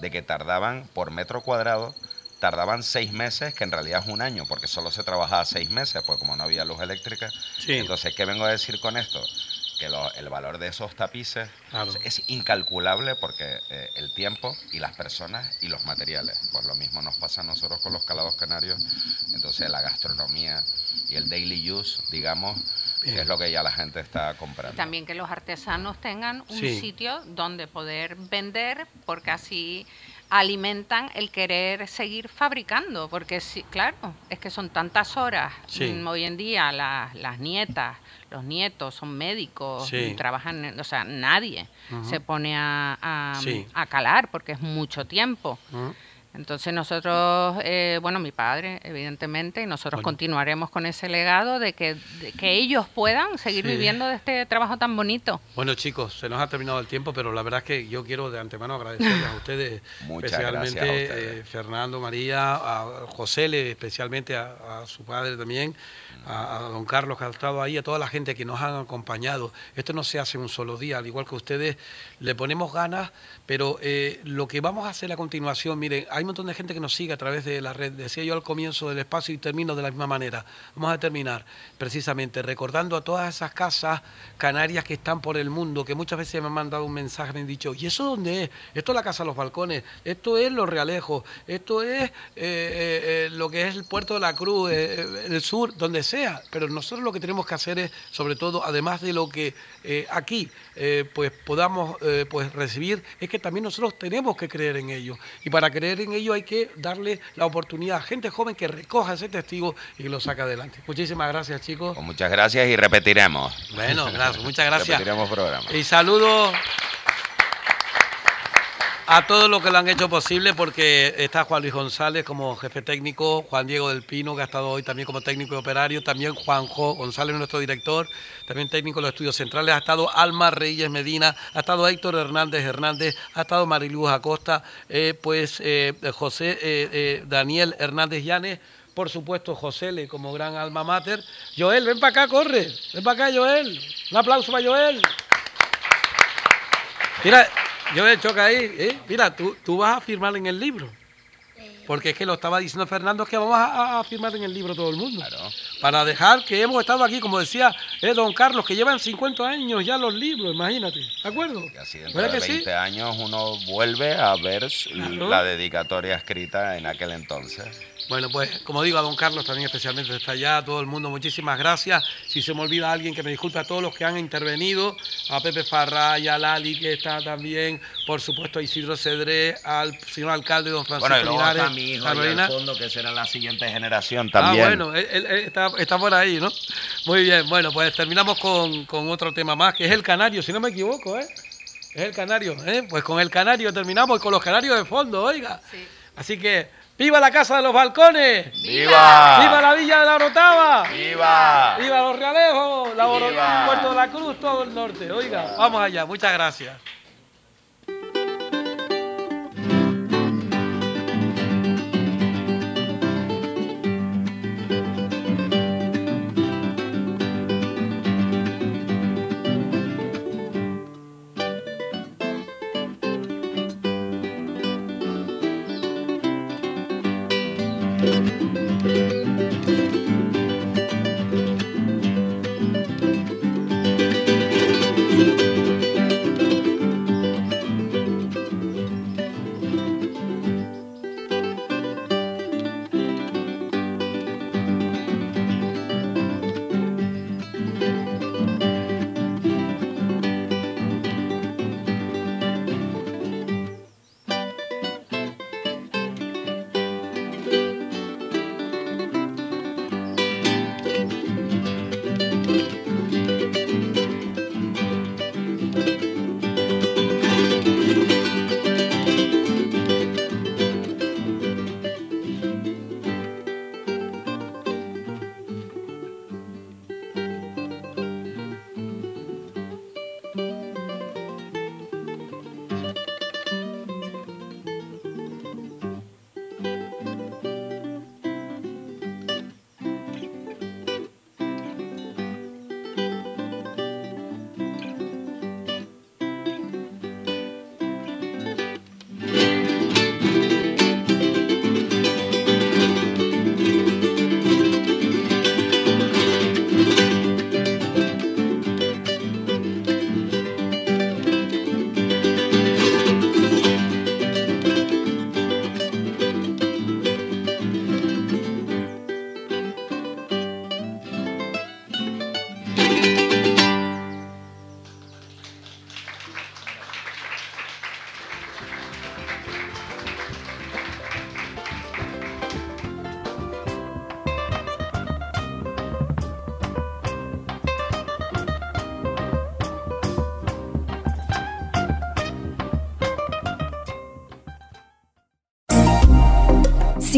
de que tardaban por metro cuadrado tardaban seis meses, que en realidad es un año, porque solo se trabajaba seis meses, pues como no había luz eléctrica. Sí. Entonces, ¿qué vengo a decir con esto? Que lo- el valor de esos tapices Claro. es incalculable porque eh, el tiempo y las personas y los materiales. Pues lo mismo nos pasa a nosotros con los calados canarios. Entonces, la gastronomía y el daily use, digamos, Bien. es lo que ya la gente está comprando. También que los artesanos tengan un Sí. sitio donde poder vender, porque así alimentan el querer seguir fabricando, porque sí, claro, es que son tantas horas. Sí. Mm, Hoy en día las, las nietas, los nietos son médicos, Sí. trabajan, o sea, nadie se pone a, a- Sí. a calar porque es mucho tiempo. Entonces nosotros, eh, bueno, mi padre, evidentemente, y nosotros Bueno. continuaremos con ese legado de que, de que ellos puedan seguir Sí. viviendo de este trabajo tan bonito. Bueno, chicos, se nos ha terminado el tiempo, pero la verdad es que yo quiero de antemano agradecerles a ustedes, Muchas especialmente gracias a ustedes. eh, Fernando, María, a José, le- especialmente a, a su padre también, a, don Carlos que ha estado ahí, a toda la gente que nos han acompañado. Esto no se hace en un solo día, al igual que ustedes, le ponemos ganas, pero eh, lo que vamos a hacer a continuación, miren, hay un montón de gente que nos sigue a través de la red. Decía yo al comienzo del espacio y termino de la misma manera. Vamos a terminar precisamente recordando a todas esas casas canarias que están por el mundo, que muchas veces me han mandado un mensaje, me han dicho, ¿y eso dónde es? Esto es la Casa de los Balcones, esto es Los Realejos, esto es eh, eh, eh, lo que es el Puerto de la Cruz, el sur, donde sea. Pero nosotros lo que tenemos que hacer es, sobre todo, además de lo que eh, aquí eh, pues podamos eh, pues recibir, es que también nosotros tenemos que creer en ello. Y para creer en ello hay que darle la oportunidad a gente joven que recoja ese testigo y lo saque adelante. Muchísimas gracias, chicos. Pues muchas gracias y repetiremos. Bueno, gracias, muchas gracias. Repetiremos programa. Y saludo a todos los que lo han hecho posible, porque está Juan Luis González como jefe técnico, Juan Diego del Pino, que ha estado hoy también como técnico y operario, también Juanjo González, nuestro director, también técnico de los estudios centrales, ha estado Alma Reyes Medina, ha estado Héctor Hernández Hernández, ha estado Mariluz Acosta, eh, pues eh, José eh, Daniel Hernández Llanes, por supuesto José Le como gran alma mater. Joel, ven para acá, corre, ven para acá, Joel. Un aplauso para Joel. Mira, Joel, choca ahí. ¿eh? Mira, tú, tú vas a firmar en el libro. Porque es que lo estaba diciendo Fernando, es que vamos a, a firmar en el libro todo el mundo. Para dejar que hemos estado aquí, como decía eh, don Carlos, que llevan 50 años ya los libros, imagínate. ¿De acuerdo? Así ¿Verdad dentro de que sí? 20 años uno vuelve a ver Claro. la dedicatoria escrita en aquel entonces. Bueno, pues como digo a don Carlos también especialmente está allá, a todo el mundo, muchísimas gracias. Si se me olvida alguien, que me disculpe a todos los que han intervenido, a Pepe Farray, a Lali, que está también, por supuesto a Isidro Cedré, al señor alcalde, don Francisco Bueno, y luego Linares, mi hijo ahí Carolina. al fondo, que será la siguiente generación también. Ah, bueno, él, él- él está, está por ahí, ¿no? Muy bien, bueno, pues terminamos con, con otro tema más, que es el canario, si no me equivoco, ¿eh? Es el canario, ¿eh? Pues con el canario terminamos con los canarios de fondo, oiga. Así que, ¡viva la Casa de los Balcones! ¡Viva! ¡Viva la Villa de la Orotava! ¡Viva! ¡Viva los Realejos! La ¡Viva! Puerto de la Cruz, todo el norte. Oiga, vamos allá, muchas gracias.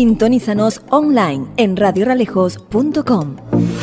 Sintonízanos online en radioralejos.com.